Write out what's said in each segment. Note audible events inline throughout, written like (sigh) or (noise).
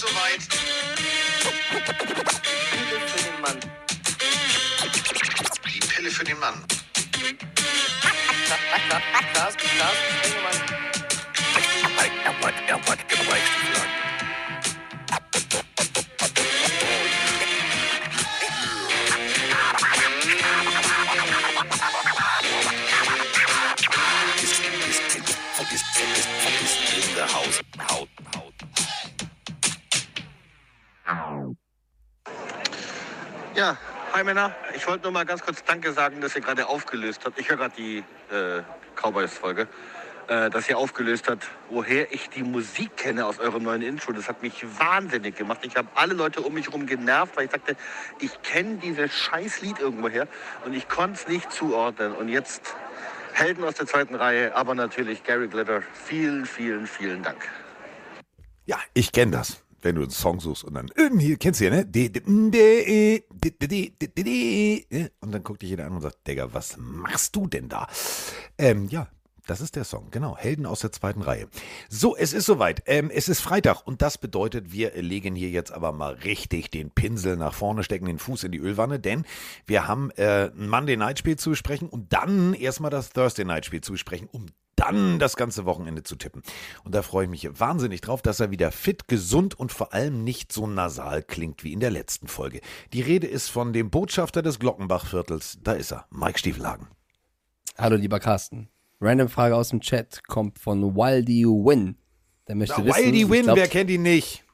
soweit. Pille für den Mann. Die Pille für den Mann. Lars, Lars, Engelmann. Ja, hi Männer. Ich wollte nur mal ganz kurz Danke sagen, dass ihr gerade aufgelöst habt. Ich höre gerade die äh, Cowboys-Folge. Äh, dass ihr aufgelöst habt, woher ich die Musik kenne aus eurem neuen Intro. Das hat mich wahnsinnig gemacht. Ich habe alle Leute um mich herum genervt, weil ich sagte, ich kenne dieses scheiß Lied irgendwoher und ich konnte es nicht zuordnen. Und jetzt Helden aus der zweiten Reihe, aber natürlich Gary Glitter. Vielen, vielen, vielen Dank. Ja, ich kenne das wenn du einen Song suchst und dann, hier, kennst du ja, ne? Und dann guckt dich jeder an und sagt, Digga, was machst du denn da? Ähm, ja, das ist der Song, genau. Helden aus der zweiten Reihe. So, es ist soweit. Ähm, es ist Freitag und das bedeutet, wir legen hier jetzt aber mal richtig den Pinsel nach vorne, stecken den Fuß in die Ölwanne, denn wir haben äh, ein Monday Night Spiel zu besprechen und dann erstmal das Thursday Night Spiel zu besprechen, um dann das ganze Wochenende zu tippen. Und da freue ich mich wahnsinnig drauf, dass er wieder fit, gesund und vor allem nicht so nasal klingt wie in der letzten Folge. Die Rede ist von dem Botschafter des Glockenbachviertels. Da ist er, Mike Stiefelhagen. Hallo, lieber Carsten. Random Frage aus dem Chat kommt von Wildy Win. Der möchte wissen, Wildy Win, glaub, wer kennt ihn nicht?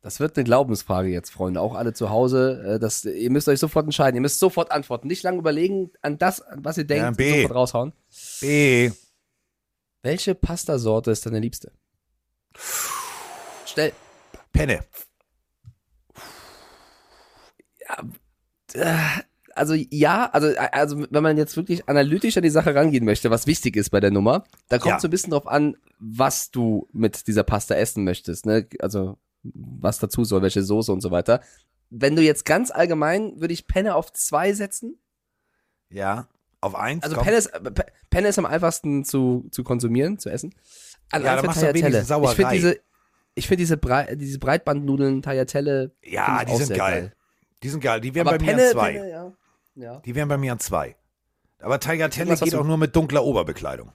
Das wird eine Glaubensfrage jetzt, Freunde. Auch alle zu Hause. Äh, Das, ihr müsst euch sofort entscheiden. Ihr müsst sofort antworten. Nicht lange überlegen an das, an was ihr denkt. Ja, B. Sofort raushauen. B. Welche Pastasorte ist deine liebste? Schnell. Penne. Also ja, also, also wenn man jetzt wirklich analytisch an die Sache rangehen möchte, was wichtig ist bei der Nummer, da kommt Ja. so ein bisschen drauf an, was du mit dieser Pasta essen möchtest. Ne? Also was dazu soll, welche Soße und so weiter. Wenn du jetzt ganz allgemein, würde ich Penne auf zwei setzen. Ja, auf eins. Also. Penne ist, Penne ist am einfachsten zu, zu konsumieren, zu essen. An Ja, da machst du Tagliatelle. Ich finde Sauerei. diese, ich finde diese, Brei diese Breitbandnudeln, Tagliatelle. Ja, find die sind sehr geil. Die sind geil. Die wären Aber bei Penne, mir an zwei. Penne, ja. ja. Die wären bei mir an zwei. Aber Tagliatelle geht auch nur mit dunkler Oberbekleidung.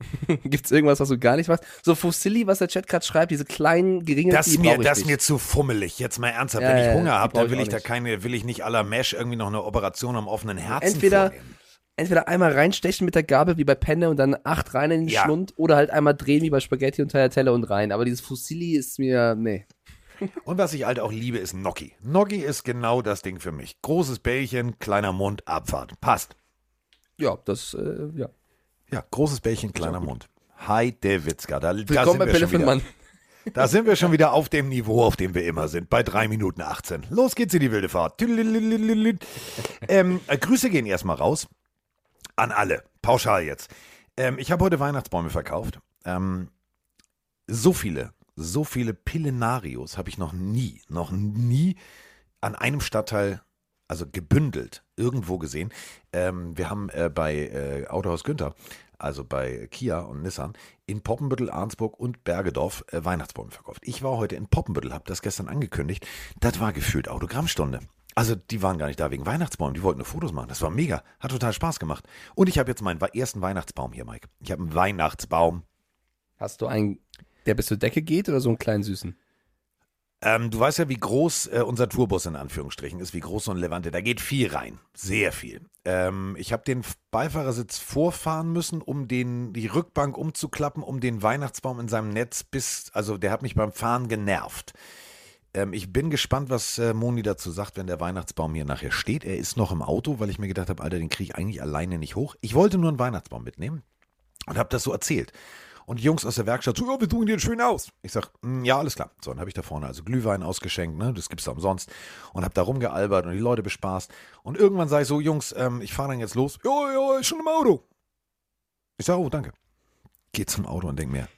(laughs) Gibt's irgendwas, was du gar nicht machst? So Fusilli, was der Chat gerade schreibt, diese kleinen, geringen, Das ist, mir, das mir zu fummelig. Jetzt mal ernsthaft, Ja, wenn ich Hunger habe, dann will ich da nicht. keine, will ich nicht à la Mesh irgendwie noch eine Operation am offenen Herzen Entweder- vornehmen. Entweder einmal reinstechen mit der Gabel wie bei Penne und dann acht rein in den Ja. Schlund oder halt einmal drehen wie bei Spaghetti und Tagliatelle und rein. Aber dieses Fusilli ist mir, nee. (laughs) Und was ich halt auch liebe, ist Gnocchi. Gnocchi ist genau das Ding für mich. Großes Bällchen, kleiner Mund, Abfahrt. Passt. Ja, das, äh, ja. Ja, großes Bällchen, kleiner Mund. Hi, der Witzka. Da, da Willkommen sind bei wir Pelle schon für den wieder. Mann. Da sind wir schon wieder auf dem Niveau, auf dem wir immer sind, bei 3 Minuten 18. Los geht's in die wilde Fahrt. Ähm, äh, Grüße gehen erstmal raus an alle, pauschal jetzt. Ähm, ich habe heute Weihnachtsbäume verkauft. Ähm, so viele, so viele Pillenarios habe ich noch nie, noch nie an einem Stadtteil, also gebündelt, irgendwo gesehen. Ähm, wir haben äh, bei äh, Autohaus Günther, also bei Kia und Nissan, in Poppenbüttel, Arnsburg und Bergedorf äh, Weihnachtsbäume verkauft. Ich war heute in Poppenbüttel, habe das gestern angekündigt. Das war gefühlt Autogrammstunde. Also die waren gar nicht da wegen Weihnachtsbäumen, die wollten nur Fotos machen. Das war mega, hat total Spaß gemacht. Und ich habe jetzt meinen ersten Weihnachtsbaum hier, Mike. Ich habe einen Weihnachtsbaum. Hast du einen, der bis zur Decke geht oder so einen kleinen Süßen? Ähm, du weißt ja, wie groß äh, unser Tourbus in Anführungsstrichen ist, wie groß so ein Levante. Da geht viel rein. Sehr viel. Ähm, ich habe den Beifahrersitz vorfahren müssen, um den, die Rückbank umzuklappen, um den Weihnachtsbaum in seinem Netz bis, also der hat mich beim Fahren genervt. Ähm, ich bin gespannt, was äh, Moni dazu sagt, wenn der Weihnachtsbaum hier nachher steht. Er ist noch im Auto, weil ich mir gedacht habe, Alter, den kriege ich eigentlich alleine nicht hoch. Ich wollte nur einen Weihnachtsbaum mitnehmen und habe das so erzählt. Und die Jungs aus der Werkstatt so, ja, wir suchen den schön aus. Ich sag, "Mm, ja, alles klar. So, dann habe ich da vorne also Glühwein ausgeschenkt, ne, das gibt's da umsonst. Und habe da rumgealbert und die Leute bespaßt. Und irgendwann sage ich so, Jungs, ähm, ich fahre dann jetzt los. Ja, ja, ist schon im Auto. Ich sage, oh, danke. Geh zum Auto und denk mir,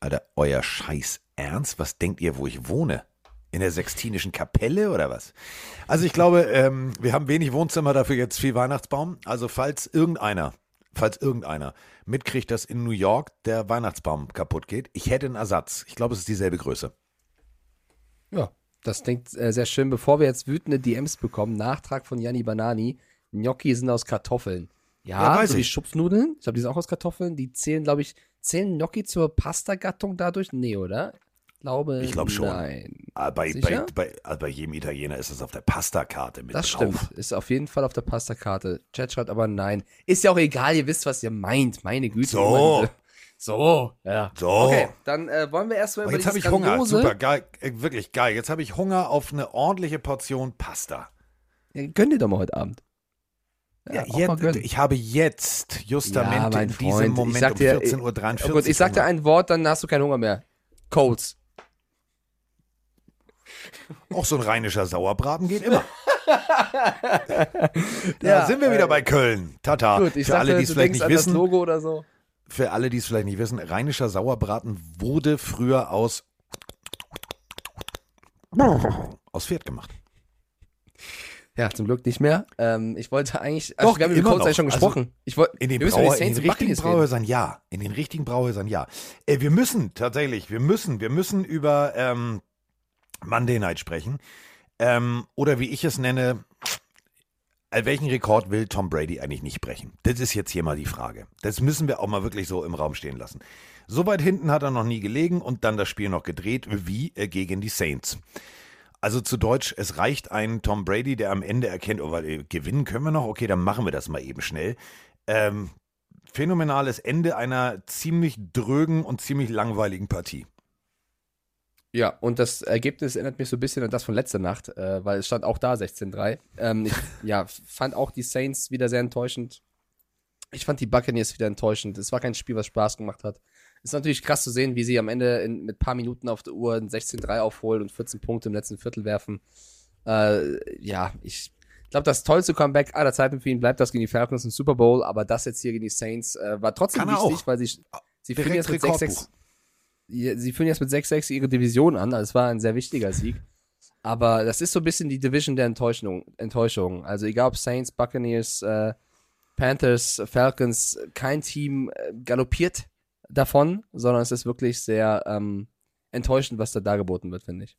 Alter, euer Scheiß Ernst? Was denkt ihr, wo ich wohne? In der Sextinischen Kapelle oder was? Also ich glaube, ähm, wir haben wenig Wohnzimmer, dafür jetzt viel Weihnachtsbaum. Also falls irgendeiner, falls irgendeiner mitkriegt, dass in New York der Weihnachtsbaum kaputt geht, ich hätte einen Ersatz. Ich glaube, es ist dieselbe Größe. Ja, das klingt äh, sehr schön. Bevor wir jetzt wütende DMs bekommen, Nachtrag von Janni Banani. Gnocchi sind aus Kartoffeln. Ja, Ja, weiß so wie ich. Schupfnudeln. Ich glaube, die sind auch aus Kartoffeln. Die zählen, glaube ich, zählen Gnocchi zur Pasta-Gattung dadurch? Nee, oder? Glaube Ich glaub schon. Nein. Ah, Bei, bei, bei, also bei jedem Italiener ist es auf der Pastakarte mit Das drauf. stimmt. Ist auf jeden Fall auf der Pasta-Karte. Chat schreibt aber nein. Ist ja auch egal, ihr wisst, was ihr meint. Meine Güte. So. So. Ja. So. Okay, dann äh, wollen wir erstmal Oh, über jetzt habe ich Hunger. Super geil. Äh, wirklich geil. Jetzt habe ich Hunger auf eine ordentliche Portion Pasta. Ja, gönn dir doch mal heute Abend. Ja, mal jetzt, ich habe jetzt justamente Ja, in diesem Freund, ich Moment sag um dir, 14.43 Oh Uhr gut, ich sag dir Hunger. ein Wort, dann hast du keinen Hunger mehr. Colts. Auch so ein rheinischer Sauerbraten geht immer. (laughs) da Ja, sind wir wieder äh, bei Köln. Tata. Gut, ich Für dachte, alle, die es vielleicht nicht wissen, Logo oder so. für alle, die es vielleicht nicht wissen, rheinischer Sauerbraten wurde früher aus aus Pferd gemacht. Ja, zum Glück nicht mehr. Ähm, ich wollte eigentlich, also Doch, wir haben über eigentlich schon Also, gesprochen. ich wollte, In den, Brauer, in den richtigen. Brauhäusern ja. In den richtigen Brauhäusern ja. Äh, wir müssen tatsächlich, wir müssen, wir müssen über ähm, Monday Night sprechen. Ähm, oder wie ich es nenne, welchen Rekord will Tom Brady eigentlich nicht brechen? Das ist jetzt hier mal die Frage. Das müssen wir auch mal wirklich so im Raum stehen lassen. So weit hinten hat er noch nie gelegen und dann das Spiel noch gedreht, wie äh, gegen die Saints. Also zu Deutsch, es reicht ein Tom Brady, der am Ende erkennt, oh, weil, äh, gewinnen können wir noch, okay, dann machen wir das mal eben schnell. Ähm, phänomenales Ende einer ziemlich drögen und ziemlich langweiligen Partie. Ja, und das Ergebnis erinnert mich so ein bisschen an das von letzter Nacht, äh, weil es stand auch da 16-3. Ähm, ich (laughs) ja, fand auch die Saints wieder sehr enttäuschend. Ich fand die Buccaneers wieder enttäuschend. Es war kein Spiel, was Spaß gemacht hat. Ist natürlich krass zu sehen, wie sie am Ende in, mit paar Minuten auf der Uhr ein 16-3 aufholen und 14 Punkte im letzten Viertel werfen. Äh, ja, ich glaube, das tollste Comeback aller Zeiten für ihn bleibt das gegen die Falcons im Super Bowl, aber das jetzt hier gegen die Saints äh, war trotzdem Kann wichtig, weil sie, sie Direkt jetzt mit 6-6 Rekordbuch. Ja, sie führen jetzt mit 6-6 ihre Division an. Also es war ein sehr wichtiger Sieg. Aber das ist so ein bisschen die Division der Enttäuschung. Enttäuschung. Also egal ob Saints, Buccaneers, äh, Panthers, Falcons, kein Team äh, galoppiert davon, sondern es ist wirklich sehr ähm, enttäuschend, was da dargeboten wird, finde ich.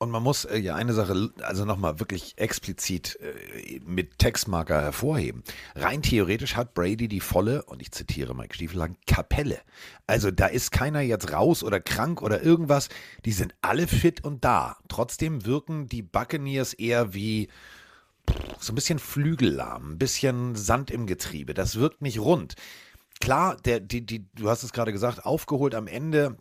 Und man muss äh, ja eine Sache, also nochmal wirklich explizit äh, mit Textmarker hervorheben. Rein theoretisch hat Brady die volle, und ich zitiere Mike Stiefelhagen, Kapelle. Also da ist keiner jetzt raus oder krank oder irgendwas. Die sind alle fit und da. Trotzdem wirken die Buccaneers eher wie so ein bisschen Flügellahm, ein bisschen Sand im Getriebe. Das wirkt nicht rund. Klar, der, die, die, du hast es gerade gesagt, aufgeholt am Ende,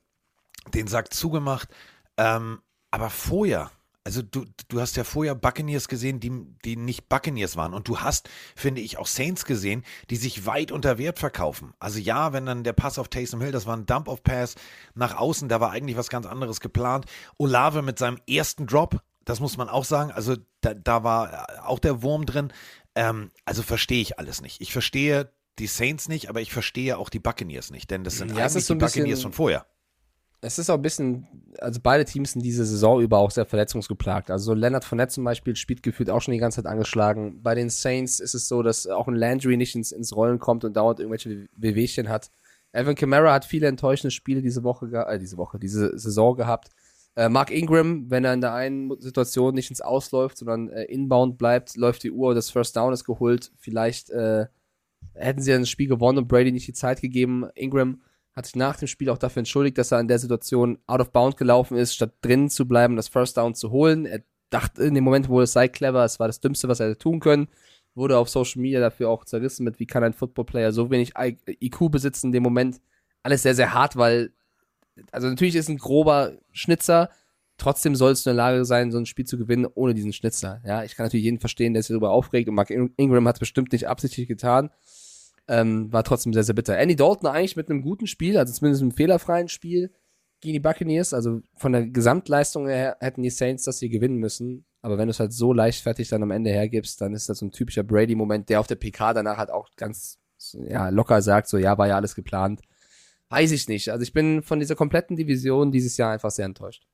den Sack zugemacht. Ähm, aber vorher, also du, du hast ja vorher Buccaneers gesehen, die, die nicht Buccaneers waren. Und du hast, finde ich, auch Saints gesehen, die sich weit unter Wert verkaufen. Also ja, wenn dann der Pass auf Taysom Hill, das war ein Dump-Off-Pass nach außen, da war eigentlich was ganz anderes geplant. Olave mit seinem ersten Drop, das muss man auch sagen. Also da, da war auch der Wurm drin. Ähm, also verstehe ich alles nicht. Ich verstehe die Saints nicht, aber ich verstehe auch die Buccaneers nicht, denn das sind Ja, eigentlich so die Buccaneers von vorher. Es ist auch ein bisschen, also beide Teams sind diese Saison über auch sehr verletzungsgeplagt. Also Leonard Fournette zum Beispiel spielt gefühlt auch schon die ganze Zeit angeschlagen. Bei den Saints ist es so, dass auch ein Landry nicht ins, ins Rollen kommt und dauernd irgendwelche Wehwehchen hat. Evan Kamara hat viele enttäuschende Spiele diese Woche, äh, diese Woche, diese Saison gehabt. Äh, Mark Ingram, wenn er in der einen Situation nicht ins Ausläuft, sondern äh, inbound bleibt, läuft die Uhr, das First Down ist geholt. Vielleicht äh, hätten sie das Spiel gewonnen und Brady nicht die Zeit gegeben. Ingram hat sich nach dem Spiel auch dafür entschuldigt, dass er in der Situation out of bound gelaufen ist, statt drinnen zu bleiben, das First Down zu holen. Er dachte in dem Moment wohl, es sei clever, es war das Dümmste, was er hätte tun können. Wurde auf Social Media dafür auch zerrissen mit, wie kann ein Football-Player so wenig IQ besitzen in dem Moment. Alles sehr, sehr hart, weil, also natürlich ist ein grober Schnitzer, trotzdem sollst du in der Lage sein, so ein Spiel zu gewinnen ohne diesen Schnitzer. Ja, ich kann natürlich jeden verstehen, der sich darüber aufregt und Mark In- Ingram hat es bestimmt nicht absichtlich getan. Ähm, war trotzdem sehr, sehr bitter. Andy Dalton eigentlich mit einem guten Spiel, also zumindest einem fehlerfreien Spiel gegen die Buccaneers. Also von der Gesamtleistung her hätten die Saints das hier gewinnen müssen. Aber wenn du es halt so leichtfertig dann am Ende hergibst, dann ist das so ein typischer Brady-Moment, der auf der PK danach halt auch ganz ja, locker sagt, so ja, war ja alles geplant. Weiß ich nicht. Also ich bin von dieser kompletten Division dieses Jahr einfach sehr enttäuscht.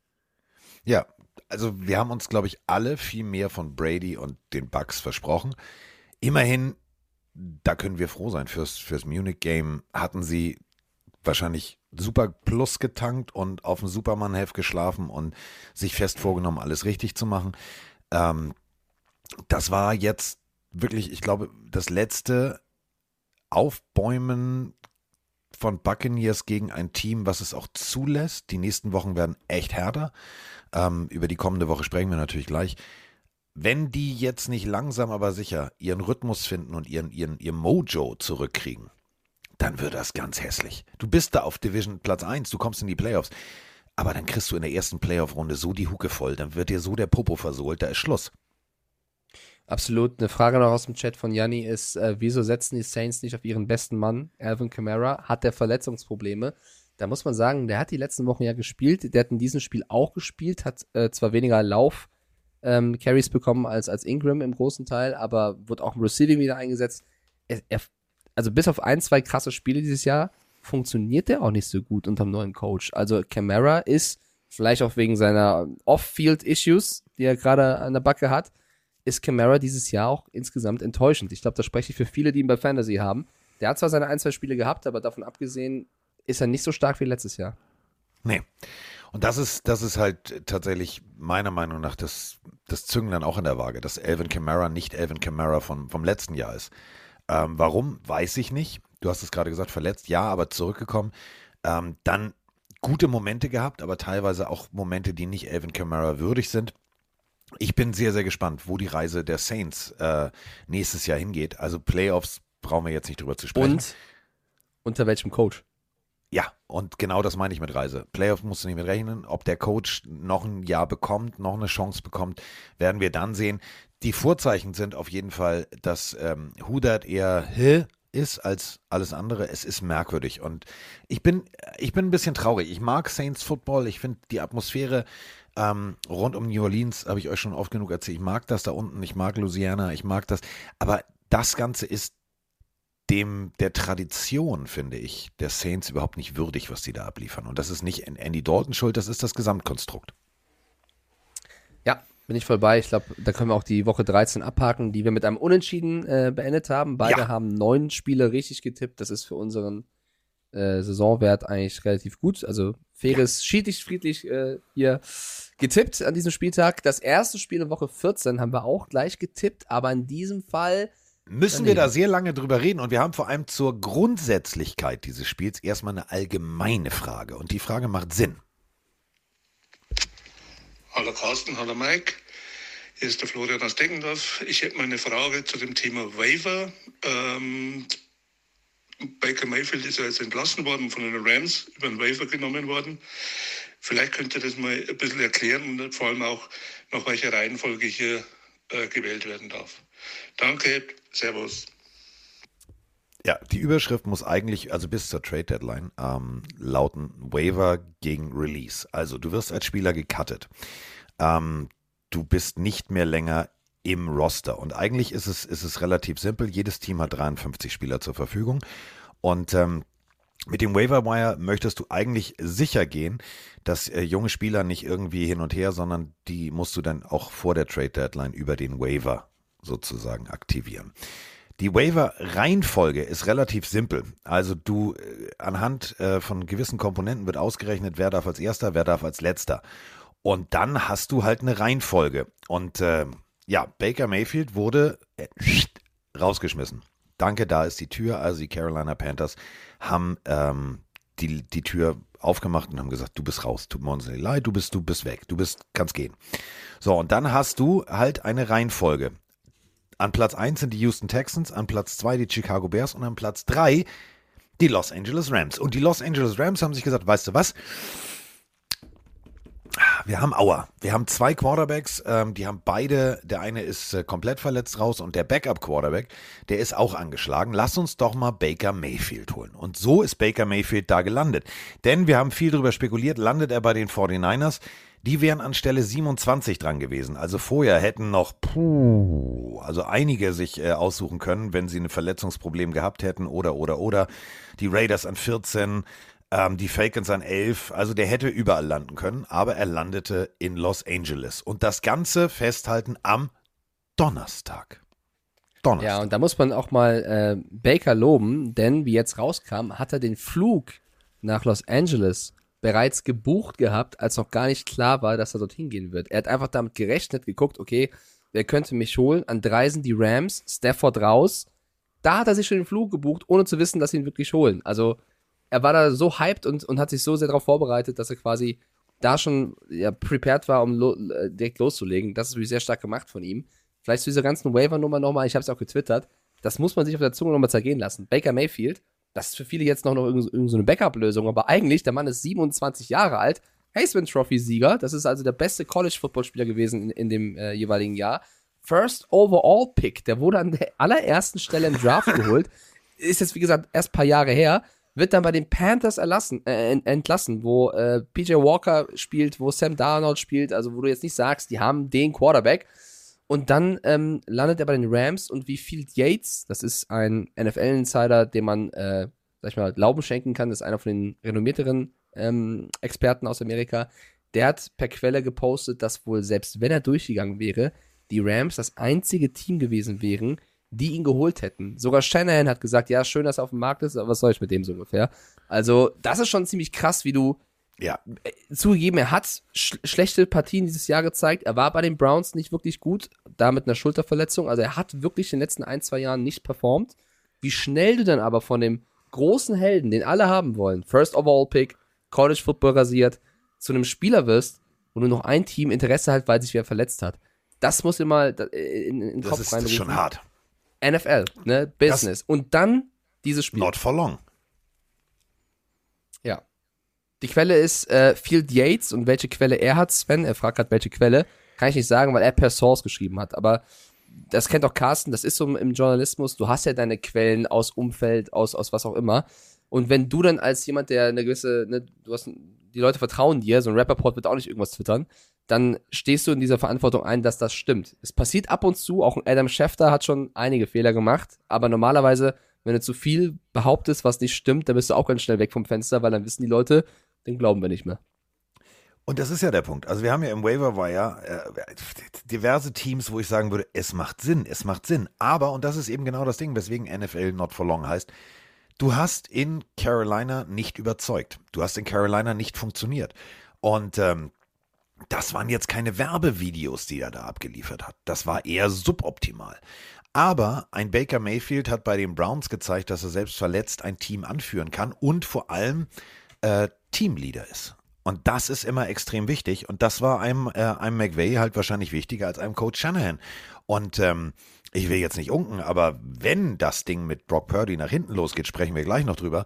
Ja, also wir haben uns, glaube ich, alle viel mehr von Brady und den Bucks versprochen. Immerhin, da können wir froh sein, fürs, fürs Munich-Game hatten sie wahrscheinlich super plus getankt und auf dem Superman-Heft geschlafen und sich fest vorgenommen, alles richtig zu machen. Ähm, das war jetzt wirklich, ich glaube, das letzte Aufbäumen von Buccaneers gegen ein Team, was es auch zulässt. Die nächsten Wochen werden echt härter. Ähm, über die kommende Woche sprechen wir natürlich gleich. Wenn die jetzt nicht langsam, aber sicher ihren Rhythmus finden und ihren, ihren, ihr Mojo zurückkriegen, dann wird das ganz hässlich. Du bist da auf Division Platz 1, du kommst in die Playoffs. Aber dann kriegst du in der ersten Playoff-Runde so die Hucke voll, dann wird dir so der Popo versohlt, da ist Schluss. Absolut. Eine Frage noch aus dem Chat von Janni ist, äh, wieso setzen die Saints nicht auf ihren besten Mann, Alvin Kamara? Hat der Verletzungsprobleme? Da muss man sagen, der hat die letzten Wochen ja gespielt. Der hat in diesem Spiel auch gespielt, hat äh, zwar weniger Lauf ähm, Carries bekommen als, als Ingram im großen Teil, aber wird auch im Receiving wieder eingesetzt. Er, er, also bis auf ein, zwei krasse Spiele dieses Jahr funktioniert der auch nicht so gut unter dem neuen Coach. Also Camara ist vielleicht auch wegen seiner Off-Field-Issues, die er gerade an der Backe hat, ist Camara dieses Jahr auch insgesamt enttäuschend. Ich glaube, da spreche ich für viele, die ihn bei Fantasy haben. Der hat zwar seine ein, zwei Spiele gehabt, aber davon abgesehen ist er nicht so stark wie letztes Jahr. Nee. Und das ist, das ist halt tatsächlich meiner Meinung nach das, das Zünglein auch in der Waage, dass Elvin Kamara nicht Elvin Kamara vom, vom letzten Jahr ist. Ähm, warum, weiß ich nicht. Du hast es gerade gesagt, verletzt, ja, aber zurückgekommen. Ähm, dann gute Momente gehabt, aber teilweise auch Momente, die nicht Elvin Kamara würdig sind. Ich bin sehr, sehr gespannt, wo die Reise der Saints äh, nächstes Jahr hingeht. Also Playoffs brauchen wir jetzt nicht drüber zu sprechen. Und unter welchem Coach? Ja, und genau das meine ich mit Reise. Playoffs musst du nicht mit rechnen. Ob der Coach noch ein Jahr bekommt, noch eine Chance bekommt, werden wir dann sehen. Die Vorzeichen sind auf jeden Fall, dass ähm, Hudat eher Hä ist als alles andere. Es ist merkwürdig und ich bin, ich bin ein bisschen traurig. Ich mag Saints Football. Ich finde die Atmosphäre ähm, rund um New Orleans, habe ich euch schon oft genug erzählt. Ich mag das da unten. Ich mag Louisiana. Ich mag das. Aber das Ganze ist dem der Tradition, finde ich, der Saints überhaupt nicht würdig, was die da abliefern. Und das ist nicht Andy Dalton schuld, das ist das Gesamtkonstrukt. Ja, bin ich voll bei. Ich glaube, da können wir auch die Woche 13 abhaken, die wir mit einem Unentschieden äh, beendet haben. Beide ja. haben neun Spiele richtig getippt. Das ist für unseren äh, Saisonwert eigentlich relativ gut. Also faires, ja. schiedlich, friedlich äh, hier getippt an diesem Spieltag. Das erste Spiel in Woche 14 haben wir auch gleich getippt, aber in diesem Fall müssen wir da sehr lange drüber reden und wir haben vor allem zur Grundsätzlichkeit dieses Spiels erstmal eine allgemeine Frage und die Frage macht Sinn. Hallo Carsten, hallo Mike. Hier ist der Florian aus Deggendorf. Ich hätte mal eine Frage zu dem Thema Waiver. Ähm, Baker Mayfield ist ja jetzt entlassen worden von den Rams, über den Waiver genommen worden. Vielleicht könnt ihr das mal ein bisschen erklären und vor allem auch, nach welcher Reihenfolge hier äh, gewählt werden darf. Danke, Servus. Ja, die Überschrift muss eigentlich, also bis zur Trade Deadline, ähm, lauten Waiver gegen Release. Also du wirst als Spieler gecuttet. Ähm, du bist nicht mehr länger im Roster. Und eigentlich ist es, ist es relativ simpel. Jedes Team hat 53 Spieler zur Verfügung. Und ähm, mit dem Waiver Wire möchtest du eigentlich sicher gehen, dass äh, junge Spieler nicht irgendwie hin und her, sondern die musst du dann auch vor der Trade Deadline über den Waiver sozusagen aktivieren. Die Waiver-Reihenfolge ist relativ simpel. Also du, äh, anhand äh, von gewissen Komponenten wird ausgerechnet, wer darf als erster, wer darf als letzter. Und dann hast du halt eine Reihenfolge. Und äh, ja, Baker Mayfield wurde äh, rausgeschmissen. Danke, da ist die Tür. Also die Carolina Panthers haben ähm, die, die Tür aufgemacht und haben gesagt, du bist raus, tut mir leid, du bist, du bist weg, du bist, kannst gehen. So, und dann hast du halt eine Reihenfolge. An Platz 1 sind die Houston Texans, an Platz 2 die Chicago Bears und an Platz 3 die Los Angeles Rams. Und die Los Angeles Rams haben sich gesagt, weißt du was? Wir haben Auer. Wir haben zwei Quarterbacks, ähm, die haben beide, der eine ist äh, komplett verletzt raus und der Backup-Quarterback, der ist auch angeschlagen. Lass uns doch mal Baker Mayfield holen. Und so ist Baker Mayfield da gelandet. Denn wir haben viel darüber spekuliert, landet er bei den 49ers. Die wären an Stelle 27 dran gewesen. Also vorher hätten noch, puh, also einige sich äh, aussuchen können, wenn sie ein Verletzungsproblem gehabt hätten oder, oder, oder. Die Raiders an 14, ähm, die Falcons an 11. Also der hätte überall landen können, aber er landete in Los Angeles. Und das Ganze festhalten am Donnerstag. Donnerstag. Ja, und da muss man auch mal äh, Baker loben, denn wie jetzt rauskam, hat er den Flug nach Los Angeles bereits gebucht gehabt, als noch gar nicht klar war, dass er dorthin gehen wird. Er hat einfach damit gerechnet, geguckt, okay, wer könnte mich holen? An drei sind die Rams, Stafford raus. Da hat er sich schon den Flug gebucht, ohne zu wissen, dass sie ihn wirklich holen. Also er war da so hyped und, und hat sich so sehr darauf vorbereitet, dass er quasi da schon ja, prepared war, um lo äh, direkt loszulegen. Das ist wirklich sehr stark gemacht von ihm. Vielleicht zu dieser ganzen Waiver-Nummer nochmal, ich habe es auch getwittert, das muss man sich auf der Zunge nochmal zergehen lassen. Baker Mayfield, das ist für viele jetzt noch, noch irgendeine irgend so Backup-Lösung, aber eigentlich, der Mann ist 27 Jahre alt, Heisman Trophy-Sieger, das ist also der beste College-Football-Spieler gewesen in, in dem äh, jeweiligen Jahr. First Overall Pick, der wurde an der allerersten Stelle im Draft (laughs) geholt, ist jetzt wie gesagt erst ein paar Jahre her, wird dann bei den Panthers erlassen, äh, entlassen, wo äh, PJ Walker spielt, wo Sam Darnold spielt, also wo du jetzt nicht sagst, die haben den Quarterback. Und dann ähm, landet er bei den Rams und wie Field Yates, das ist ein NFL-Insider, dem man, äh, sag ich mal, Glauben schenken kann, das ist einer von den renommierteren ähm, Experten aus Amerika, der hat per Quelle gepostet, dass wohl selbst wenn er durchgegangen wäre, die Rams das einzige Team gewesen wären, die ihn geholt hätten. Sogar Shanahan hat gesagt, ja, schön, dass er auf dem Markt ist, aber was soll ich mit dem so ungefähr? Also, das ist schon ziemlich krass, wie du Ja, äh, zugegeben, er hat sch schlechte Partien dieses Jahr gezeigt. Er war bei den Browns nicht wirklich gut, da mit einer Schulterverletzung. Also er hat wirklich in den letzten ein, zwei Jahren nicht performt. Wie schnell du dann aber von dem großen Helden, den alle haben wollen, First Overall Pick, College Football rasiert, zu einem Spieler wirst, wo nur noch ein Team Interesse hat, weil sich wer verletzt hat. Das muss mal äh, in, in den das Kopf ist, das ist reinrufen. schon hart. NFL, ne? Business. Und dann dieses Spiel. Not for long. Ja. Die Quelle ist äh, Field Yates und welche Quelle er hat, Sven, er fragt gerade, welche Quelle, kann ich nicht sagen, weil er per Source geschrieben hat, aber das kennt auch Carsten, das ist so im Journalismus, du hast ja deine Quellen aus Umfeld, aus, aus was auch immer. Und wenn du dann als jemand, der eine gewisse, ne, du hast, die Leute vertrauen dir, so ein Rapperport wird auch nicht irgendwas twittern, dann stehst du in dieser Verantwortung ein, dass das stimmt. Es passiert ab und zu, auch Adam Schefter hat schon einige Fehler gemacht, aber normalerweise, wenn du zu viel behauptest, was nicht stimmt, dann bist du auch ganz schnell weg vom Fenster, weil dann wissen die Leute, den glauben wir nicht mehr. Und das ist ja der Punkt. Also wir haben ja im Waiver Wire äh, diverse Teams, wo ich sagen würde, es macht Sinn, es macht Sinn. Aber, und das ist eben genau das Ding, weswegen NFL not for long heißt, du hast in Carolina nicht überzeugt. Du hast in Carolina nicht funktioniert. Und ähm, das waren jetzt keine Werbevideos, die er da abgeliefert hat. Das war eher suboptimal. Aber ein Baker Mayfield hat bei den Browns gezeigt, dass er selbst verletzt ein Team anführen kann und vor allem äh, Teamleader ist. Und das ist immer extrem wichtig. Und das war einem, äh, einem McVay halt wahrscheinlich wichtiger als einem Coach Shanahan. Und ähm, ich will jetzt nicht unken, aber wenn das Ding mit Brock Purdy nach hinten losgeht, sprechen wir gleich noch drüber,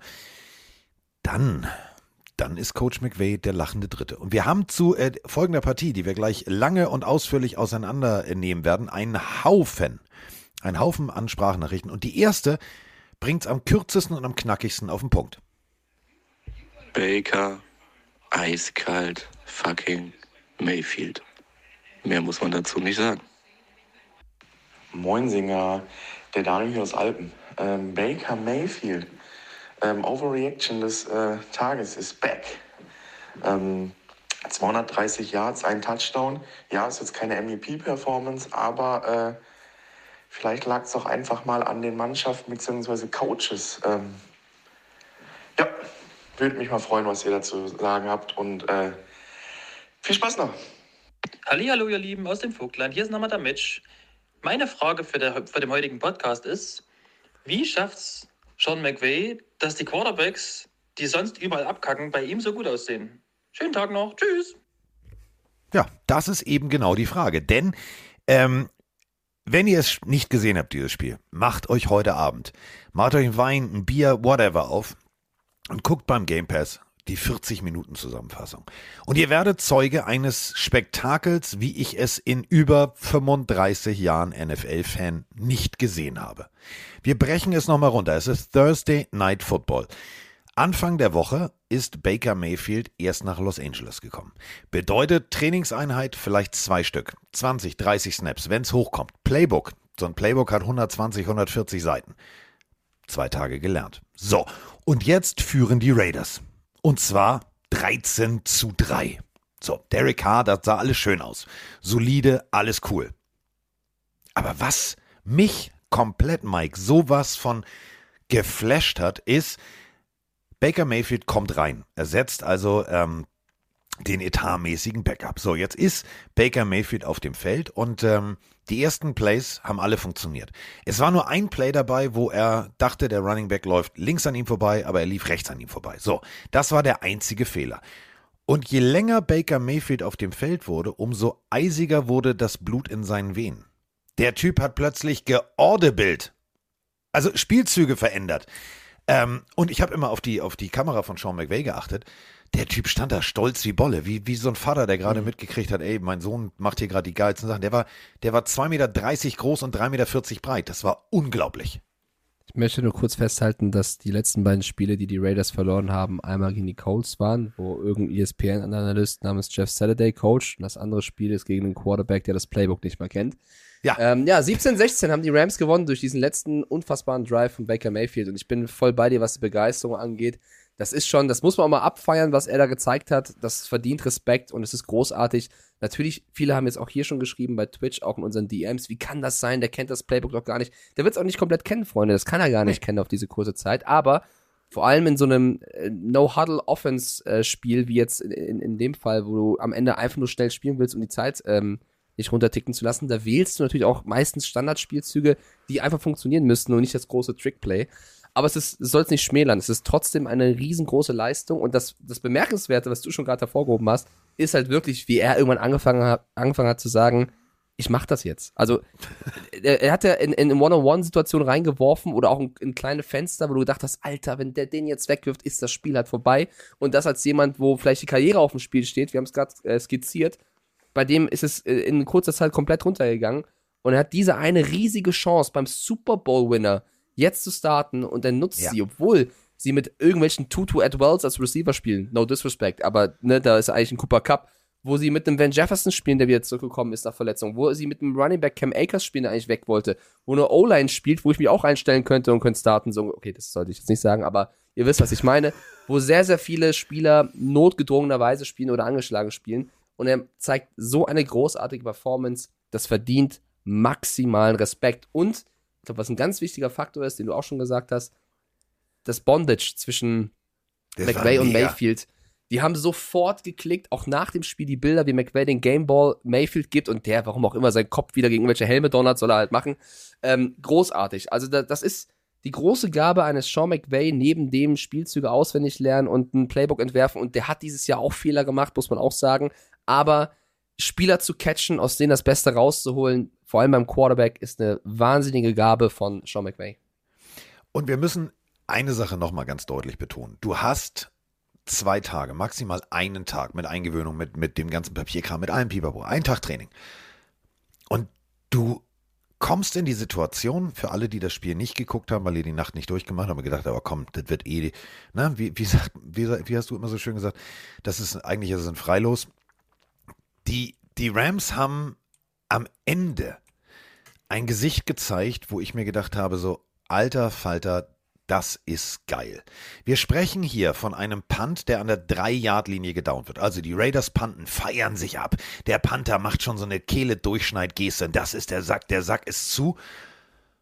dann, dann ist Coach McVay der lachende Dritte. Und wir haben zu äh, folgender Partie, die wir gleich lange und ausführlich auseinandernehmen werden, einen Haufen, einen Haufen an Sprachnachrichten. Und die erste bringt es am kürzesten und am knackigsten auf den Punkt. Baker, eiskalt, fucking Mayfield. Mehr muss man dazu nicht sagen. Moinsinger, der Daniel hier aus Alpen. Ähm, Baker Mayfield. Ähm, Overreaction des äh, Tages ist back. Ähm, 230 Yards, ein Touchdown. Ja, ist jetzt keine MVP-Performance, aber äh, vielleicht lag es auch einfach mal an den Mannschaften bzw. Coaches. Ähm, ja, würde mich mal freuen, was ihr dazu sagen habt und äh, viel Spaß noch. Hallo, ihr Lieben aus dem Vogtland. Hier ist nochmal der Mitch. Meine Frage für, der, für den heutigen Podcast ist, wie schafft's Sean McVay, dass die Quarterbacks, die sonst überall abkacken, bei ihm so gut aussehen? Schönen Tag noch. Tschüss. Ja, das ist eben genau die Frage. Denn ähm, wenn ihr es nicht gesehen habt, dieses Spiel, macht euch heute Abend, macht euch einen Wein, ein Bier, whatever auf und guckt beim Game Pass die 40 Minuten Zusammenfassung. Und ihr werdet Zeuge eines Spektakels, wie ich es in über 35 Jahren NFL-Fan nicht gesehen habe. Wir brechen es nochmal runter. Es ist Thursday Night Football. Anfang der Woche ist Baker Mayfield erst nach Los Angeles gekommen. Bedeutet Trainingseinheit vielleicht zwei Stück. 20, 30 Snaps, wenn es hochkommt. Playbook. So ein Playbook hat 120, 140 Seiten. Zwei Tage gelernt. So, und jetzt führen die Raiders. Und zwar 13 zu 3. So, Derek Carr, das sah alles schön aus. Solide, alles cool. Aber was mich komplett, Mike, sowas von geflasht hat, ist, Baker Mayfield kommt rein, ersetzt also ähm, den etatmäßigen Backup. So, jetzt ist Baker Mayfield auf dem Feld und ähm, die ersten Plays haben alle funktioniert. Es war nur ein Play dabei, wo er dachte, der Running Back läuft links an ihm vorbei, aber er lief rechts an ihm vorbei. So, das war der einzige Fehler. Und je länger Baker Mayfield auf dem Feld wurde, umso eisiger wurde das Blut in seinen Venen. Der Typ hat plötzlich geaudibled. Also Spielzüge verändert. Ähm, und ich habe immer auf die, auf die Kamera von Sean McVay geachtet. Der Typ stand da stolz wie Bolle, wie, wie so ein Vater, der gerade mitgekriegt hat, ey, mein Sohn macht hier gerade die geilsten Sachen. Der war, der war 2,30 Meter groß und 3,40 Meter breit. Das war unglaublich. Ich möchte nur kurz festhalten, dass die letzten beiden Spiele, die die Raiders verloren haben, einmal gegen die Colts waren, wo irgendein ESPN-Analyst namens Jeff Saturday coacht. Und das andere Spiel ist gegen einen Quarterback, der das Playbook nicht mal kennt. Ja. Ähm, ja, 17-16 haben die Rams gewonnen durch diesen letzten unfassbaren Drive von Baker Mayfield. Und ich bin voll bei dir, was die Begeisterung angeht. Das ist schon, das muss man auch mal abfeiern, was er da gezeigt hat. Das verdient Respekt und es ist großartig. Natürlich, viele haben jetzt auch hier schon geschrieben bei Twitch, auch in unseren DMs, wie kann das sein? Der kennt das Playbook doch gar nicht. Der wird es auch nicht komplett kennen, Freunde. Das kann er gar nicht kennen auf diese kurze Zeit. Aber vor allem in so einem äh, No-Huddle-Offense-Spiel, wie jetzt in, in, in dem Fall, wo du am Ende einfach nur schnell spielen willst, um die Zeit ähm, nicht runterticken zu lassen, da wählst du natürlich auch meistens Standardspielzüge, die einfach funktionieren müssten und nicht das große Trickplay. Aber es ist, soll es nicht schmälern. Es ist trotzdem eine riesengroße Leistung und das, das Bemerkenswerte, was du schon gerade hervorgehoben hast, ist halt wirklich, wie er irgendwann angefangen hat, angefangen hat zu sagen, ich mach das jetzt. Also, (laughs) er, er hat ja in, in One-on-One-Situationen reingeworfen oder auch in, in kleine Fenster, wo du gedacht hast, Alter, wenn der den jetzt wegwirft, ist das Spiel halt vorbei. Und das als jemand, wo vielleicht die Karriere auf dem Spiel steht, wir haben es gerade äh, skizziert, bei dem ist es äh, in kurzer Zeit komplett runtergegangen. Und er hat diese eine riesige Chance beim Super Bowl-Winner jetzt zu starten und dann nutzt Ja. sie, obwohl sie mit irgendwelchen Tutu Atwells als Receiver spielen. No disrespect, aber ne, da ist eigentlich ein Cooper Cup. Wo sie mit einem Van Jefferson spielen, der wieder zurückgekommen ist nach Verletzung. Wo sie mit einem Running Back Cam Akers spielen, der eigentlich weg wollte. Wo eine O-Line spielt, wo ich mich auch einstellen könnte und könnte starten. So, okay, das sollte ich jetzt nicht sagen, aber ihr wisst, was ich meine. Wo sehr, sehr viele Spieler notgedrungenerweise spielen oder angeschlagen spielen. Und er zeigt so eine großartige Performance. Das verdient maximalen Respekt. Und glaube, was ein ganz wichtiger Faktor ist, den du auch schon gesagt hast, das Bondage zwischen Das McVay und. Mayfield. Die haben sofort geklickt, auch nach dem Spiel die Bilder, wie McVay den Gameball Mayfield gibt und der, warum auch immer, seinen Kopf wieder gegen irgendwelche Helme donnert, soll er halt machen. Ähm, großartig. Also da, das ist die große Gabe eines Sean McVay, neben dem Spielzüge auswendig lernen und ein Playbook entwerfen. Und der hat dieses Jahr auch Fehler gemacht, muss man auch sagen. Aber Spieler zu catchen, aus denen das Beste rauszuholen, vor allem beim Quarterback, ist eine wahnsinnige Gabe von Sean McVay. Und wir müssen eine Sache nochmal ganz deutlich betonen. Du hast zwei Tage, maximal einen Tag mit Eingewöhnung, mit, mit dem ganzen Papierkram, mit allem Pipapo, einen Tag Training. Und du kommst in die Situation, für alle, die das Spiel nicht geguckt haben, weil ihr die Nacht nicht durchgemacht habt, gedacht, aber komm, das wird eh, na, wie, wie, sagt, wie, wie hast du immer so schön gesagt, das ist, eigentlich ist es ein Freilos. Die, die Rams haben am Ende ein Gesicht gezeigt, wo ich mir gedacht habe, so, alter Falter, das ist geil. Wir sprechen hier von einem Punt, der an der 3-Yard-Linie gedownt wird. Also die Raiders punten, feiern sich ab. Der Panther macht schon so eine Kehle-Durchschneid-Geste. Das ist der Sack, der Sack ist zu.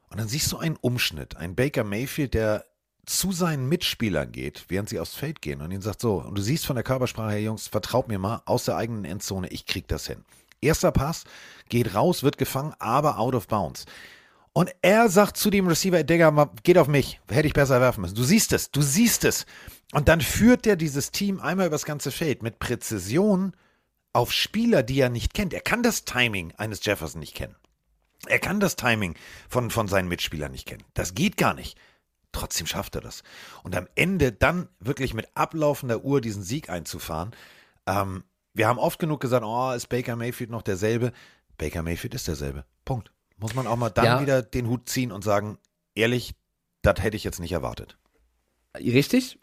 Und dann siehst du einen Umschnitt, ein Baker Mayfield, der zu seinen Mitspielern geht, während sie aufs Feld gehen und ihnen sagt so, und du siehst von der Körpersprache her, Jungs, vertraut mir mal, aus der eigenen Endzone, ich krieg das hin. Erster Pass, geht raus, wird gefangen, aber out of bounds. Und er sagt zu dem Receiver, Digga, geht auf mich, hätte ich besser werfen müssen. Du siehst es, du siehst es. Und dann führt er dieses Team einmal übers ganze Feld mit Präzision auf Spieler, die er nicht kennt. Er kann das Timing eines Jefferson nicht kennen. Er kann das Timing von, von seinen Mitspielern nicht kennen. Das geht gar nicht. Trotzdem schafft er das. Und am Ende dann wirklich mit ablaufender Uhr diesen Sieg einzufahren. Ähm, wir haben oft genug gesagt, oh, ist Baker Mayfield noch derselbe? Baker Mayfield ist derselbe. Punkt. Muss man auch mal dann Ja. wieder den Hut ziehen und sagen, ehrlich, das hätte ich jetzt nicht erwartet. Richtig,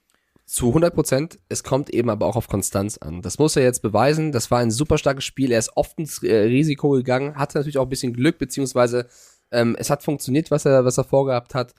zu 100 Prozent. Es kommt eben aber auch auf Konstanz an. Das muss er jetzt beweisen. Das war ein super starkes Spiel. Er ist oft ins äh, Risiko gegangen, hatte natürlich auch ein bisschen Glück, beziehungsweise ähm, es hat funktioniert, was er, was er vorgehabt hat.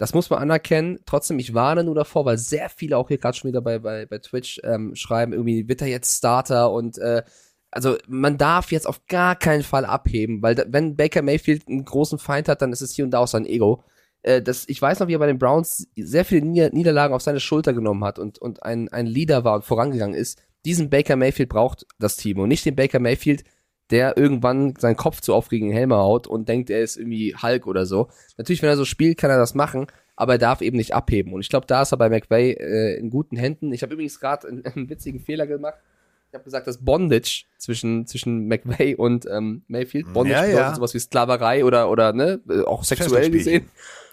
Das muss man anerkennen. Trotzdem, ich warne nur davor, weil sehr viele auch hier gerade schon wieder bei, bei, bei Twitch ähm, schreiben, irgendwie wird er jetzt Starter und äh, also man darf jetzt auf gar keinen Fall abheben, weil da, wenn Baker Mayfield einen großen Feind hat, dann ist es hier und da auch sein Ego. äh, das, ich weiß noch, wie er bei den Browns sehr viele Nieder Niederlagen auf seine Schulter genommen hat und, und ein, ein Leader war und vorangegangen ist. Diesen Baker Mayfield braucht das Team und nicht den Baker Mayfield, der irgendwann seinen Kopf zu aufregenden Helmer haut und denkt, er ist irgendwie Hulk oder so. Natürlich, wenn er so spielt, kann er das machen, aber er darf eben nicht abheben. Und ich glaube, da ist er bei McVay äh, in guten Händen. Ich habe übrigens gerade einen, (laughs) einen witzigen Fehler gemacht. Ich habe gesagt, das Bondage zwischen, zwischen McVay und ähm, Mayfield. Bondage Ja, bedeutet ja. sowas wie Sklaverei oder, oder ne, äh, auch sexuell gesehen.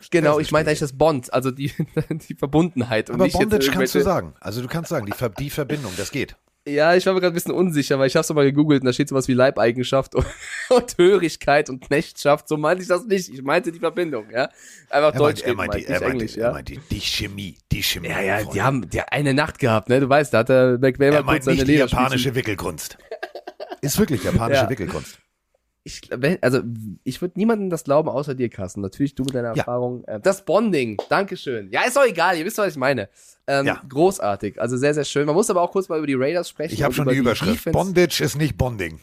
Genau, ich meinte eigentlich das Bond, also die, (laughs) die Verbundenheit. Und Aber Bondage kannst du sagen. Also du kannst sagen, die, Ver die Verbindung, das geht. Ja, ich war mir gerade ein bisschen unsicher, weil ich hab's mal gegoogelt und da steht sowas wie Leibeigenschaft und, (laughs) und Hörigkeit und Knechtschaft. So meinte ich das nicht. Ich meinte die Verbindung, ja. Einfach Er Deutsch meint, er reden, meint, die, meinte er meint, Englisch, die, ja. er meint die, Chemie, die Chemie. Ja, ja, die haben die eine Nacht gehabt, ne? Du weißt, da hat der McVay mal er kurz meint seine nicht die japanische Wickelkunst. Ist wirklich japanische Ja. Wickelkunst. Ich, also, ich würde niemandem das glauben, außer dir, Carsten. Natürlich du mit deiner Ja. Erfahrung. Äh, das Bonding, Dankeschön. Ja, ist doch egal, ihr wisst, was ich meine. Ähm, Ja. Großartig, also sehr, sehr schön. Man muss aber auch kurz mal über die Raiders sprechen. Ich habe schon über die Überschrift. Defense. Bondage ist nicht Bonding.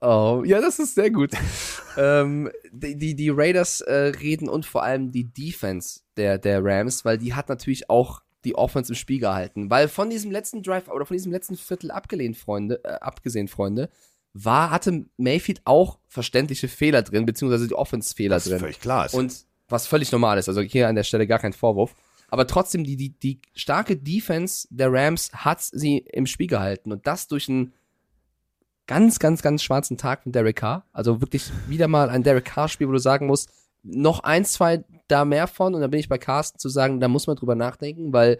Oh, ja, das ist sehr gut. (laughs) ähm, die, die, die Raiders äh, reden und vor allem die Defense der, der Rams, weil die hat natürlich auch die Offense im Spiel gehalten. Weil von diesem letzten Drive oder von diesem letzten Viertel abgelehnt, Freunde, äh, abgesehen, Freunde, war, hatte Mayfield auch verständliche Fehler drin, beziehungsweise die Offense-Fehler drin. völlig klar ist. Und was völlig normal ist, also hier an der Stelle gar kein Vorwurf. Aber trotzdem, die, die, die starke Defense der Rams hat sie im Spiel gehalten. Und das durch einen ganz, ganz, ganz schwarzen Tag von Derek Carr. Also wirklich wieder mal ein Derek Carr-Spiel, wo du sagen musst, noch ein, zwei da mehr von. Und dann bin ich bei Carsten zu sagen, da muss man drüber nachdenken, weil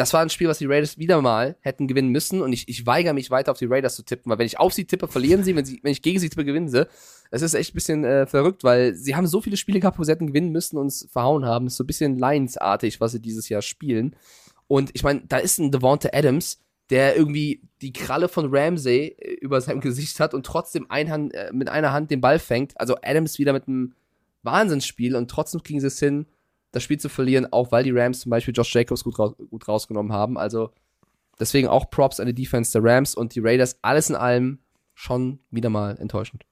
das war ein Spiel, was die Raiders wieder mal hätten gewinnen müssen. Und ich, ich weigere mich weiter auf die Raiders zu tippen, weil wenn ich auf sie tippe, verlieren sie. Wenn, sie, wenn ich gegen sie tippe, gewinnen sie. Es ist echt ein bisschen äh, verrückt, weil sie haben so viele Spiele gehabt, wo sie hätten gewinnen müssen und uns verhauen haben. ist so ein bisschen Lions-artig, was sie dieses Jahr spielen. Und ich meine, da ist ein Devonta Adams, der irgendwie die Kralle von Ramsey äh, über seinem Gesicht hat und trotzdem ein äh, mit einer Hand den Ball fängt. Also Adams wieder mit einem Wahnsinnsspiel und trotzdem kriegen sie es hin, das Spiel zu verlieren, auch weil die Rams zum Beispiel Josh Jacobs gut, raus, gut rausgenommen haben. Also deswegen auch Props an die Defense der Rams und die Raiders. Alles in allem schon wieder mal enttäuschend.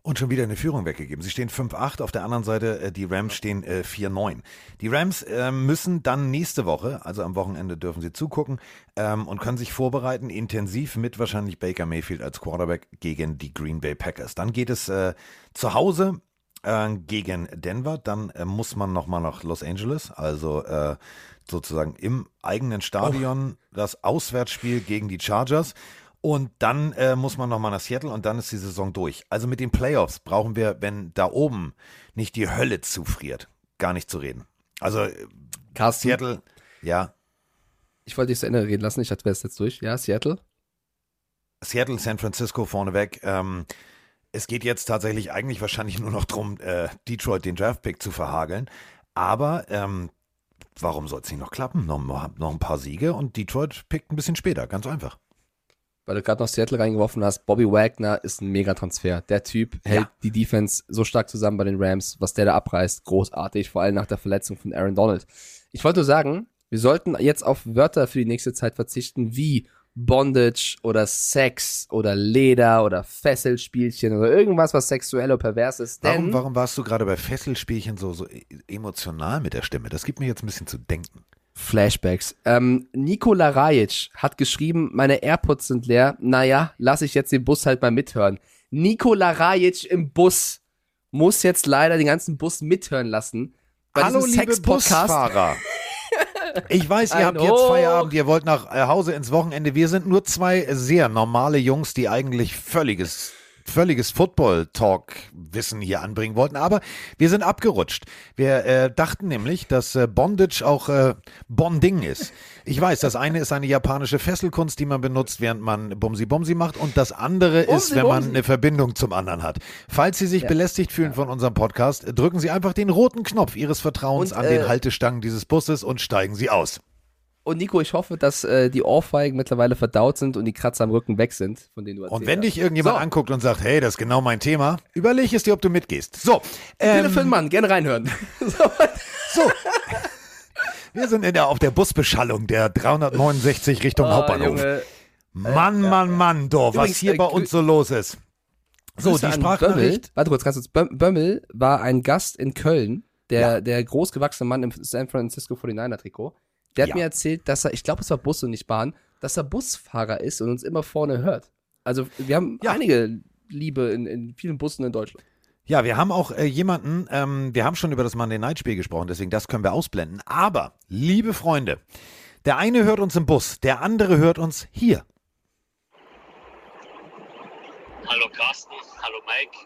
Und schon wieder eine Führung weggegeben. Sie stehen 5-8, auf der anderen Seite äh, die Rams stehen äh, 4-9. Die Rams äh, müssen dann nächste Woche, also am Wochenende dürfen sie zugucken ähm, und können sich vorbereiten, intensiv mit wahrscheinlich Baker Mayfield als Quarterback gegen die Green Bay Packers. Dann geht es äh, zu Hause äh, gegen Denver, dann äh, muss man nochmal nach Los Angeles, also äh, sozusagen im eigenen Stadion das Auswärtsspiel gegen die Chargers. Und dann äh, muss man nochmal nach Seattle und dann ist die Saison durch. Also mit den Playoffs brauchen wir, wenn da oben nicht die Hölle zufriert, gar nicht zu reden. Also äh, Carsten, Seattle, ja, ich wollte dich zu Ende reden lassen, ich hatte es jetzt durch. Ja, Seattle. Seattle, San Francisco vorneweg. Ähm, es geht jetzt tatsächlich eigentlich wahrscheinlich nur noch darum, äh, Detroit den Draftpick zu verhageln. Aber ähm, warum soll es nicht noch klappen? Noch, noch ein paar Siege und Detroit pickt ein bisschen später, ganz einfach. weil du gerade noch Seattle reingeworfen hast, Bobby Wagner ist ein Megatransfer. Der Typ hält Ja. die Defense so stark zusammen bei den Rams, was der da abreißt, großartig, vor allem nach der Verletzung von Aaron Donald. Ich wollte nur sagen, wir sollten jetzt auf Wörter für die nächste Zeit verzichten, wie Bondage oder Sex oder Leder oder Fesselspielchen oder irgendwas, was sexuell oder pervers ist. Warum, warum warst du gerade bei Fesselspielchen so, so e- emotional mit der Stimme? Das gibt mir jetzt ein bisschen zu denken. Flashbacks. Ähm, Nikola Rajic hat geschrieben, meine AirPods sind leer. Naja, lass ich jetzt den Bus halt mal mithören. Nikola Rajic im Bus muss jetzt leider den ganzen Bus mithören lassen. Bei Hallo, liebe. Busfahrer. (laughs) Ich weiß, ihr habt jetzt. Feierabend, ihr wollt nach äh, Hause ins Wochenende. Wir sind nur zwei sehr normale Jungs, die eigentlich völliges völliges Football-Talk-Wissen hier anbringen wollten, aber wir sind abgerutscht. Wir äh, dachten nämlich, dass äh, Bondage auch äh, Bonding ist. Ich weiß, das eine ist eine japanische Fesselkunst, die man benutzt, während man Bumsi-Bumsi macht und das andere ist, wenn man eine Verbindung zum anderen hat. Falls Sie sich Ja. belästigt fühlen von unserem Podcast, drücken Sie einfach den roten Knopf Ihres Vertrauens Und, an äh, den Haltestangen dieses Busses und steigen Sie aus. Und Nico, ich hoffe, dass äh, die Ohrfeigen mittlerweile verdaut sind und die Kratzer am Rücken weg sind, von denen du erzählt Und wenn dich irgendjemand So. anguckt und sagt, hey, das ist genau mein Thema, überleg es dir, ob du mitgehst. So, Bitte ähm, für einen Mann, gerne reinhören. (laughs) so. so. Wir sind in der, auf der Busbeschallung der 369 Richtung Oh, Hauptbahnhof. Junge. Mann, Mann, Mann, doch, was hier äh, bei uns so los ist. So, Grüße die Sprachnachricht. Bömmel. Warte kurz, ganz kurz. Böm- Bömmel war ein Gast in Köln der, Ja. der großgewachsene Mann im San Francisco 49er-Trikot, der hat Ja. mir erzählt, dass er, ich glaube, es war Bus und nicht Bahn, dass er Busfahrer ist und uns immer vorne hört. Also wir haben Ja. einige Liebe in, in vielen Bussen in Deutschland. Ja, wir haben auch äh, jemanden, ähm, wir haben schon über das Monday Night Spiel gesprochen, deswegen das können wir ausblenden. Aber, liebe Freunde, der eine hört uns im Bus, der andere hört uns hier. Hallo Carsten, hallo Mike,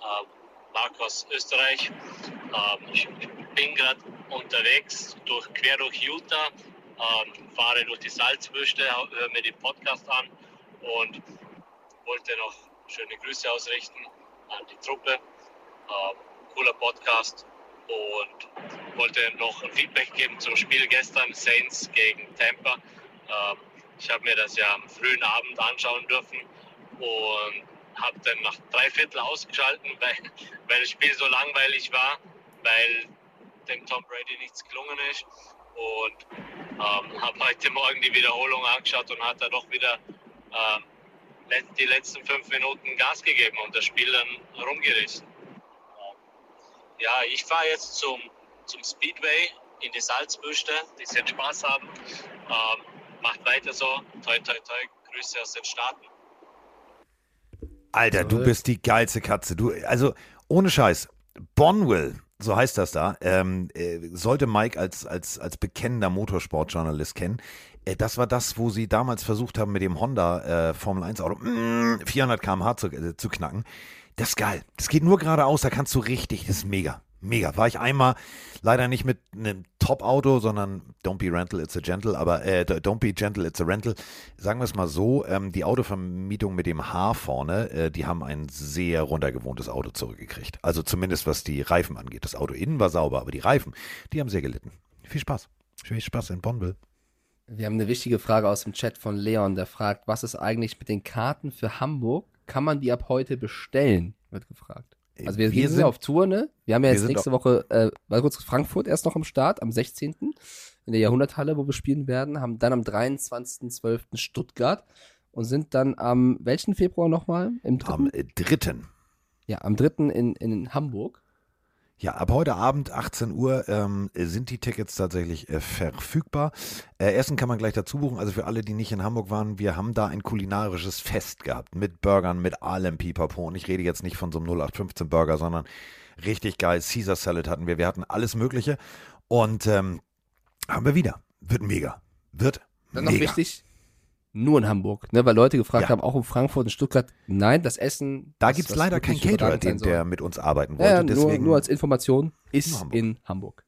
ähm, Marc aus Österreich. Ähm, ich bin gerade unterwegs, durch, quer durch Utah, ähm, fahre durch die Salzwüste, höre mir den Podcast an und wollte noch schöne Grüße ausrichten an die Truppe. Ähm, cooler Podcast und wollte noch ein Feedback geben zum Spiel gestern, Saints gegen Tampa. Ähm, ich habe mir das ja am frühen Abend anschauen dürfen und habe dann nach drei Viertel ausgeschalten, (laughs) weil, weil das Spiel so langweilig war, weil dem Tom Brady nichts gelungen ist. Und ähm, habe heute Morgen die Wiederholung angeschaut und hat er doch wieder let- die letzten fünf Minuten Gas gegeben und das Spiel dann rumgerissen. Ähm, ja, ich fahre jetzt zum, zum Speedway in die Salzwüste. Die werden Spaß haben. Ähm, macht weiter so. Toi, toi, toi. Grüße aus den Staaten. Alter, du bist die geilste Katze. Du, also, ohne Scheiß, Bonville, so heißt das da, ähm, äh, sollte Mike als, als, als bekennender Motorsportjournalist kennen. Äh, das war das, wo sie damals versucht haben, mit dem Honda äh, Formel 1 Auto mm, 400 km/h zu, äh, zu knacken. Das ist geil. Das geht nur geradeaus, da kannst du richtig, das ist mega. Mega. War ich einmal leider nicht mit einem Top-Auto, sondern don't be rental, it's a gentle, aber äh, don't be gentle, it's a rental. Sagen wir es mal so, ähm, die Autovermietung mit dem H vorne, äh, die haben ein sehr runtergewohntes Auto zurückgekriegt. Also zumindest was die Reifen angeht. Das Auto innen war sauber, aber die Reifen, die haben sehr gelitten. Viel Spaß. Viel Spaß in Bonville. Wir haben eine wichtige Frage aus dem Chat von Leon, der fragt, was ist eigentlich mit den Karten für Hamburg? Kann man die ab heute bestellen? Wird gefragt. Also wir, Wir wir sind auf Tour, ne? Wir haben ja jetzt nächste Woche, äh, mal kurz Frankfurt erst noch am Start, am 16. in der Jahrhunderthalle, wo wir spielen werden, haben dann am 23.12. Stuttgart und sind dann am welchen Februar nochmal? Im dritten? Am äh, dritten. ja, am 3. In, in Hamburg. Ja, ab heute Abend 18 Uhr ähm, sind die Tickets tatsächlich äh, verfügbar. Äh, Essen kann man gleich dazu buchen. Also für alle, die nicht in Hamburg waren, wir haben da ein kulinarisches Fest gehabt mit Burgern, mit allem Pipapo. Und ich rede jetzt nicht von so einem 0815 Burger, sondern richtig geil. Caesar Salad hatten wir. Wir hatten alles Mögliche. Und ähm, haben wir wieder. Wird mega. Wird Dann noch mega. wichtig, nur in Hamburg, ne? Weil Leute gefragt Ja. haben, auch in Frankfurt und Stuttgart, nein, das Essen. Da gibt es leider keinen Caterer, den, der mit uns arbeiten wollte. Ja, ja, nur, Deswegen nur als Information ist Hamburg. in Hamburg.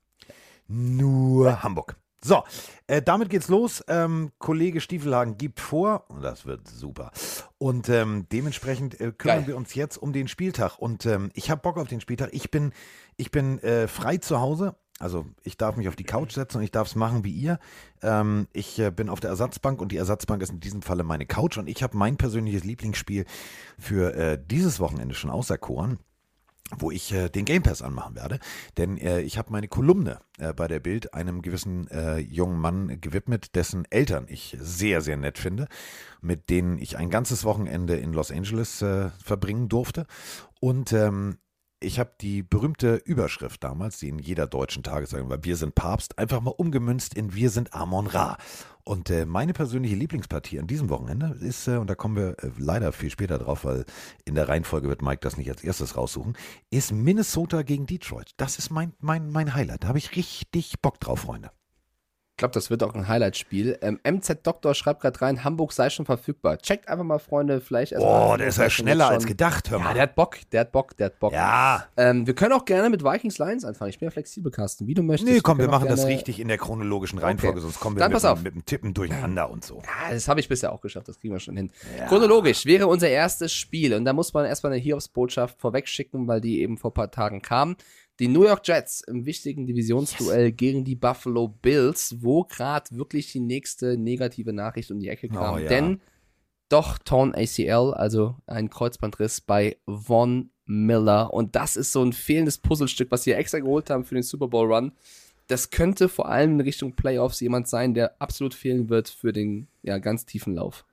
Nur Hamburg. So, äh, damit geht's los. Ähm, Kollege Stiefelhagen gibt vor, und das wird super. Und ähm, dementsprechend äh, kümmern Geil. wir uns jetzt um den Spieltag. Und ähm, ich habe Bock auf den Spieltag. Ich bin, ich bin äh, frei zu Hause. Also ich darf mich auf die Couch setzen und ich darf es machen wie ihr. Ähm, ich äh, bin auf der Ersatzbank und die Ersatzbank ist in diesem Falle meine Couch. Und ich habe mein persönliches Lieblingsspiel für äh, dieses Wochenende schon auserkoren wo ich äh, den Game Pass anmachen werde. Denn äh, ich habe meine Kolumne äh, bei der Bild einem gewissen äh, jungen Mann gewidmet, dessen Eltern ich sehr, sehr nett finde, mit denen ich ein ganzes Wochenende in Los Angeles äh, verbringen durfte. Und ähm, ich habe die berühmte Überschrift damals, die in jeder deutschen Tageszeitung war, Wir sind Papst, einfach mal umgemünzt in Wir sind Amon Ra. Und äh, meine persönliche Lieblingspartie an diesem Wochenende ist, äh, und da kommen wir äh, leider viel später drauf, weil in der Reihenfolge wird Mike das nicht als erstes raussuchen, ist Minnesota gegen Detroit. Das ist mein, mein, mein Highlight. Da habe ich richtig Bock drauf, Freunde. Ich glaube, das wird auch ein Highlight-Spiel. Ähm, MZ Doktor schreibt gerade rein, Hamburg sei schon verfügbar. Checkt einfach mal, Freunde, vielleicht erst Hamburg der ist ja schneller als gedacht, hör Ja, mal. der hat Bock, der hat Bock, der hat Bock. Ja, Ähm, wir können auch gerne mit Vikings Lions anfangen. Ich bin ja flexibel, Carsten, wie du möchtest. nee, komm, wir auch machen das richtig in der chronologischen Reihenfolge, Okay. sonst kommen wir Dann mit, pass auf. mit dem Tippen durcheinander und so. Ja, das habe ich bisher auch geschafft, das kriegen wir schon hin. Chronologisch wäre unser erstes Spiel und da muss man erstmal eine Hiobs-Botschaft vorwegschicken, weil die eben vor ein paar Tagen kam. Die New York Jets im wichtigen Divisionsduell gegen die Buffalo Bills, wo gerade wirklich die nächste negative Nachricht um die Ecke kam. Oh, ja. Denn doch Torn ACL, also ein Kreuzbandriss bei Von Miller. Und das ist so ein fehlendes Puzzlestück, was sie extra geholt haben für den Super Bowl Run. Das könnte vor allem in Richtung Playoffs jemand sein, der absolut fehlen wird für den ja, ganz tiefen Lauf.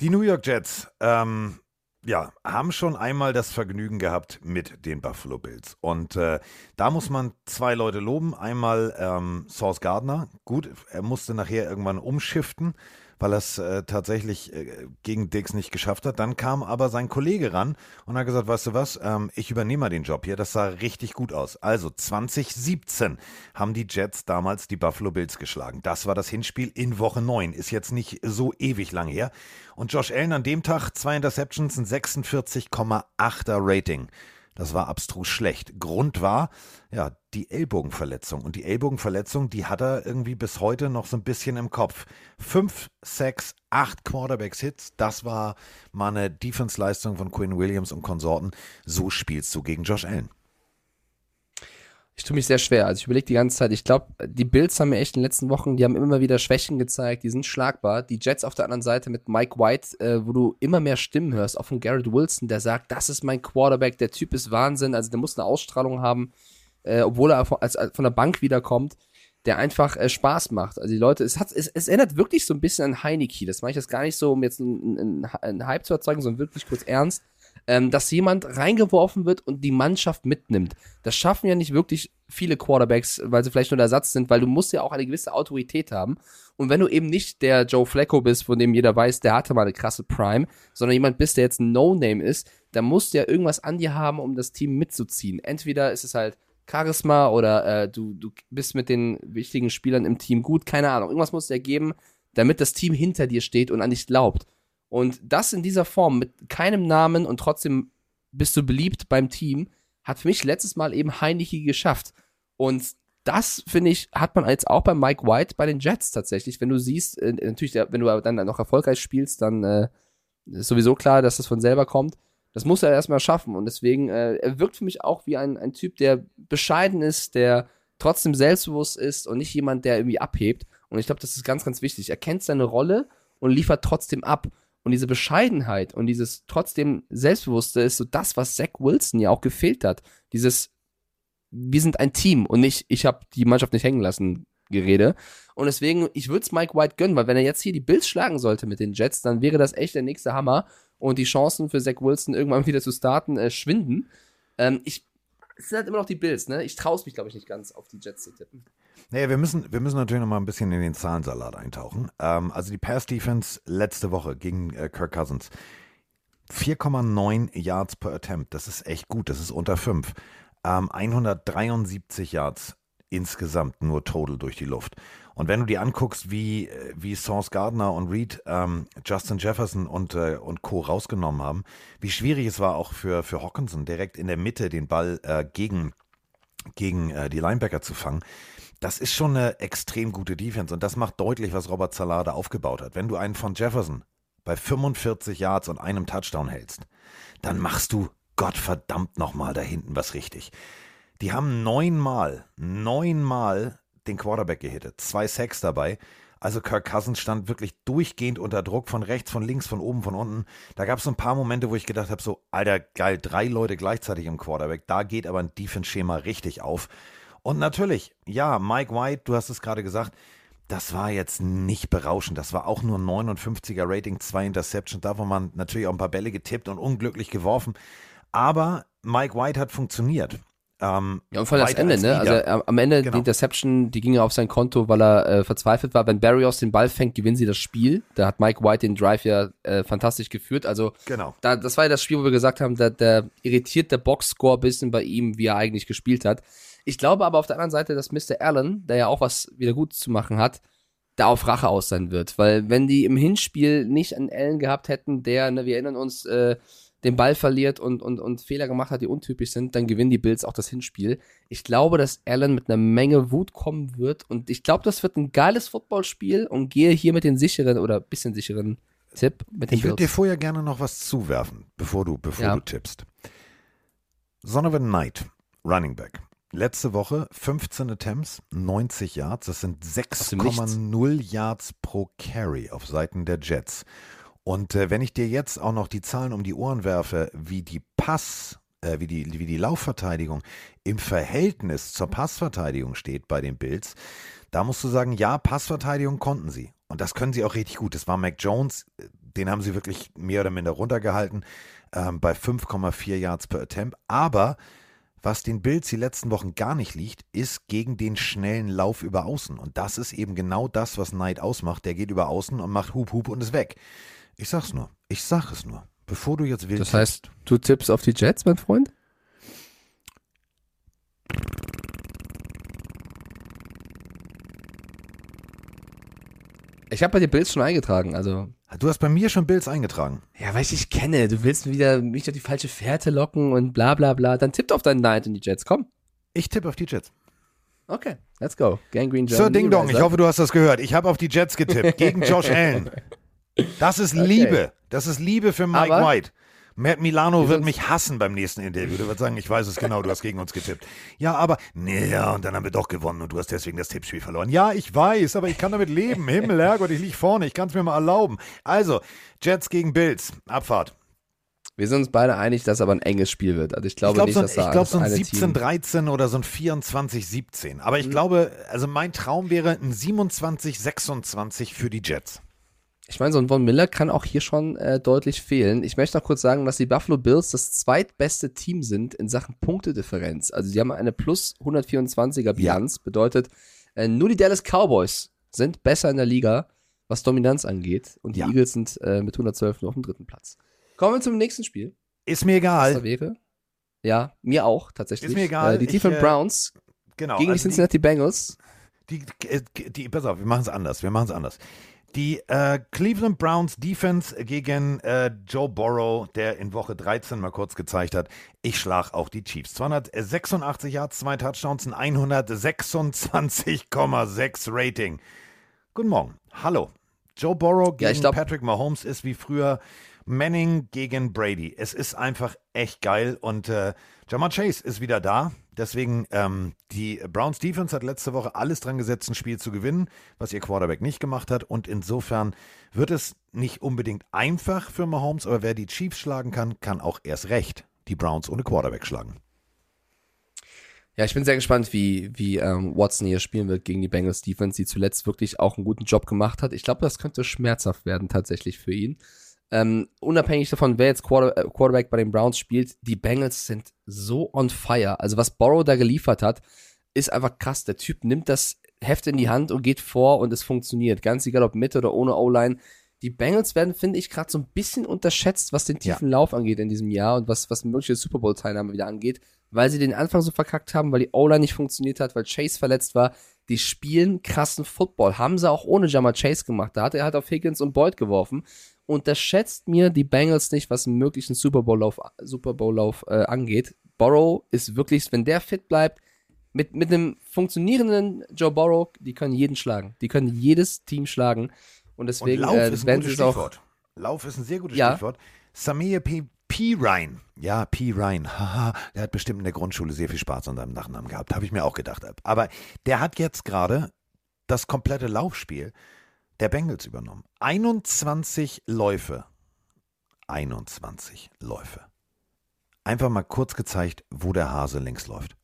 Die New York Jets, ähm, ja, haben schon einmal das Vergnügen gehabt mit den Buffalo Bills. Und äh, da muss man zwei Leute loben. Einmal ähm, Source Gardner. Gut, er musste nachher irgendwann umschiften weil er es äh, tatsächlich äh, gegen Dix nicht geschafft hat. Dann kam aber sein Kollege ran und hat gesagt, weißt du was, ähm, ich übernehme mal den Job hier. Das sah richtig gut aus. Also 2017 haben die Jets damals die Buffalo Bills geschlagen. Das war das Hinspiel in Woche 9. Ist jetzt nicht so ewig lang her. Und Josh Allen an dem Tag zwei Interceptions, ein 46,8er Rating. Das war abstrus schlecht. Grund war, ja, die Ellbogenverletzung. Und die Ellbogenverletzung, die hat er irgendwie bis heute noch so ein bisschen im Kopf. Fünf, sechs, acht Quarterbacks-Hits, das war mal eine Defense-Leistung von Quinn Williams und Konsorten. So spielst du gegen Josh Allen. Ich tue mich sehr schwer. Also ich überlege die ganze Zeit, ich glaube, die Bills haben mir echt in den letzten Wochen, die haben immer wieder Schwächen gezeigt, die sind schlagbar. Die Jets auf der anderen Seite mit Mike White, äh, wo du immer mehr Stimmen hörst, auch von Garrett Wilson, der sagt, das ist mein Quarterback, der Typ ist Wahnsinn, also der muss eine Ausstrahlung haben, äh, obwohl er von, als, als von der Bank wiederkommt, der einfach äh, Spaß macht. Also die Leute, es, hat, es, es erinnert wirklich so ein bisschen an Heineke. Das mache ich jetzt gar nicht so, um jetzt einen, einen, einen Hype zu erzeugen, sondern wirklich kurz ernst ähm, dass jemand reingeworfen wird und die Mannschaft mitnimmt. Das schaffen ja nicht wirklich viele Quarterbacks, weil sie vielleicht nur der Ersatz sind, weil du musst ja auch eine gewisse Autorität haben. Und wenn du eben nicht der Joe Flacco bist, von dem jeder weiß, der hatte mal eine krasse Prime, sondern jemand bist, der jetzt ein No-Name ist, dann musst du ja irgendwas an dir haben, um das Team mitzuziehen. Entweder ist es halt Charisma oder äh, du, du bist mit den wichtigen Spielern im Team gut, keine Ahnung. Irgendwas muss dir geben, damit das Team hinter dir steht und an dich glaubt. Und das in dieser Form mit keinem Namen und trotzdem bist du beliebt beim Team, hat für mich letztes Mal eben Heineke geschafft. Und das, finde ich, hat man jetzt auch bei Mike White bei den Jets tatsächlich. Wenn du siehst, äh, natürlich, wenn du dann noch erfolgreich spielst, dann äh, ist sowieso klar, dass das von selber kommt. Das muss er erstmal schaffen. Und deswegen, äh, er wirkt für mich auch wie ein, ein Typ, der bescheiden ist, der trotzdem selbstbewusst ist und nicht jemand, der irgendwie abhebt. Und ich glaube, das ist ganz, ganz wichtig. Er kennt seine Rolle und liefert trotzdem ab. Und diese Bescheidenheit und dieses trotzdem Selbstbewusste ist so das, was Zach Wilson ja auch gefehlt hat. Dieses, wir sind ein Team und nicht, ich habe die Mannschaft nicht hängen lassen, Gerede. Und deswegen, ich würde es Mike White gönnen, weil wenn er jetzt hier die Bills schlagen sollte mit den Jets, dann wäre das echt der nächste Hammer und die Chancen für Zach Wilson irgendwann (laughs) wieder zu starten äh, schwinden. Ähm, ich, es sind halt immer noch die Bills, ne? Ich traue es mich, glaube ich, nicht ganz auf die Jets zu tippen. Naja, wir müssen, wir müssen natürlich noch mal ein bisschen in den Zahlensalat eintauchen. Ähm, also die Pass-Defense letzte Woche gegen äh, Kirk Cousins. 4,9 Yards per Attempt, das ist echt gut, das ist unter 5. Ähm, 173 Yards insgesamt nur total durch die Luft. Und wenn du dir anguckst, wie, äh, wie Sauce Gardner und Reed ähm, Justin Jefferson und, äh, und Co. rausgenommen haben, wie schwierig es war auch für, für Hawkinson, direkt in der Mitte den Ball äh, gegen, gegen äh, die Linebacker zu fangen, das ist schon eine extrem gute Defense und das macht deutlich, was Robert Salade aufgebaut hat. Wenn du einen von Jefferson bei 45 Yards und einem Touchdown hältst, dann machst du Gottverdammt nochmal da hinten was richtig. Die haben neunmal, neunmal den Quarterback gehittet, zwei Sacks dabei. Also Kirk Cousins stand wirklich durchgehend unter Druck von rechts, von links, von oben, von unten. Da gab es so ein paar Momente, wo ich gedacht habe, so, Alter, geil, drei Leute gleichzeitig im Quarterback. Da geht aber ein Defense-Schema richtig auf. Und natürlich, ja, Mike White, du hast es gerade gesagt, das war jetzt nicht berauschend. Das war auch nur 59er Rating, zwei Interceptions. Davon waren natürlich auch ein paar Bälle getippt und unglücklich geworfen. Aber Mike White hat funktioniert. Ähm, ja, und vor allem das Ende, ne? Also äh, am Ende genau. die Interception, die ging ja auf sein Konto, weil er äh, verzweifelt war. Wenn Barrios den Ball fängt, gewinnen sie das Spiel. Da hat Mike White den Drive ja äh, fantastisch geführt. Also genau. da, das war ja das Spiel, wo wir gesagt haben, da, der irritiert der Boxscore ein bisschen bei ihm, wie er eigentlich gespielt hat. Ich glaube aber auf der anderen Seite, dass Mr. Allen, der ja auch was wieder gut zu machen hat, da auf Rache aus sein wird. Weil wenn die im Hinspiel nicht einen Allen gehabt hätten, der, ne, wir erinnern uns, äh, den Ball verliert und, und, und Fehler gemacht hat, die untypisch sind, dann gewinnen die Bills auch das Hinspiel. Ich glaube, dass Allen mit einer Menge Wut kommen wird und ich glaube, das wird ein geiles Footballspiel und gehe hier mit den sicheren oder bisschen sicheren Tipp mit den Ich würde dir vorher gerne noch was zuwerfen, bevor du, bevor ja. du tippst. Son of a Knight, Running Back. Letzte Woche 15 Attempts, 90 Yards. Das sind 6,0 Yards pro Carry auf Seiten der Jets. Und äh, wenn ich dir jetzt auch noch die Zahlen um die Ohren werfe, wie die Pass, äh, wie, die, wie die Laufverteidigung im Verhältnis zur Passverteidigung steht bei den Bills, da musst du sagen, ja, Passverteidigung konnten sie. Und das können sie auch richtig gut. Das war Mac Jones, den haben sie wirklich mehr oder minder runtergehalten ähm, bei 5,4 Yards per Attempt. Aber was den Bills die letzten Wochen gar nicht liegt, ist gegen den schnellen Lauf über Außen. Und das ist eben genau das, was Knight ausmacht. Der geht über Außen und macht Hup, Hup und ist weg. Ich sag's nur. Ich sag es nur. Bevor du jetzt willst. Das heißt, du tippst auf die Jets, mein Freund? Ich habe bei dir Bills schon eingetragen, also. Du hast bei mir schon Bills eingetragen. Ja, weil ich dich kenne. Du willst wieder mich auf die falsche Fährte locken und bla bla bla. Dann tippt auf deinen Knight und die Jets. Komm. Ich tippe auf die Jets. Okay, let's go. Gangrene Sir Germany. Ding Dong, ich hoffe, du hast das gehört. Ich habe auf die Jets getippt gegen (laughs) Josh Allen. Das ist Okay. Liebe. Das ist Liebe für Mike Aber- White. Matt Milano Wir wird mich hassen beim nächsten Interview. Der wird sagen, ich weiß es genau, du hast gegen uns getippt. Ja, aber, nee, ja, und dann haben wir doch gewonnen und du hast deswegen das Tippspiel verloren. Ja, ich weiß, aber ich kann damit leben. Himmel, Herrgott, ich liege vorne, ich kann es mir mal erlauben. Also, Jets gegen Bills, Abfahrt. Wir sind uns beide einig, dass aber ein enges Spiel wird. Also ich glaube ich glaube, nicht, so, ein- dass da ich glaub, das so ein eine 17-13 oder so ein 24-17. Aber ich Mhm. glaube, also mein Traum wäre ein 27-26 für die Jets. Ich meine, so ein Von Miller kann auch hier schon äh, deutlich fehlen. Ich möchte noch kurz sagen, dass die Buffalo Bills das zweitbeste Team sind in Sachen Punktedifferenz. Also sie haben eine plus 124er Bilanz, bedeutet, äh, nur die Dallas Cowboys sind besser in der Liga, was Dominanz angeht. Und die Ja. Eagles sind äh, mit 112 nur auf dem dritten Platz. Kommen wir zum nächsten Spiel. Ist mir Was da egal. wäre. Ja, mir auch tatsächlich. Ist mir egal. Äh, die Cleveland äh, Browns Genau. gegen die also Cincinnati Bengals. Die, äh, die, die, pass auf, wir machen es anders. Wir machen es anders. Die äh, Cleveland Browns Defense gegen äh, Joe Burrow, der in Woche 13 mal kurz gezeigt hat, ich schlag auch die Chiefs. 286 Yards, zwei Touchdowns, ein 126,6 Rating. Guten Morgen. Hallo. Joe Burrow gegen Ja, glaub- Patrick Mahomes ist wie früher Manning gegen Brady. Es ist einfach echt geil und äh, Jamar Chase ist wieder da. Deswegen, ähm, die Browns Defense hat letzte Woche alles dran gesetzt, ein Spiel zu gewinnen, was ihr Quarterback nicht gemacht hat. Und insofern wird es nicht unbedingt einfach für Mahomes, aber wer die Chiefs schlagen kann, kann auch erst recht die Browns ohne Quarterback schlagen. Ja, ich bin sehr gespannt, wie, wie ähm, Watson hier spielen wird gegen die Bengals Defense, die zuletzt wirklich auch einen guten Job gemacht hat. Ich glaube, das könnte schmerzhaft werden tatsächlich für ihn. Ähm, unabhängig davon, wer jetzt Quarter äh, Quarterback bei den Browns spielt, die Bengals sind so on fire. Also was Borrow da geliefert hat, ist einfach krass. Der Typ nimmt das Heft in die Hand und geht vor und es funktioniert. Ganz egal, ob mit oder ohne O-Line. Die Bengals werden, finde ich, gerade so ein bisschen unterschätzt, was den tiefen Lauf angeht in diesem Jahr und was, was mögliche Super Bowl-Teilnahme wieder angeht, weil sie den Anfang so verkackt haben, weil die O-Line nicht funktioniert hat, weil Chase verletzt war. Die spielen krassen Football. Haben sie auch ohne Jammer Chase gemacht. Da hat er halt auf Higgins und Boyd geworfen. Unterschätzt mir die Bengals nicht, was einen möglichen Super Bowl-Lauf Super Bowl-Lauf, äh, angeht. Burrow ist wirklich, wenn der fit bleibt, mit, mit einem funktionierenden Joe Burrow, die können jeden schlagen. Die können jedes Team schlagen. Und deswegen und Lauf äh, ist ein gutes es auch. Stichwort. Lauf ist ein sehr gutes Ja. Stichwort. Samir P. P. Ryan. Ja, P. Ryan. (laughs) Haha, der hat bestimmt in der Grundschule sehr viel Spaß an seinem Nachnamen gehabt. Habe ich mir auch gedacht. Aber der hat jetzt gerade das komplette Laufspiel der Bengals übernommen. 21 Läufe. 21 Läufe. Einfach mal kurz gezeigt, wo der Hase links läuft.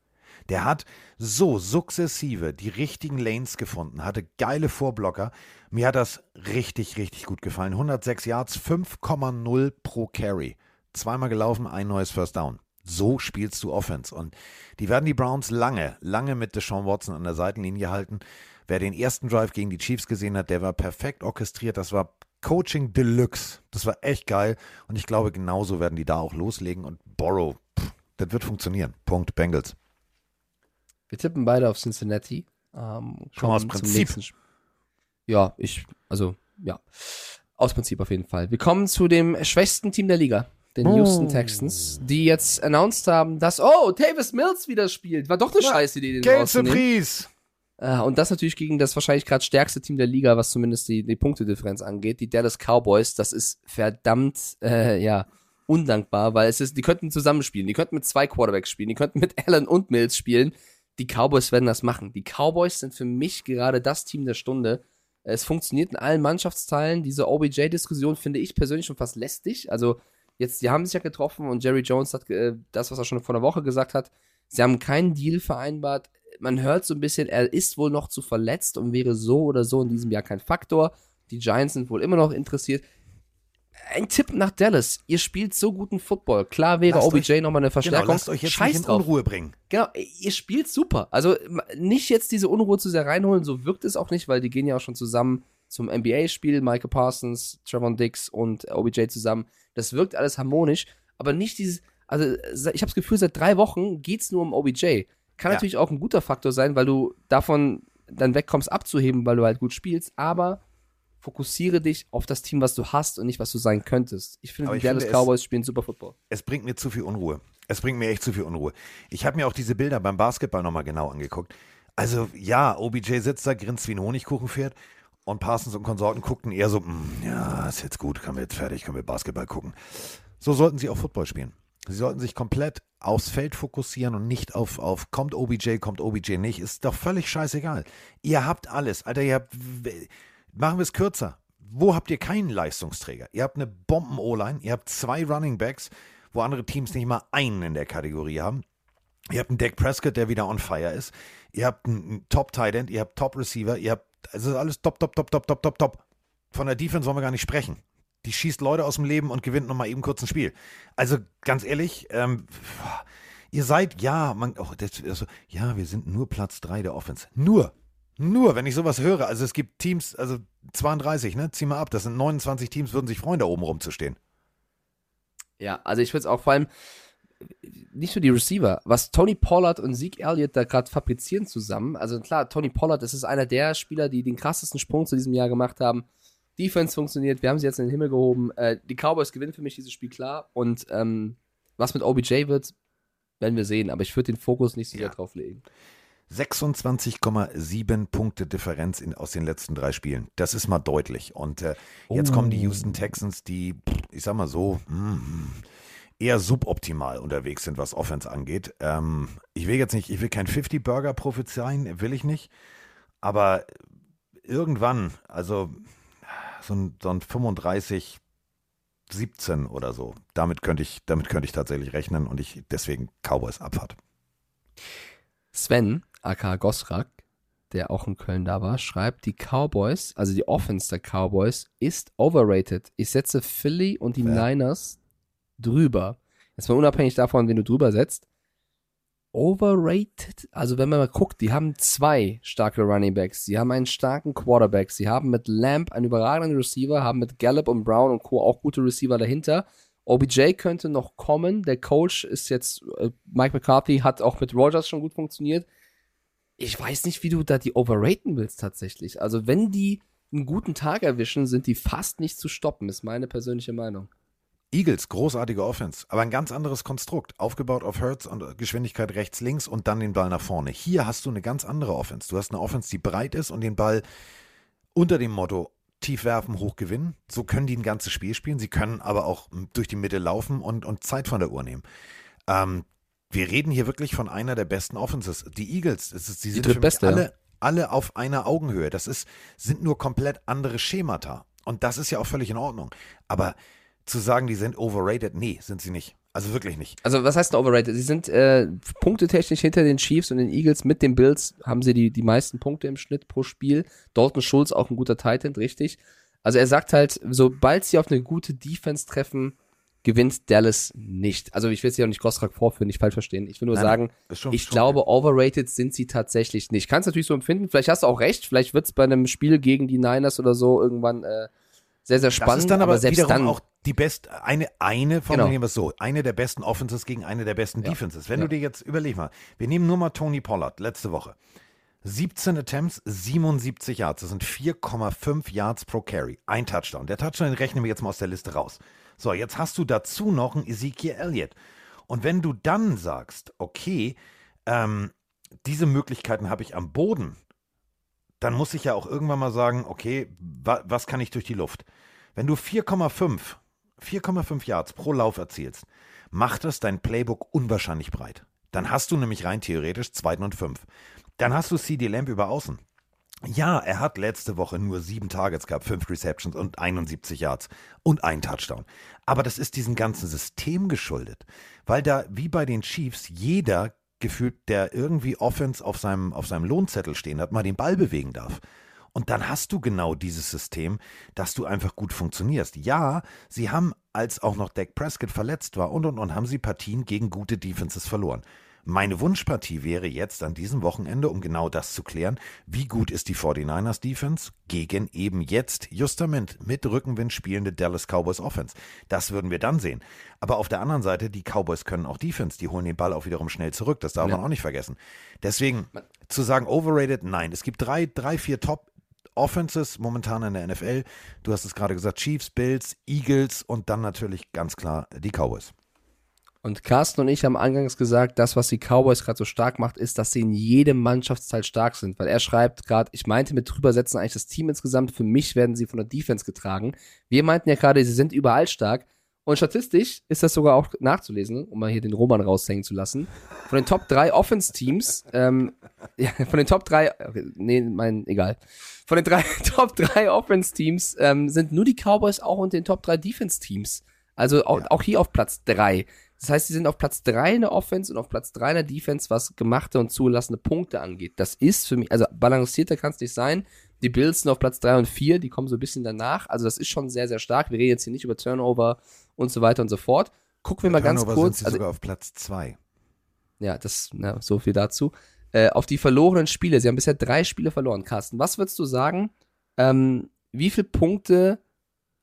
Der hat so sukzessive die richtigen Lanes gefunden, hatte geile Vorblocker. Mir hat das richtig, richtig gut gefallen. 106 Yards, 5,0 pro Carry. Zweimal gelaufen, ein neues First Down. So spielst du Offense. Und die werden die Browns lange, lange mit Deshaun Watson an der Seitenlinie halten. Wer den ersten Drive gegen die Chiefs gesehen hat, der war perfekt orchestriert. Das war Coaching Deluxe. Das war echt geil. Und ich glaube, genauso werden die da auch loslegen. Und Borrow, pff, das wird funktionieren. Punkt, Bengals. Wir tippen beide auf Cincinnati. Ähm, Schon aus Prinzip. Ja, ich, also, ja. Aus Prinzip auf jeden Fall. Wir kommen zu dem schwächsten Team der Liga, den Oh. Houston Texans, die jetzt announced haben, dass, oh, Tavis Mills wieder spielt. War doch eine Ja, scheiß Idee, den Geld. Surprise! Äh, und das natürlich gegen das wahrscheinlich gerade stärkste Team der Liga, was zumindest die, die Punktedifferenz angeht, die Dallas Cowboys. Das ist verdammt, äh, ja, undankbar, weil es ist, die könnten zusammenspielen, die könnten mit zwei Quarterbacks spielen, die könnten mit (laughs) Allen und Mills spielen. Die Cowboys werden das machen. Die Cowboys sind für mich gerade das Team der Stunde. Es funktioniert in allen Mannschaftsteilen. Diese OBJ-Diskussion finde ich persönlich schon fast lästig. Also, jetzt, die haben sich ja getroffen und Jerry Jones hat äh, das, was er schon vor einer Woche gesagt hat. Sie haben keinen Deal vereinbart. Man hört so ein bisschen, er ist wohl noch zu verletzt und wäre so oder so in diesem Jahr kein Faktor. Die Giants sind wohl immer noch interessiert. ein Tipp nach Dallas. Ihr spielt so guten Football. Klar wäre Lasst OBJ nochmal eine Verstärkung. Genau, lasst euch jetzt Scheiß nicht in drauf. Unruhe bringen. Genau, ihr spielt super. Also nicht jetzt diese Unruhe zu sehr reinholen, so wirkt es auch nicht, weil die gehen ja auch schon zusammen zum NBA-Spiel. Michael Parsons, Trevon Dix und OBJ zusammen. Das wirkt alles harmonisch, aber nicht dieses. Also ich habe das Gefühl, seit drei Wochen geht's nur um OBJ. Kann Ja. natürlich auch ein guter Faktor sein, weil du davon dann wegkommst abzuheben, weil du halt gut spielst, aber fokussiere dich auf das Team, was du hast und nicht, was du sein könntest. Ich finde, Aber die ich Dallas Cowboys spielen super Football. Es bringt mir zu viel Unruhe. Es bringt mir echt zu viel Unruhe. Ich habe mir auch diese Bilder beim Basketball nochmal genau angeguckt. Also ja, OBJ sitzt da, grinst wie ein Honigkuchenpferd und Parsons und Konsorten guckten eher so, "Mm, ja, ist jetzt gut, können wir jetzt fertig, können wir Basketball gucken. So sollten sie auch Football spielen. Sie sollten sich komplett aufs Feld fokussieren und nicht auf, auf kommt OBJ, kommt OBJ nicht. Ist doch völlig scheißegal. Ihr habt alles. Alter, ihr habt, machen wir es kürzer. Wo habt ihr keinen Leistungsträger? Ihr habt eine Bomben-O-Line, ihr habt zwei Running Backs, wo andere Teams nicht mal einen in der Kategorie haben. Ihr habt einen Dak Prescott, der wieder on fire ist. Ihr habt einen, Top-Tight End, ihr habt Top-Receiver, ihr habt, also ist alles top, top, top, top, top, top, top. Von der Defense wollen wir gar nicht sprechen. Die schießt Leute aus dem Leben und gewinnt nochmal eben kurz ein Spiel. Also ganz ehrlich, ähm, ihr seid, ja, man, oh, das, also, ja, wir sind nur Platz 3 der Offense. Nur. Nur, wenn ich sowas höre. Also es gibt Teams, also 32, ne? Zieh mal ab. Das sind 29 Teams, würden sich freuen, da oben rumzustehen. Ja, also ich würde es auch vor allem nicht nur die Receiver, was Tony Pollard und Zeke Elliott da gerade fabrizieren zusammen. Also klar, Tony Pollard, das ist einer der Spieler, die den krassesten Sprung zu diesem Jahr gemacht haben. Defense funktioniert, wir haben sie jetzt in den Himmel gehoben. Äh, die Cowboys gewinnen für mich dieses Spiel klar. Und ähm, was mit OBJ wird, werden wir sehen. Aber ich würde den Fokus nicht so sehr Ja. drauf legen. 26,7 Punkte Differenz in, aus den letzten drei Spielen. Das ist mal deutlich. Und äh, jetzt kommen die Houston Texans, die, ich sag mal so, mm, eher suboptimal unterwegs sind, was Offense angeht. Ähm, ich will jetzt nicht, ich will kein 50-Burger prophezeien, will ich nicht. Aber irgendwann, also so ein, so ein 35, 17 oder so, damit könnte ich, damit könnte ich tatsächlich rechnen und ich deswegen Cowboys Abfahrt. Sven, aka Gosrak, der auch in Köln da war, schreibt, die Cowboys, also die Offense der Cowboys, ist overrated. Ich setze Philly und die Fair. Niners drüber. Jetzt mal unabhängig davon, wen du drüber setzt. Overrated? Also wenn man mal guckt, die haben zwei starke Running Backs, sie haben einen starken Quarterback, sie haben mit Lamb einen überragenden Receiver, haben mit Gallup und Brown und Co. auch gute Receiver dahinter. OBJ könnte noch kommen. Der Coach ist jetzt, äh, Mike McCarthy hat auch mit Rogers schon gut funktioniert. Ich weiß nicht, wie du da die overraten willst tatsächlich. Also wenn die einen guten Tag erwischen, sind die fast nicht zu stoppen, ist meine persönliche Meinung. Eagles, großartige Offense, aber ein ganz anderes Konstrukt, aufgebaut auf Hertz und Geschwindigkeit rechts, links und dann den Ball nach vorne. Hier hast du eine ganz andere Offense. Du hast eine Offense, die breit ist und den Ball unter dem Motto tief werfen, hoch gewinnen. So können die ein ganzes Spiel spielen. Sie können aber auch mm, durch die Mitte laufen und, und Zeit von der Uhr nehmen. Ähm, wir reden hier wirklich von einer der besten Offenses. Die Eagles, es ist, die sind für mich drittbeste, alle, ja. alle auf einer Augenhöhe. Das ist, sind nur komplett andere Schemata. Und das ist ja auch völlig in Ordnung. Aber zu sagen, die sind overrated, nee, sind sie nicht. Also wirklich nicht. Also was heißt denn overrated? Sie sind äh, punktetechnisch hinter den Chiefs und den Eagles mit den Bills haben sie die, die meisten Punkte im Schnitt pro Spiel. Dalton Schulz auch ein guter Tight End, richtig. Also er sagt halt, sobald sie auf eine gute Defense treffen, gewinnt Dallas nicht. Also ich will jetzt hier auch nicht Gosrak vorführen, nicht falsch verstehen. Ich will nur Nein, sagen, schon- ich schon glaube, overrated sind sie tatsächlich nicht. Kannst natürlich so empfinden, vielleicht hast du auch recht, vielleicht wird es bei einem Spiel gegen die Niners oder so irgendwann äh, sehr, sehr spannend. das ist dann aber, selbst wiederum dann, auch die best, eine, eine, Genau. formulieren wir es so, eine der besten Offenses gegen eine der besten Ja. Defenses. Wenn Ja. du dir jetzt, überleg mal, wir nehmen nur mal Tony Pollard, letzte Woche. 17 Attempts, 77 Yards. Das sind 4,5 Yards pro Carry. Ein Touchdown. Der Touchdown den rechnen wir jetzt mal aus der Liste raus. So, jetzt hast du dazu noch einen Ezekiel Elliott. Und wenn du dann sagst, okay, ähm, diese Möglichkeiten habe ich am Boden, dann muss ich ja auch irgendwann mal sagen, okay, wa was kann ich durch die Luft? Wenn du 4,5 4,5 Yards pro Lauf erzielst, macht das dein Playbook unwahrscheinlich breit. Dann hast du nämlich rein theoretisch zweiten und fünf. Dann hast du CD Lamb über außen. Ja, er hat letzte Woche nur sieben Targets gehabt, fünf Receptions und 71 Yards und ein Touchdown. Aber das ist diesem ganzen System geschuldet, weil da, wie bei den Chiefs, jeder gefühlt, der irgendwie Offense auf seinem, auf seinem Lohnzettel stehen hat, mal den Ball bewegen darf. Und dann hast du genau dieses System, dass du einfach gut funktionierst. Ja, sie haben, als auch noch Dak Prescott verletzt war und und und, haben sie Partien gegen gute Defenses verloren. Meine Wunschpartie wäre jetzt an diesem Wochenende, um genau das zu klären, wie gut ist die 49ers Defense gegen eben jetzt justament mit Rückenwind spielende Dallas Cowboys Offense. Das würden wir dann sehen. Aber auf der anderen Seite, die Cowboys können auch Defense, die holen den Ball auch wiederum schnell zurück. Das darf Ja. man auch nicht vergessen. Deswegen zu sagen overrated, nein. Es gibt drei, drei, vier Top Offenses momentan in der NFL. Du hast es gerade gesagt, Chiefs, Bills, Eagles und dann natürlich ganz klar die Cowboys. Und Carsten und ich haben angangs gesagt, das, was die Cowboys gerade so stark macht, ist, dass sie in jedem Mannschaftsteil stark sind. Weil er schreibt gerade, ich meinte mit drüber setzen eigentlich das Team insgesamt. Für mich werden sie von der Defense getragen. Wir meinten ja gerade, sie sind überall stark. Und statistisch ist das sogar auch nachzulesen, um mal hier den Roman raushängen zu lassen. Von den Top 3 Offense-Teams, ähm, (laughs) ja, von den Top 3, okay, nee, mein, egal. Von den drei (laughs) Top 3 Offense-Teams ähm, sind nur die Cowboys auch unter den Top 3 Defense-Teams. Also auch, auch hier auf Platz 3. Das heißt, sie sind auf Platz 3 in der Offense und auf Platz 3 in der Defense, was gemachte und zugelassene Punkte angeht. Das ist für mich, also balancierter kann es nicht sein. Die Bills sind auf Platz 3 und 4, die kommen so ein bisschen danach. Also das ist schon sehr, sehr stark. Wir reden jetzt hier nicht über Turnover und so weiter und so fort. Gucken wir mal ganz Turnover kurz. sind sie Also, sogar auf Platz zwei. ja, das, na, so viel dazu. Äh, auf die verlorenen Spiele. Sie haben bisher drei Spiele verloren. Carsten, was würdest du sagen? Ähm, wie viele Punkte,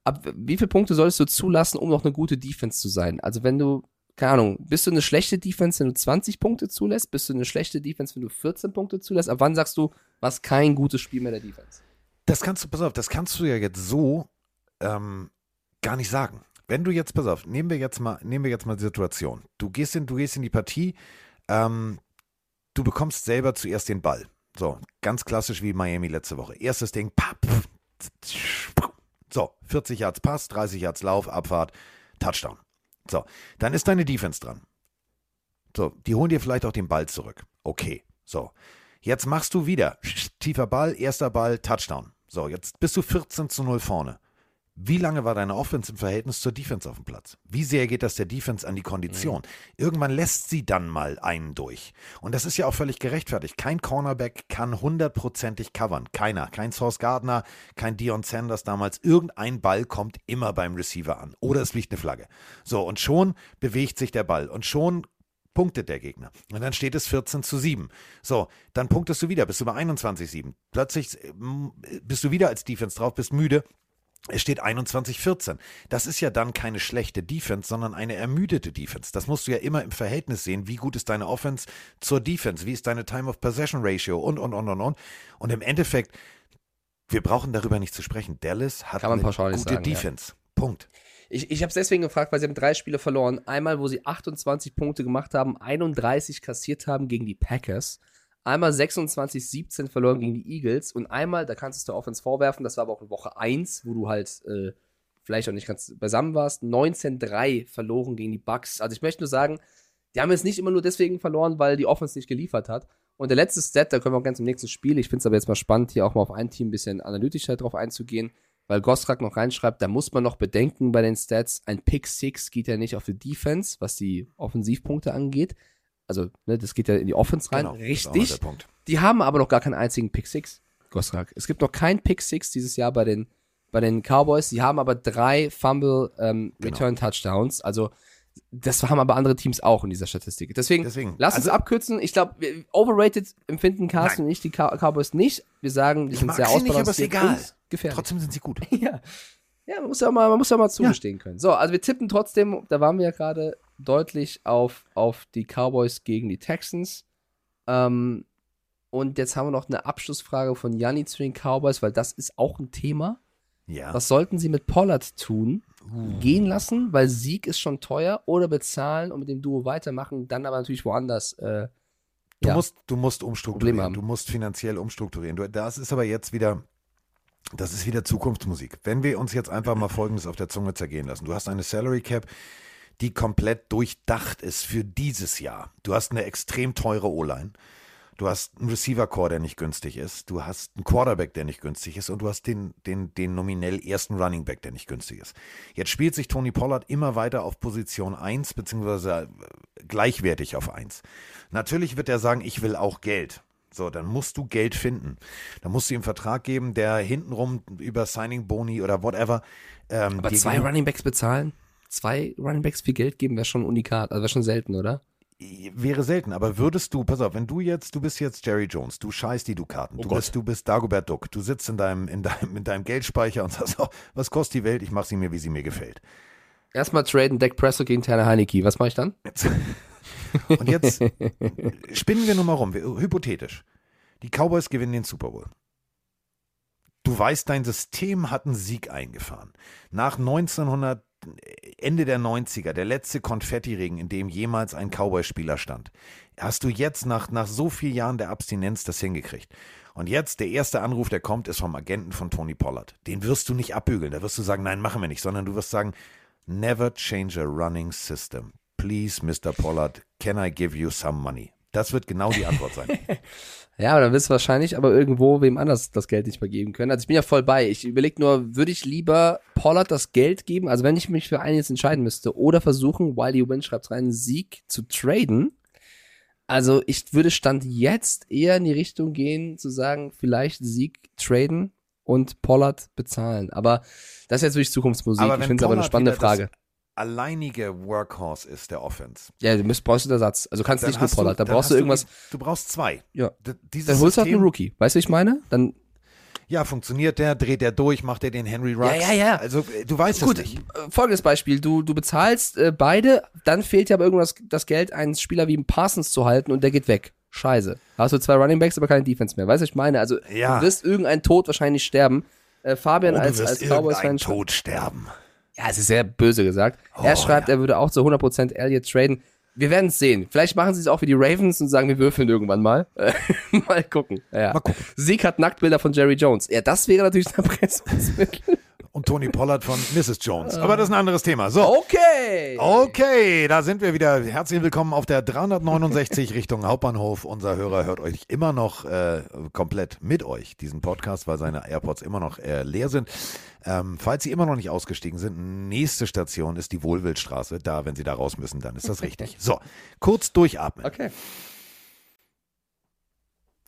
ab wie viele Punkte solltest du zulassen, um noch eine gute Defense zu sein? Also wenn du, keine Ahnung, bist du eine schlechte Defense, wenn du 20 Punkte zulässt? Bist du eine schlechte Defense, wenn du 14 Punkte zulässt? Ab wann sagst du, was kein gutes Spiel mehr der Defense? Das kannst du, pass auf, das kannst du ja jetzt so ähm, gar nicht sagen. Wenn du jetzt, pass auf, nehmen wir jetzt mal, nehmen wir jetzt mal die Situation. Du gehst in, du gehst in die Partie, ähm, du bekommst selber zuerst den Ball. So, ganz klassisch wie Miami letzte Woche. Erstes Ding, papp, so, 40 Yards Pass, 30 Yards Lauf, Abfahrt, Touchdown. So, dann ist deine Defense dran. So, die holen dir vielleicht auch den Ball zurück. Okay, so. Jetzt machst du wieder tiefer Ball, erster Ball, Touchdown. So, jetzt bist du 14 zu 0 vorne. Wie lange war deine Offense im Verhältnis zur Defense auf dem Platz? Wie sehr geht das der Defense an die Kondition? Irgendwann lässt sie dann mal einen durch. Und das ist ja auch völlig gerechtfertigt. Kein Cornerback kann hundertprozentig covern. Keiner. Kein Source Gardner, kein Dion Sanders damals. Irgendein Ball kommt immer beim Receiver an. Oder es fliegt eine Flagge. So, und schon bewegt sich der Ball. Und schon punktet der Gegner. Und dann steht es 14 zu 7. So, dann punktest du wieder, bist du bei 21-7. Plötzlich ähm, bist du wieder als Defense drauf, bist müde. Es steht 21-14. Das ist ja dann keine schlechte Defense, sondern eine ermüdete Defense. Das musst du ja immer im Verhältnis sehen. Wie gut ist deine Offense zur Defense? Wie ist deine Time of Possession Ratio? Und, und, und, und, und. Und im Endeffekt, wir brauchen darüber nicht zu sprechen. Dallas hat eine gute sagen, ja. Defense. Punkt. Ich, ich habe es deswegen gefragt, weil sie haben drei Spiele verloren. Einmal, wo sie 28 Punkte gemacht haben, 31 kassiert haben gegen die Packers. Einmal 26-17 verloren gegen die Eagles. Und einmal, da kannst du es der Offense vorwerfen, das war aber auch in Woche 1, wo du halt äh, vielleicht auch nicht ganz beisammen warst. 19-3 verloren gegen die Bucks. Also ich möchte nur sagen, die haben jetzt nicht immer nur deswegen verloren, weil die Offense nicht geliefert hat. Und der letzte Stat, da können wir auch ganz im nächsten Spiel. Ich finde es aber jetzt mal spannend, hier auch mal auf ein Team ein bisschen analytischer drauf einzugehen, weil Gostrak noch reinschreibt, da muss man noch bedenken bei den Stats, ein Pick 6 geht ja nicht auf die Defense, was die Offensivpunkte angeht. Also, ne, das geht ja in die Offense rein. Genau, Richtig. Die haben aber noch gar keinen einzigen Pick 6, Gostrak. Es gibt noch keinen Pick 6 dieses Jahr bei den, bei den Cowboys. Die haben aber drei Fumble ähm, Genau. Return Touchdowns. Also, das haben aber andere Teams auch in dieser Statistik. Deswegen, Deswegen, lass uns also- abkürzen. Ich glaube, overrated empfinden Carsten und ich die Cow- Cowboys nicht. Wir sagen, die Ich sind mag sehr sie nicht, aber ist ausbalanciert egal. und gefährlich. Trotzdem sind sie gut. (laughs) Ja. Ja, man muss ja mal, man muss ja mal zugestehen können. So, also wir tippen trotzdem, da waren wir ja gerade deutlich auf, auf die Cowboys gegen die Texans. Ähm, und jetzt haben wir noch eine Abschlussfrage von Janni zu den Cowboys, weil das ist auch ein Thema. Ja. Was sollten sie mit Pollard tun? Gehen lassen, weil Sieg ist schon teuer, oder bezahlen und mit dem Duo weitermachen, dann aber natürlich woanders. Äh, Du, ja. musst, du musst umstrukturieren. Du musst finanziell umstrukturieren. Du, das ist aber jetzt wieder, das ist wieder Zukunftsmusik. Wenn wir uns jetzt einfach mal Folgendes auf der Zunge zergehen lassen. Du hast eine Salary Cap, die komplett durchdacht ist für dieses Jahr. Du hast eine extrem teure O-Line. Du hast einen Receiver-Core, der nicht günstig ist. Du hast einen Quarterback, der nicht günstig ist. Und du hast den, den, den nominell ersten Running Back, der nicht günstig ist. Jetzt spielt sich Tony Pollard immer weiter auf Position 1, beziehungsweise äh, gleichwertig auf 1. Natürlich wird er sagen, ich will auch Geld. So, dann musst du Geld finden. Dann musst du ihm einen Vertrag geben, der hintenrum über Signing Boni oder whatever. Ähm, Aber zwei genug- Runningbacks bezahlen? Zwei Runningbacks viel Geld geben, wäre schon unikat. Also wäre schon selten, oder? wäre selten, aber würdest du, pass auf, wenn du jetzt, du bist jetzt Jerry Jones, du scheißt die Dukaten, du Gott. bist, du bist Dagobert Duck, du sitzt in deinem, in deinem, in deinem Geldspeicher und sagst, oh, was kostet die Welt, ich mache sie mir, wie sie mir gefällt. Erstmal traden Dak Prescott gegen Tanner Heineke. Was mache ich dann? Und jetzt spinnen wir nur mal rum, wir- hypothetisch. Die Cowboys gewinnen den Super Bowl. Du weißt, dein System hat einen Sieg eingefahren. Nach 1900, Ende der 90er, der letzte Konfettiregen, in dem jemals ein Cowboy-Spieler stand, hast du jetzt nach, nach so vielen Jahren der Abstinenz das hingekriegt. Und jetzt, der erste Anruf, der kommt, ist vom Agenten von Tony Pollard. Den wirst du nicht abbügeln. Da wirst du sagen, nein, machen wir nicht, sondern du wirst sagen, never change a running system. Please, Mr. Pollard, can I give you some money? Das wird genau die Antwort sein. (laughs) Ja, aber dann wirst du wahrscheinlich aber irgendwo wem anders das Geld nicht mehr geben können. Also ich bin ja voll bei. Ich überlege nur, würde ich lieber Pollard das Geld geben, also wenn ich mich für einen jetzt entscheiden müsste, oder versuchen, Wiley Win schreibt rein, Sieg zu traden. Also ich würde Stand jetzt eher in die Richtung gehen, zu sagen, vielleicht Sieg traden und Pollard bezahlen. Aber das ist jetzt wirklich Zukunftsmusik. ich finde es aber eine spannende Frage. Das alleinige Workhorse ist der Offense. Ja, du müsst, brauchst du Ersatz. Also kannst Dann nicht nur Pollard, da brauchst du irgendwas. Du brauchst zwei. Ja. D- Dieses Dann holst du halt einen Rookie. Weißt du, was ich meine? Dann Ja, funktioniert der, dreht der durch, macht er den Henry Ruggs. Ja, ja, ja. Also, äh, du weißt Gut, es nicht. äh, folgendes Beispiel. Du, du bezahlst äh, beide, dann fehlt dir aber irgendwas das Geld, einen Spieler wie Parsons zu halten und der geht weg. Scheiße. Da hast du zwei Running Backs, aber keine Defense mehr. Weißt du, was ich meine? Also, Ja. du wirst irgendein Tod wahrscheinlich sterben. Äh, Fabian Oh, du als, als Cowboys-Fan. Tod sterben. Ja, es ist sehr böse gesagt. er Oh, schreibt, ja. er würde auch zu 100% Elliott traden. Wir werden es sehen. Vielleicht machen sie es auch wie die Ravens und sagen, wir würfeln irgendwann mal. Äh, (laughs) mal gucken. Ja. Mal gucken. Sieg hat Nacktbilder von Jerry Jones. Ja, das wäre natürlich ein Erpressungsmittel. Und Tony Pollard von Mrs. Jones. Aber das ist ein anderes Thema. So. Okay. Okay, da sind wir wieder. Herzlich willkommen auf der 369 (laughs) Richtung Hauptbahnhof. Unser Hörer hört euch immer noch äh, komplett mit euch, diesen Podcast, weil seine AirPods immer noch äh, leer sind. Ähm, falls Sie immer noch nicht ausgestiegen sind, nächste Station ist die Wohlwildstraße. Da, wenn Sie da raus müssen, dann ist das richtig. (laughs) So, kurz durchatmen. Okay.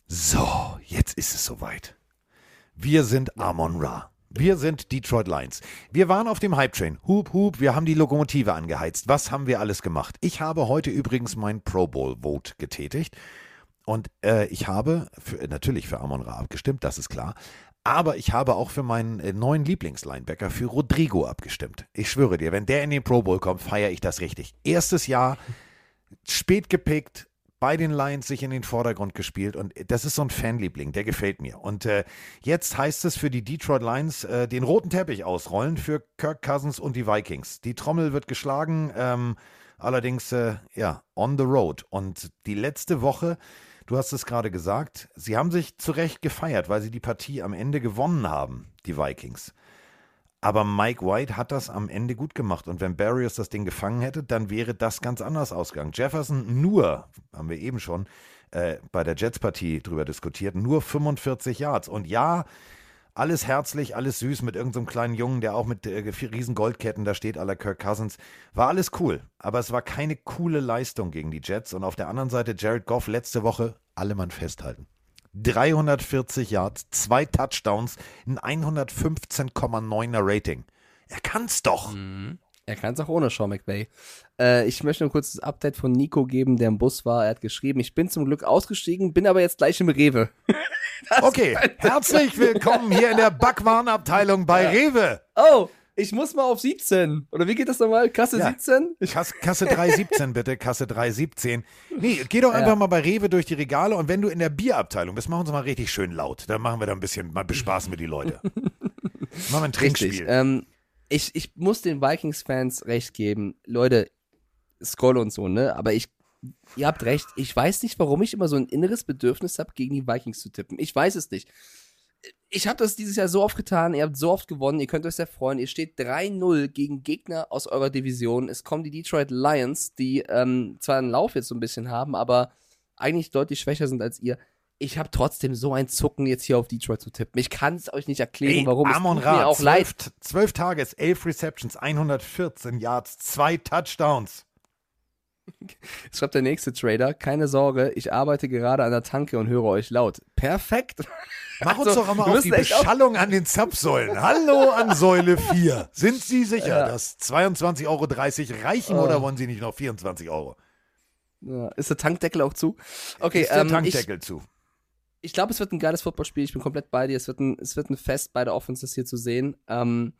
So, jetzt ist es soweit. Wir sind Amon Ra. Wir sind Detroit Lions. Wir waren auf dem Hype Train. Hup, hup, wir haben die Lokomotive angeheizt. Was haben wir alles gemacht? Ich habe heute übrigens mein Pro Bowl Vote getätigt. Und äh, ich habe für, natürlich für Amon Ra abgestimmt, das ist klar. Aber ich habe auch für meinen äh, neuen Lieblingslinebacker, für Rodrigo abgestimmt. Ich schwöre dir, wenn der in den Pro Bowl kommt, feiere ich das richtig. Erstes Jahr, spät gepickt, bei den Lions sich in den Vordergrund gespielt und das ist so ein Fanliebling, der gefällt mir. Und äh, jetzt heißt es für die Detroit Lions äh, den roten Teppich ausrollen für Kirk Cousins und die Vikings. Die Trommel wird geschlagen, ähm, allerdings äh, ja on the road. Und die letzte Woche, du hast es gerade gesagt, sie haben sich zu Recht gefeiert, weil sie die Partie am Ende gewonnen haben, die Vikings. Aber Mike White hat das am Ende gut gemacht. Und wenn Barrios das Ding gefangen hätte, dann wäre das ganz anders ausgegangen. Jefferson nur, haben wir eben schon äh, bei der Jets-Partie drüber diskutiert, nur 45 Yards. Und ja, alles herzlich, alles süß mit irgendeinem kleinen Jungen, der auch mit äh, riesen Goldketten da steht, la Kirk Cousins. War alles cool. Aber es war keine coole Leistung gegen die Jets. Und auf der anderen Seite Jared Goff letzte Woche, alle Mann festhalten. 340 Yards, zwei Touchdowns, ein 115,9er Rating. Er kann's doch. Er kann es auch ohne Sean McVay. Äh, ich möchte nur kurz das Update von Nico geben, der im Bus war. Er hat geschrieben, ich bin zum Glück ausgestiegen, bin aber jetzt gleich im Rewe. (laughs) Okay, herzlich willkommen hier in der Backwarenabteilung bei Rewe. Oh, ich muss mal auf 17. Oder wie geht das nochmal? Kasse Ja. 17? Kasse, Kasse 317 bitte, Kasse 317. Nee, geh doch einfach Ja. mal bei Rewe durch die Regale und wenn du in der Bierabteilung bist, machen wir uns mal richtig schön laut. Dann machen wir da ein bisschen, mal bespaßen wir die Leute. (laughs) machen wir ein Trinkspiel. Ähm, ich, ich muss den Vikings-Fans recht geben. Leute, Skoll und so, ne? Aber ich, ihr habt recht. Ich weiß nicht, warum ich immer so ein inneres Bedürfnis habe, gegen die Vikings zu tippen. Ich weiß es nicht. Ich habe das dieses Jahr so oft getan. Ihr habt so oft gewonnen. Ihr könnt euch sehr freuen. Ihr steht 3-0 gegen Gegner aus eurer Division. Es kommen die Detroit Lions, die ähm, zwar einen Lauf jetzt so ein bisschen haben, aber eigentlich deutlich schwächer sind als ihr. Ich habe trotzdem so ein Zucken, jetzt hier auf Detroit zu tippen. Ich kann es euch nicht erklären, Ey, warum. Amon es mir auch leid. 12, 12 Tages, 11 Receptions, 114 Yards, zwei Touchdowns. (laughs) Schreibt der nächste Trader, keine Sorge, ich arbeite gerade an der Tanke und höre euch laut. Perfekt. Mach uns Also, doch einmal auf die echt auf- Beschallung an den Zapfsäulen. Hallo an Säule 4. Sind Sie sicher, Ja. dass 22,30 Euro reichen Oh. oder wollen Sie nicht noch 24 Euro? Ja, ist der Tankdeckel auch zu? Okay, Ist der ähm, ich, Tankdeckel zu? ich glaube, es wird ein geiles Footballspiel. Ich bin komplett bei dir. Es wird ein, es wird ein Fest, beide Offenses hier zu sehen. Ähm,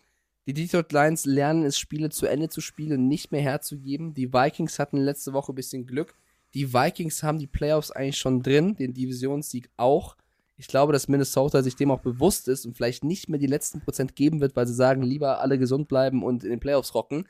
die Detroit Lions lernen es, Spiele zu Ende zu spielen nicht mehr herzugeben. Die Vikings hatten letzte Woche ein bisschen Glück. Die Vikings haben die Playoffs eigentlich schon drin, den Divisionssieg auch. Ich glaube, dass Minnesota sich dem auch bewusst ist und vielleicht nicht mehr die letzten Prozent geben wird, weil sie sagen, lieber alle gesund bleiben und in den Playoffs rocken.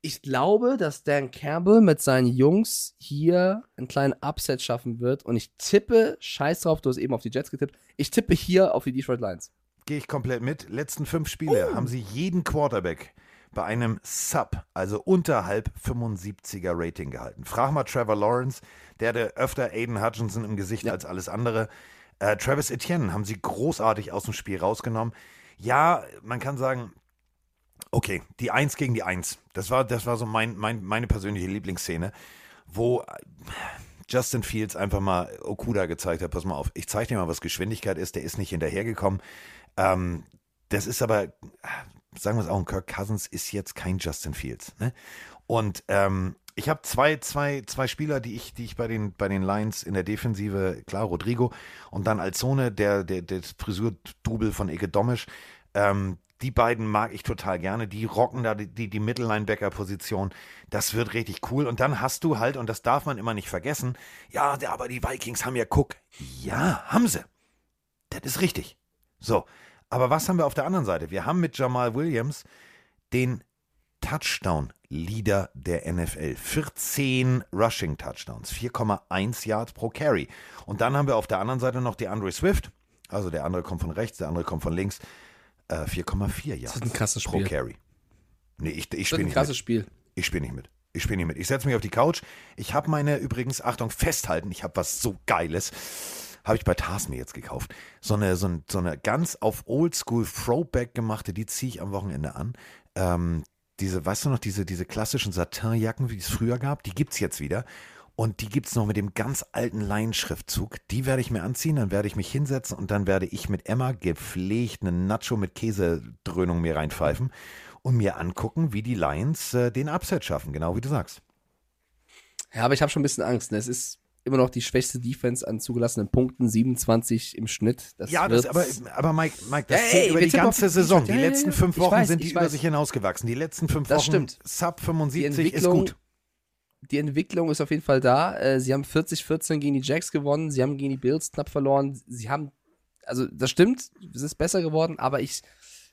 Ich glaube, dass Dan Campbell mit seinen Jungs hier einen kleinen Upset schaffen wird und ich tippe, scheiß drauf, du hast eben auf die Jets getippt, ich tippe hier auf die Detroit Lions. Gehe ich komplett mit. Letzten fünf Spiele Oh. haben Sie jeden Quarterback bei einem Sub, also unterhalb 75er Rating gehalten. Frag mal Trevor Lawrence, der hatte öfter Aiden Hutchinson im Gesicht als alles andere. Äh, Travis Etienne haben sie großartig aus dem Spiel rausgenommen. Ja, man kann sagen, okay, die Eins gegen die Eins. Das war, das war so mein, mein, meine persönliche Lieblingsszene, wo äh, Justin Fields einfach mal Okuda gezeigt hat, pass mal auf, ich zeige dir mal, was Geschwindigkeit ist, der ist nicht hinterhergekommen. Ähm, das ist aber, äh, sagen wir es auch, ein Kirk Cousins ist jetzt kein Justin Fields. Ne? Und ähm, ich habe zwei, zwei, zwei Spieler, die ich, die ich bei den, bei den Lions in der Defensive, klar, Rodrigo und dann Alzone, der, der, der Frisurdouble von Ike Domisch. Ähm, die beiden mag ich total gerne. Die rocken da die, die, die Mittellinebacker-Position. Das wird richtig cool. Und dann hast du halt, und das darf man immer nicht vergessen, ja, aber die Vikings haben ja Cook. Ja, haben sie. Das ist richtig. So, aber was haben wir auf der anderen Seite? Wir haben mit Jamal Williams den Touchdown-Leader der NFL. 14 Rushing-Touchdowns, 4,1 Yards pro Carry. Und dann haben wir auf der anderen Seite noch die Andre Swift. Also der andere kommt von rechts, der andere kommt von links. Äh, 4,4 Yards wird ein krasses pro Spiel. Carry. Nee, ich, ich Das spiele ein nicht krasses mit. Spiel. Ich spiele nicht mit. Ich spiele nicht mit. Ich setze mich auf die Couch. Ich habe meine, übrigens, Achtung, festhalten, ich habe was so Geiles. Habe ich bei Tars mir jetzt gekauft. So eine, so, ein, so eine ganz auf Oldschool Throwback gemachte, die ziehe ich am Wochenende an. Ähm, diese, weißt du noch, diese, diese klassischen Satinjacken, wie es früher gab, die gibt es jetzt wieder. Und die gibt es noch mit dem ganz alten Laienschriftzug. Die werde ich mir anziehen, dann werde ich mich hinsetzen und dann werde ich mit Emma gepflegt einen Nacho mit Käsedröhnung mir reinpfeifen und mir angucken, wie die Lions äh, den Upset schaffen, genau wie du sagst. Ja, aber ich habe schon ein bisschen Angst. Ne? Es ist immer noch die schwächste Defense an zugelassenen Punkten, 27 im Schnitt. Das ja, das, aber, aber Mike, Mike, das Ja, zählt über die ganze auf Saison. Die letzten fünf Wochen weiß, sind die über weiß. sich hinausgewachsen. Die letzten fünf Das Wochen stimmt. Sub die 75 ist gut. die Entwicklung ist auf jeden Fall da. Äh, Sie haben 40-14 gegen die Jacks gewonnen, sie haben gegen die Bills knapp verloren. Sie haben, also das stimmt, es ist besser geworden, aber ich,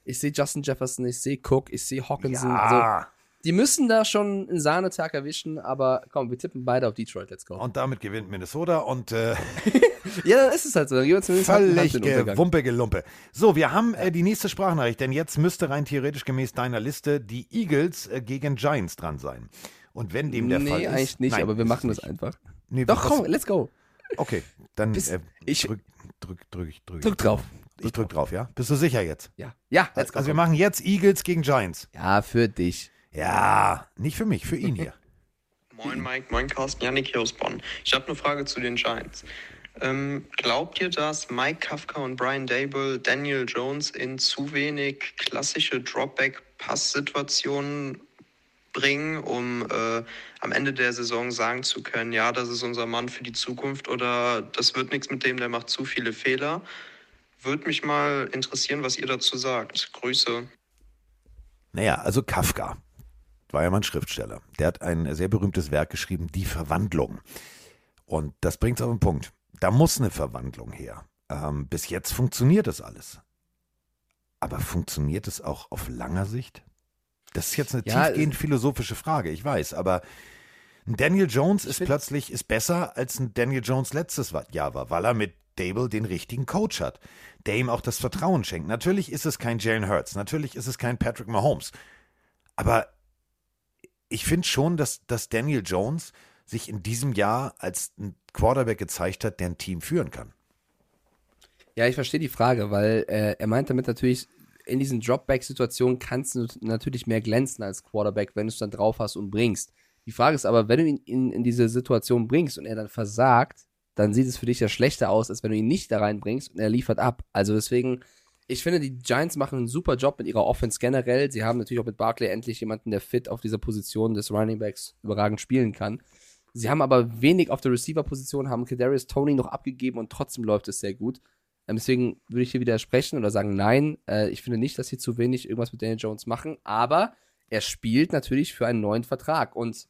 ich sehe Justin Jefferson, ich sehe Cook, ich sehe Hawkinson. Also, Ja. Die müssen da schon einen Sahnetag erwischen, aber komm, wir tippen beide auf Detroit, let's go. Und damit gewinnt Minnesota und äh, (laughs) ja, dann ist es halt so. Dann gehen wir zumindest völlig gewumpe gelumpe. So, wir haben äh, die nächste Sprachnachricht, denn jetzt müsste rein theoretisch gemäß deiner Liste die Eagles äh, gegen Giants dran sein. Und wenn dem der nee, Fall ist. eigentlich nicht, Nein, aber wir machen das nicht. einfach. Nee, Doch, komm, let's go. Okay, dann Bis- äh, ich- drück, drück, drück, drück. Drück drauf. Ich drück drauf, ja? Bist du sicher jetzt? Ja, ja, let's go. Also wir machen jetzt Eagles gegen Giants. ja, für dich. Ja, nicht für mich, für ihn hier. (laughs) Moin Mike, moin Carsten, Janik hier aus Bonn. Ich habe eine Frage zu den Giants. Ähm, glaubt ihr, dass Mike Kafka und Brian Dable Daniel Jones in zu wenig klassische Dropback-Pass-Situationen bringen, um äh, am Ende der Saison sagen zu können, ja, das ist unser Mann für die Zukunft oder das wird nichts mit dem, der macht zu viele Fehler? Würde mich mal interessieren, was ihr dazu sagt. Grüße. Naja, also Kafka war ja mal ein Schriftsteller. Der hat ein sehr berühmtes Werk geschrieben, Die Verwandlung. Und das bringt es auf den Punkt. Da muss eine Verwandlung her. Ähm, bis jetzt funktioniert das alles. Aber funktioniert es auch auf langer Sicht? Das ist jetzt eine Ja, tiefgehend philosophische Frage, ich weiß, aber ein Daniel Jones ist plötzlich ist besser als ein Daniel Jones letztes Jahr war, weil er mit Dable den richtigen Coach hat, der ihm auch das Vertrauen schenkt. Natürlich ist es kein Jalen Hurts, natürlich ist es kein Patrick Mahomes, aber ich finde schon, dass, dass Daniel Jones sich in diesem Jahr als ein Quarterback gezeigt hat, der ein Team führen kann. Ja, ich verstehe die Frage, weil äh, er meint damit natürlich, in diesen Dropback-Situationen kannst du natürlich mehr glänzen als Quarterback, wenn du es dann drauf hast und bringst. Die Frage ist aber, wenn du ihn in, in diese Situation bringst und er dann versagt, dann sieht es für dich ja schlechter aus, als wenn du ihn nicht da reinbringst und er liefert ab. Also deswegen, ich finde, die Giants machen einen super Job mit ihrer Offense generell. Sie haben natürlich auch mit Barkley endlich jemanden, der fit auf dieser Position des Running Backs überragend spielen kann. Sie haben aber wenig auf der Receiver-Position, haben Kadarius Tony noch abgegeben und trotzdem läuft es sehr gut. Ähm, deswegen würde ich hier widersprechen oder sagen, nein, äh, ich finde nicht, dass sie zu wenig irgendwas mit Daniel Jones machen, aber er spielt natürlich für einen neuen Vertrag und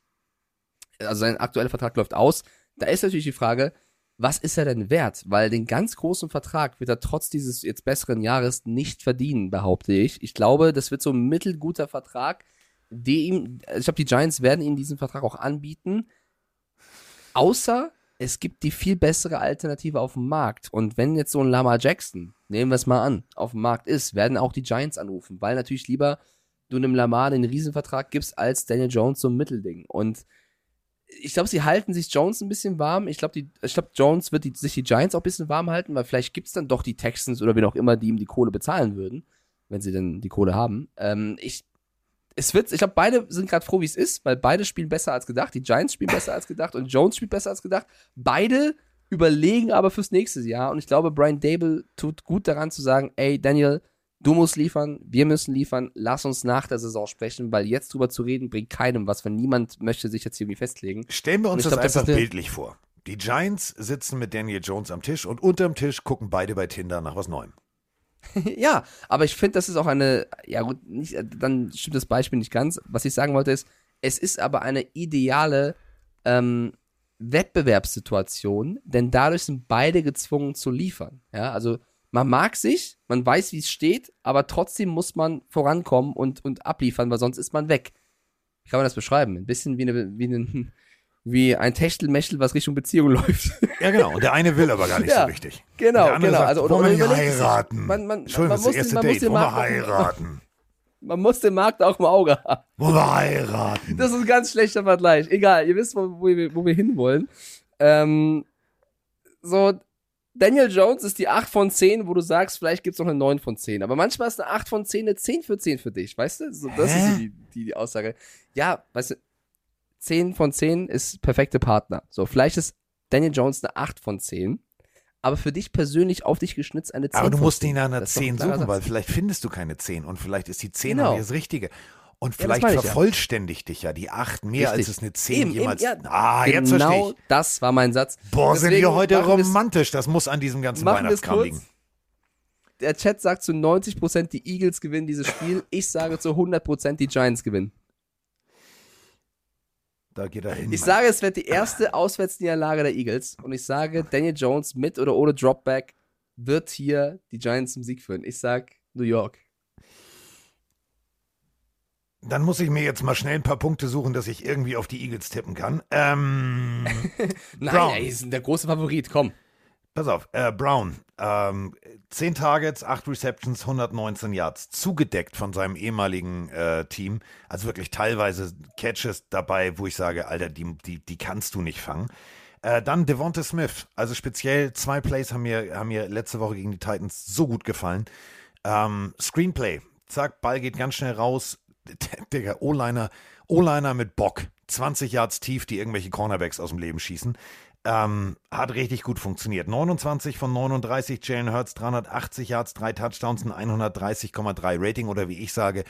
also sein aktueller Vertrag läuft aus. Da ist natürlich die Frage, was ist er denn wert? Weil den ganz großen Vertrag wird er trotz dieses jetzt besseren Jahres nicht verdienen, behaupte ich. Ich glaube, das wird so ein mittelguter Vertrag, die ihm, ich glaube, die Giants werden ihm diesen Vertrag auch anbieten. Außer es gibt die viel bessere Alternative auf dem Markt. Und wenn jetzt so ein Lama Jackson, nehmen wir es mal an, auf dem Markt ist, werden auch die Giants anrufen, weil natürlich lieber du einem Lamar den Riesenvertrag gibst, als Daniel Jones so ein Mittelding. Und ich glaube, sie halten sich Jones ein bisschen warm. Ich glaube, glaub, Jones wird die, sich die Giants auch ein bisschen warm halten, weil vielleicht gibt es dann doch die Texans oder wen auch immer, die ihm die Kohle bezahlen würden, wenn sie denn die Kohle haben. Ähm, ich, es wird, ich glaube, beide sind gerade froh, wie es ist, weil beide spielen besser als gedacht. Die Giants spielen besser als gedacht und Jones spielt besser als gedacht. Beide überlegen aber fürs nächste Jahr und ich glaube, Brian Dable tut gut daran zu sagen, ey, Daniel, Du musst liefern, wir müssen liefern, lass uns nach der Saison sprechen, weil jetzt drüber zu reden bringt keinem was, wenn niemand möchte sich jetzt irgendwie festlegen. Stellen wir uns das glaub, einfach das bildlich vor. Die Giants sitzen mit Daniel Jones am Tisch und unterm Tisch gucken beide bei Tinder nach was Neuem. (laughs) ja, aber ich finde, das ist auch eine, ja gut, nicht, dann stimmt das Beispiel nicht ganz. Was ich sagen wollte ist, es ist aber eine ideale ähm, Wettbewerbssituation, denn dadurch sind beide gezwungen zu liefern. Ja, also man mag sich, man weiß, wie es steht, aber trotzdem muss man vorankommen und, und abliefern, weil sonst ist man weg. Wie kann man das beschreiben? Ein bisschen wie, eine, wie, ein, (laughs) wie ein Techtelmechtel, was Richtung Beziehung (laughs) läuft. Ja, genau. Und der eine will aber gar nicht ja, so richtig. Genau, genau. Sagt, also, oder, wollen wir heiraten? Man, man, Schön, man, das muss, erste man Date. Wollen wir heiraten? (laughs) Man muss den Markt auch im Auge haben. Wollen wir heiraten? Das ist ein ganz schlechter Vergleich. Egal, ihr wisst, wo, wo, wir, wo wir hinwollen. Ähm, so, Daniel Jones ist die 8 von 10, wo du sagst, vielleicht gibt es noch eine 9 von 10. Aber manchmal ist eine 8 von 10 eine 10 für 10 für dich, weißt du? So, das Hä? ist die, die, die, Aussage. Ja, weißt du, 10 von 10 ist perfekte Partner. So, vielleicht ist Daniel Jones eine 8 von 10. Aber für dich persönlich auf dich geschnitzt eine 10. Aber du musst ihn nach einer 10 suchen, weil vielleicht findest du keine 10 und vielleicht ist die 10 genau. das Richtige. Und vielleicht ja, vervollständigt ja. dich ja die 8 mehr, Richtig. als es eine 10 eben, jemals. Eben, ja, ah, genau jetzt verstehe ich. das war mein Satz. Boah, Deswegen sind wir heute romantisch. Das muss an diesem ganzen Weihnachtskram liegen. Der Chat sagt zu 90% die Eagles gewinnen dieses Spiel. Ich sage zu 100% die Giants gewinnen. Da geht er hin. Ich sage, es wird die erste Auswärtsniederlage der Eagles. Und ich sage, Daniel Jones mit oder ohne Dropback wird hier die Giants zum Sieg führen. Ich sage New York. Dann muss ich mir jetzt mal schnell ein paar Punkte suchen, dass ich irgendwie auf die Eagles tippen kann. Ähm, (laughs) Nein, Brown. ey, ist der große Favorit, komm. Pass auf, äh, Brown, ähm, 10 Targets, 8 Receptions, 119 Yards, zugedeckt von seinem ehemaligen äh, Team. Also wirklich teilweise Catches dabei, wo ich sage, Alter, die, die, die kannst du nicht fangen. Äh, dann Devonta Smith, also speziell zwei Plays haben mir, haben mir letzte Woche gegen die Titans so gut gefallen. Ähm, Screenplay, zack, Ball geht ganz schnell raus, (laughs) Digga, O-Liner, O-Liner mit Bock. 20 Yards tief, die irgendwelche Cornerbacks aus dem Leben schießen. Ähm, hat richtig gut funktioniert. 29 von 39, Jalen Hurts, 380 Yards, drei Touchdowns, ein 130,3 Rating oder wie ich sage,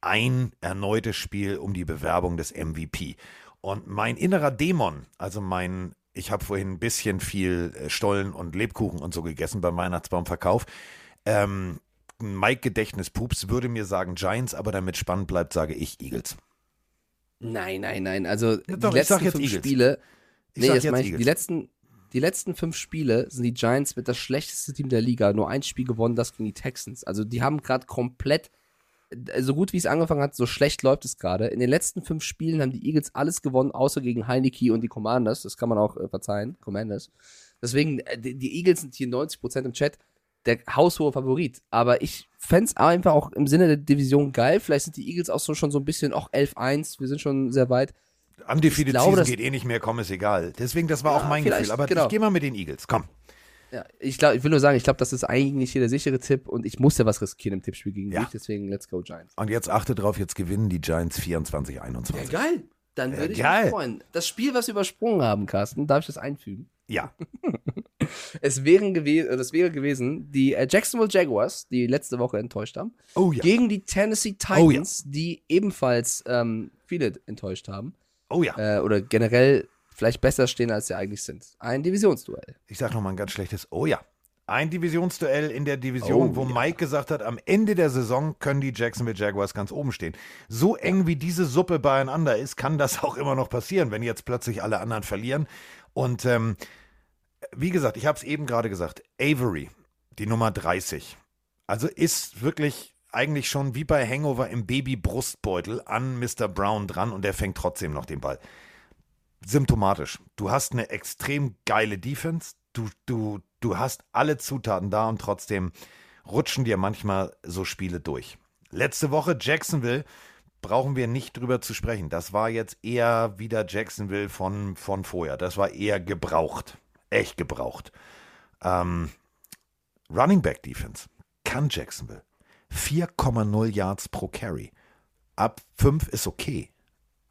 ein erneutes Spiel um die Bewerbung des MVP. Und mein innerer Dämon, also mein, ich habe vorhin ein bisschen viel äh, Stollen und Lebkuchen und so gegessen beim Weihnachtsbaumverkauf. Ähm, Mike-Gedächtnis-Pups würde mir sagen Giants, aber damit spannend bleibt, sage ich Eagles. Nein, nein, nein. Also ja, doch, die letzten fünf Eagles. Spiele. Ich nee, jetzt jetzt ich, die letzten, die letzten fünf Spiele sind die Giants mit das schlechteste Team der Liga. Nur ein Spiel gewonnen, das gegen die Texans. Also die haben gerade komplett, so gut wie es angefangen hat, so schlecht läuft es gerade. In den letzten fünf Spielen haben die Eagles alles gewonnen, außer gegen Heineke und die Commanders. Das kann man auch äh, verzeihen, Commanders. Deswegen, äh, die, die Eagles sind hier 90% im Chat der haushohe Favorit. Aber ich fände es einfach auch im Sinne der Division geil. Vielleicht sind die Eagles auch so schon so ein bisschen, auch 11-1, wir sind schon sehr weit. Undefeated glaube, Season geht eh nicht mehr, komm, ist egal. Deswegen, das war ja, auch mein Gefühl. Aber genau. ich gehe mal mit den Eagles, komm. Ja, ich, glaub, ich will nur sagen, ich glaube, das ist eigentlich hier der sichere Tipp und ich muss ja was riskieren im Tippspiel gegen ja. dich, deswegen let's go Giants. Und jetzt achte drauf, jetzt gewinnen die Giants 24-21. Ja, geil. Dann Ja, würde ich geil. mich freuen. Das Spiel, was wir übersprungen haben, Carsten, darf ich das einfügen? Ja. (laughs) Es wären gewe das wäre gewesen, die äh, Jacksonville Jaguars, die letzte Woche enttäuscht haben, Oh ja. gegen die Tennessee Titans, die ebenfalls ähm, viele enttäuscht haben. Oh ja. Äh, oder generell vielleicht besser stehen, als sie eigentlich sind. Ein Divisionsduell. Ich sag noch mal ein ganz schlechtes Oh ja. Ein Divisionsduell in der Division, Oh wo ja. Mike gesagt hat, am Ende der Saison können die Jacksonville Jaguars ganz oben stehen. So eng wie diese Suppe beieinander ist, kann das (laughs) auch immer noch passieren, wenn jetzt plötzlich alle anderen verlieren. Und ähm, wie gesagt, ich habe es eben gerade gesagt, Avery, die Nummer 30, also ist wirklich eigentlich schon wie bei Hangover im Baby-Brustbeutel an Mr. Brown dran und der fängt trotzdem noch den Ball symptomatisch. Du hast eine extrem geile Defense, du, du, du hast alle Zutaten da und trotzdem rutschen dir manchmal so Spiele durch. Letzte Woche Jacksonville brauchen wir nicht drüber zu sprechen. Das war jetzt eher wieder Jacksonville von, von vorher. Das war eher gebraucht. Echt gebraucht. Ähm, Running Back Defense kann Jacksonville. 4,0 Yards pro Carry. Ab 5 ist okay.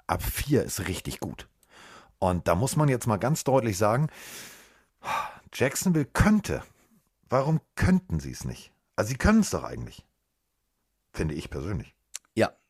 Ab 4 ist richtig gut. Und da muss man jetzt mal ganz deutlich sagen, Jacksonville könnte. Warum könnten sie es nicht? Also sie können es doch eigentlich. Finde ich persönlich.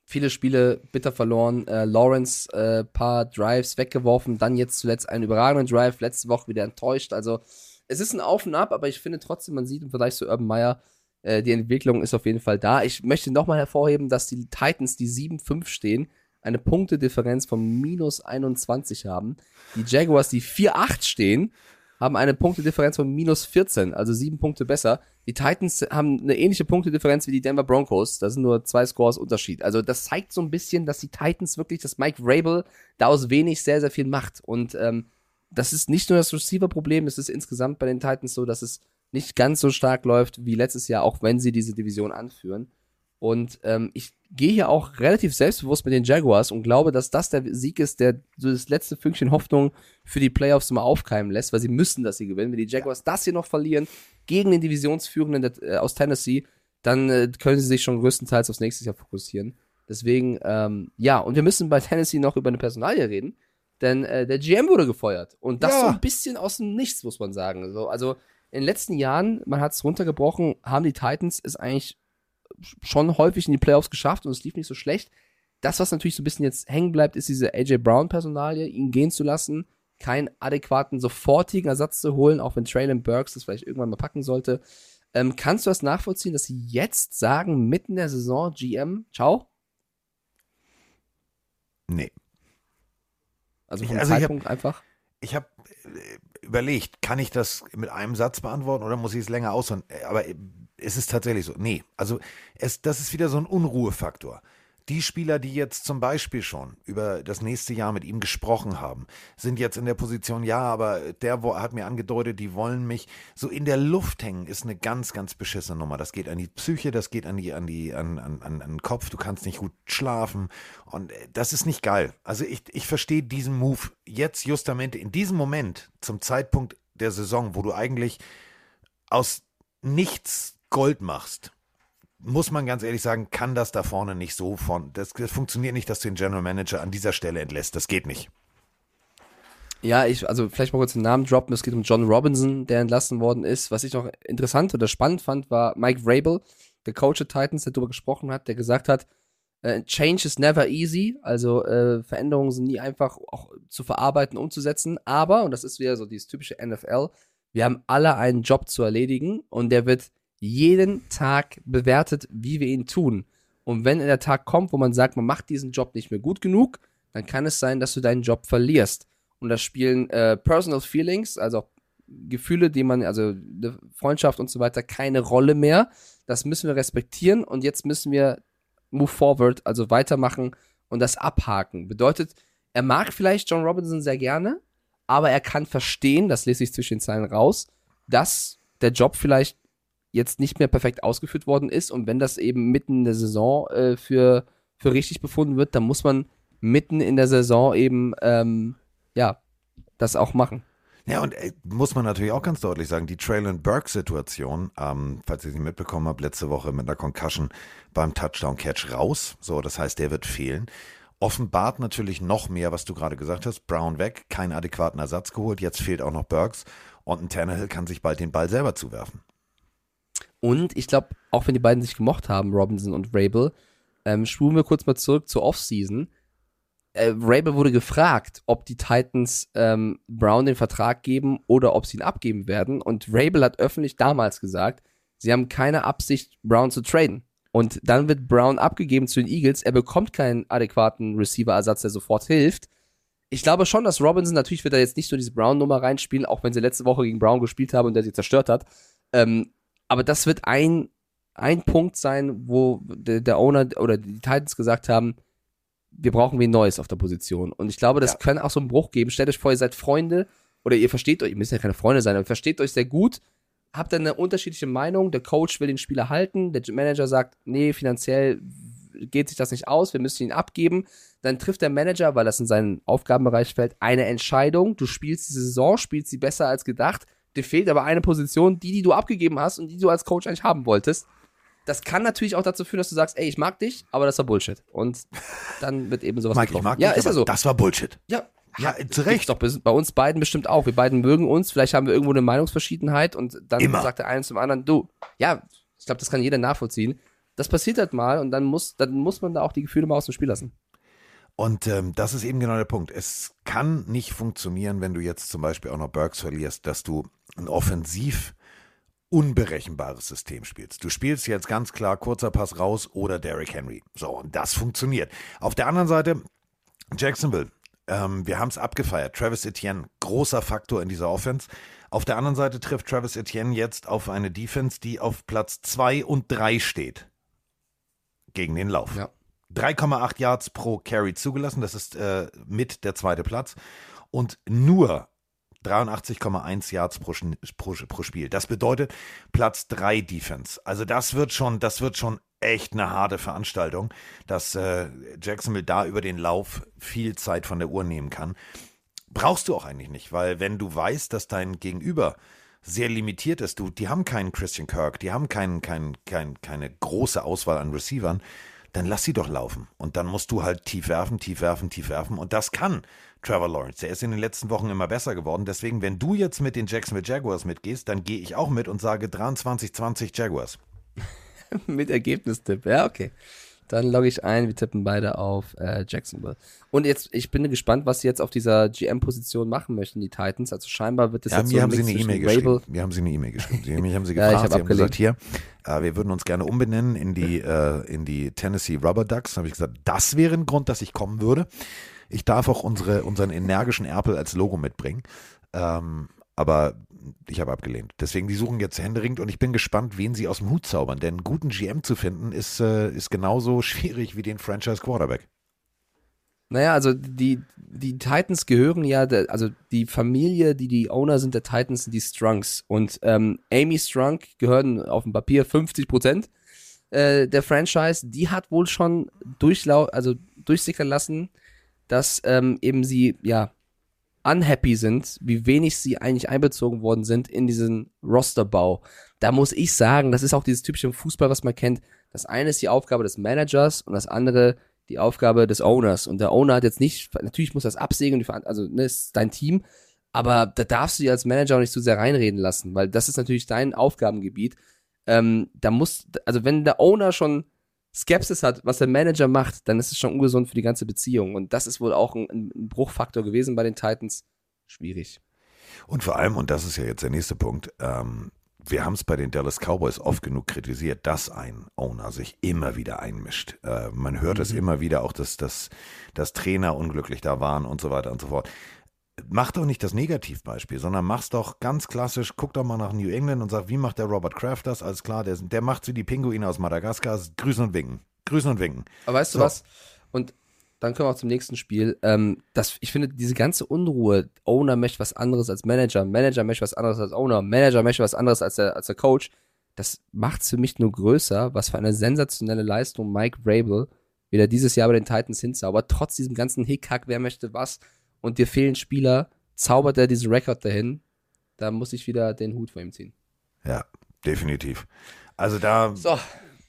Viele Spiele bitter verloren. Äh, Lawrence äh, paar Drives weggeworfen, dann jetzt zuletzt einen überragenden Drive, letzte Woche wieder enttäuscht. Also es ist ein Auf und Ab, aber ich finde trotzdem, man sieht im Vergleich zu Urban Meyer, äh, die Entwicklung ist auf jeden Fall da. Ich möchte nochmal hervorheben, dass die Titans, die 7-5 stehen, eine Punktedifferenz von minus 21 haben. Die Jaguars, die 4-8 stehen, haben eine Punktedifferenz von minus 14, also sieben Punkte besser. Die Titans haben eine ähnliche Punktedifferenz wie die Denver Broncos. Da sind nur zwei Scores Unterschied. Also das zeigt so ein bisschen, dass die Titans wirklich, dass Mike Rabel da aus wenig sehr, sehr viel macht. Und ähm, das ist nicht nur das Receiver-Problem, es ist insgesamt bei den Titans so, dass es nicht ganz so stark läuft wie letztes Jahr, auch wenn sie diese Division anführen. Und ähm, ich gehe hier auch relativ selbstbewusst mit den Jaguars und glaube, dass das der Sieg ist, der so das letzte Fünkchen Hoffnung für die Playoffs mal aufkeimen lässt, weil sie müssen das hier gewinnen. Wenn die Jaguars das hier noch verlieren gegen den Divisionsführenden äh, aus Tennessee, dann äh, können sie sich schon größtenteils aufs nächste Jahr fokussieren. Deswegen, ähm, ja, und wir müssen bei Tennessee noch über eine Personalie reden, denn äh, der GM wurde gefeuert. Und das Ja. so ein bisschen aus dem Nichts, muss man sagen. So, also in den letzten Jahren, man hat es runtergebrochen, haben die Titans es eigentlich schon häufig in die Playoffs geschafft und es lief nicht so schlecht. Das, was natürlich so ein bisschen jetzt hängen bleibt, ist diese AJ Brown-Personalie, ihn gehen zu lassen, keinen adäquaten, sofortigen Ersatz zu holen, auch wenn Traylon Burks das vielleicht irgendwann mal packen sollte. Ähm, kannst du das nachvollziehen, dass sie jetzt sagen, mitten in der Saison, GM, ciao? Nee. Also vom Also ich hab- Zeitpunkt einfach? Ich habe überlegt, kann ich das mit einem Satz beantworten oder muss ich es länger ausholen? Äh, Aber äh, es ist tatsächlich so. Nee, also es, das ist wieder so ein Unruhefaktor. Die Spieler, die jetzt zum Beispiel schon über das nächste Jahr mit ihm gesprochen haben, sind jetzt in der Position, ja, aber der hat mir angedeutet, die wollen mich so in der Luft hängen, ist eine ganz, ganz beschissene Nummer. Das geht an die Psyche, das geht an die, an die, an, an, an den Kopf, du kannst nicht gut schlafen und äh, das ist nicht geil. Also ich, ich verstehe diesen Move jetzt justamente in diesem Moment zum Zeitpunkt der Saison, wo du eigentlich aus nichts Gold machst, muss man ganz ehrlich sagen, kann das da vorne nicht so von. Das, das funktioniert nicht, dass du den General Manager an dieser Stelle entlässt. Das geht nicht. Ja, ich, also vielleicht mal kurz den Namen droppen. Es geht um John Robinson, der entlassen worden ist. Was ich noch interessant oder spannend fand, war Mike Vrabel, der Coach der Titans, der darüber gesprochen hat, der gesagt hat, äh, Change is never easy. Also äh, Veränderungen sind nie einfach auch zu verarbeiten, umzusetzen. Aber, und das ist wieder so dieses typische NFL, wir haben alle einen Job zu erledigen und der wird jeden Tag bewertet, wie wir ihn tun. Und wenn der Tag kommt, wo man sagt, man macht diesen Job nicht mehr gut genug, dann kann es sein, dass du deinen Job verlierst. Und da spielen äh, Personal Feelings, also Gefühle, die man, also Freundschaft und so weiter, keine Rolle mehr. Das müssen wir respektieren und jetzt müssen wir move forward, also weitermachen und das abhaken. Bedeutet, er mag vielleicht John Robinson sehr gerne, aber er kann verstehen, das lese ich zwischen den Zeilen raus, dass der Job vielleicht jetzt nicht mehr perfekt ausgeführt worden ist und wenn das eben mitten in der Saison äh, für, für richtig befunden wird, dann muss man mitten in der Saison eben ähm, ja das auch machen. Ja, und äh, muss man natürlich auch ganz deutlich sagen, die Traylon Burke-Situation, ähm, falls ihr sie mitbekommen habt, letzte Woche mit einer Concussion beim Touchdown-Catch raus. So, das heißt, der wird fehlen. offenbart natürlich noch mehr, was du gerade gesagt hast. Brown weg, keinen adäquaten Ersatz geholt, jetzt fehlt auch noch Burks und ein Tannehill kann sich bald den Ball selber zuwerfen. Und ich glaube, auch wenn die beiden sich gemocht haben, Robinson und Rabel, ähm, spulen wir kurz mal zurück zur Offseason. Äh, Rabel wurde gefragt, ob die Titans ähm, Brown den Vertrag geben oder ob sie ihn abgeben werden. Und Rabel hat öffentlich damals gesagt, sie haben keine Absicht, Brown zu traden. Und dann wird Brown abgegeben zu den Eagles. Er bekommt keinen adäquaten Receiver-Ersatz, der sofort hilft. Ich glaube schon, dass Robinson, natürlich wird er jetzt nicht so diese Brown-Nummer reinspielen, auch wenn sie letzte Woche gegen Brown gespielt haben und der sie zerstört hat. Ähm, aber das wird ein, ein Punkt sein, wo der, der Owner oder die Titans gesagt haben, wir brauchen wen Neues auf der Position. Und ich glaube, das Ja. kann auch so einen Bruch geben. Stellt euch vor, ihr seid Freunde oder ihr versteht euch, ihr müsst ja keine Freunde sein, aber ihr versteht euch sehr gut, habt dann eine unterschiedliche Meinung. Der Coach will den Spieler halten, der Manager sagt, nee, finanziell geht sich das nicht aus, wir müssen ihn abgeben. Dann trifft der Manager, weil das in seinen Aufgabenbereich fällt, eine Entscheidung. Du spielst die Saison, spielst sie besser als gedacht. Dir fehlt aber eine Position, die, die du abgegeben hast und die du als Coach eigentlich haben wolltest. Das kann natürlich auch dazu führen, dass du sagst, ey, ich mag dich, aber das war Bullshit. Und dann wird eben sowas Mike, ich getroffen. mag ja, dich, ist ja so. das war Bullshit. Ja, Ja, zu Recht. Doch bei uns beiden bestimmt auch. Wir beiden mögen uns. Vielleicht haben wir irgendwo eine Meinungsverschiedenheit und dann Immer. sagt der eine zum anderen, du, ja, ich glaube, das kann jeder nachvollziehen. Das passiert halt mal und dann muss, dann muss man da auch die Gefühle mal aus dem Spiel lassen. Und ähm, das ist eben genau der Punkt. Es kann nicht funktionieren, wenn du jetzt zum Beispiel auch noch Burks verlierst, dass du ein offensiv unberechenbares System spielst. Du spielst jetzt ganz klar kurzer Pass raus oder Derrick Henry. So, und das funktioniert. Auf der anderen Seite, Jacksonville. Ähm, wir haben es abgefeiert. Travis Etienne, großer Faktor in dieser Offense. Auf der anderen Seite trifft Travis Etienne jetzt auf eine Defense, die auf Platz 2 und 3 steht. Gegen den Lauf. Ja. 3,8 Yards pro Carry zugelassen. Das ist äh, mit der zweite Platz. Und nur 83,1 Yards pro, pro, pro Spiel. Das bedeutet Platz 3 Defense. Also das wird schon, das wird schon echt eine harte Veranstaltung, dass äh, Jacksonville da über den Lauf viel Zeit von der Uhr nehmen kann. Brauchst du auch eigentlich nicht, weil wenn du weißt, dass dein Gegenüber sehr limitiert ist, du, die haben keinen Christian Kirk, die haben keinen, kein, kein, keine große Auswahl an Receivern, dann lass sie doch laufen. Und dann musst du halt tief werfen, tief werfen, tief werfen. Und das kann Trevor Lawrence. Der ist in den letzten Wochen immer besser geworden. Deswegen, wenn du jetzt mit den Jacksonville Jaguars mitgehst, dann gehe ich auch mit und sage 23-20 Jaguars. (laughs) Mit Ergebnistipp. Ja, okay. Dann logge ich ein, wir tippen beide auf äh, Jacksonville. Und jetzt, ich bin gespannt, was sie jetzt auf dieser GM-Position machen möchten, die Titans. Also scheinbar wird es Ja, jetzt mir so haben sie eine E-Mail geschrieben. Mir haben sie eine E-Mail geschrieben. Sie, mich haben sie (laughs) Ja, gefragt, hab sie haben gesagt, hier, äh, wir würden uns gerne umbenennen in die, äh, in die Tennessee Rubber Ducks. Da habe ich gesagt, das wäre ein Grund, dass ich kommen würde. Ich darf auch unsere, unseren energischen Erpel als Logo mitbringen. Ähm, aber ich habe abgelehnt. Deswegen, die suchen jetzt händeringend und ich bin gespannt, wen sie aus dem Hut zaubern. Denn einen guten GM zu finden, ist, äh, ist genauso (laughs) schwierig wie den Franchise Quarterback. Naja, also die, die Titans gehören ja, der, also die Familie, die die Owner sind der Titans, sind die Strunks. Und ähm, Amy Strunk gehören auf dem Papier 50 Prozent äh, der Franchise. Die hat wohl schon durchlau also durchsickern lassen, dass ähm, eben sie, ja, unhappy sind, wie wenig sie eigentlich einbezogen worden sind in diesen Rosterbau. Da muss ich sagen, das ist auch dieses typische Fußball, was man kennt. Das eine ist die Aufgabe des Managers und das andere die Aufgabe des Owners. Und der Owner hat jetzt nicht, natürlich muss das absegnen, also ne, ist dein Team, aber da darfst du dir als Manager auch nicht zu sehr reinreden lassen, weil das ist natürlich dein Aufgabengebiet. Ähm, da muss, also wenn der Owner schon Skepsis hat, was der Manager macht, dann ist es schon ungesund für die ganze Beziehung. Und das ist wohl auch ein, ein Bruchfaktor gewesen bei den Titans. Schwierig. Und vor allem, und das ist ja jetzt der nächste Punkt, ähm, wir haben es bei den Dallas Cowboys oft genug kritisiert, dass ein Owner sich immer wieder einmischt. Äh, man hört es immer wieder auch, dass, dass, dass Trainer unglücklich da waren und so weiter und so fort. Mach doch nicht das Negativbeispiel, sondern mach's doch ganz klassisch, guck doch mal nach New England und sag, wie macht der Robert Kraft das? Alles klar, der, der macht wie die Pinguine aus Madagaskar, grüßen und winken. Grüßen und winken. Aber weißt du So. was? Und dann kommen wir auch zum nächsten Spiel. Ähm, das, ich finde, diese ganze Unruhe, Owner möchte was anderes als Manager, Manager möchte was anderes als Owner, Manager möchte was anderes als der, als der Coach, das macht es für mich nur größer, was für eine sensationelle Leistung Mike Vrabel wieder dieses Jahr bei den Titans hinzaubert. Trotz diesem ganzen Hickhack, wer möchte was und dir fehlen Spieler, zaubert er diesen Rekord dahin. Da muss ich wieder den Hut vor ihm ziehen. Ja, definitiv. Also da, So,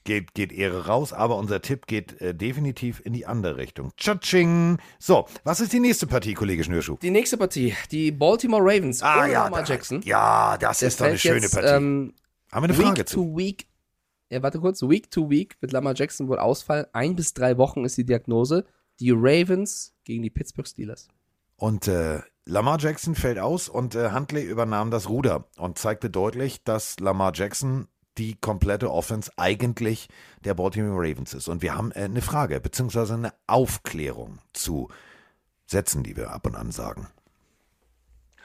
geht, geht Ehre raus, aber unser Tipp geht äh, definitiv in die andere Richtung. Tschatsching. So, was ist die nächste Partie, Kollege Schnürschuh? Die nächste Partie, die Baltimore Ravens Ah, ja, Lamar da- Jackson. ja, das Der ist doch eine schöne jetzt, Partie. Ähm, Haben wir eine week Frage zu? to Week. Ja, warte kurz. Week to Week wird Lamar Jackson wohl ausfallen. Ein bis drei Wochen ist die Diagnose. Die Ravens gegen die Pittsburgh Steelers. Und äh, Lamar Jackson fällt aus und äh, Huntley übernahm das Ruder und zeigte deutlich, dass Lamar Jackson die komplette Offense eigentlich der Baltimore Ravens ist. Und wir haben äh, eine Frage, beziehungsweise eine Aufklärung zu Sätzen, die wir ab und an sagen.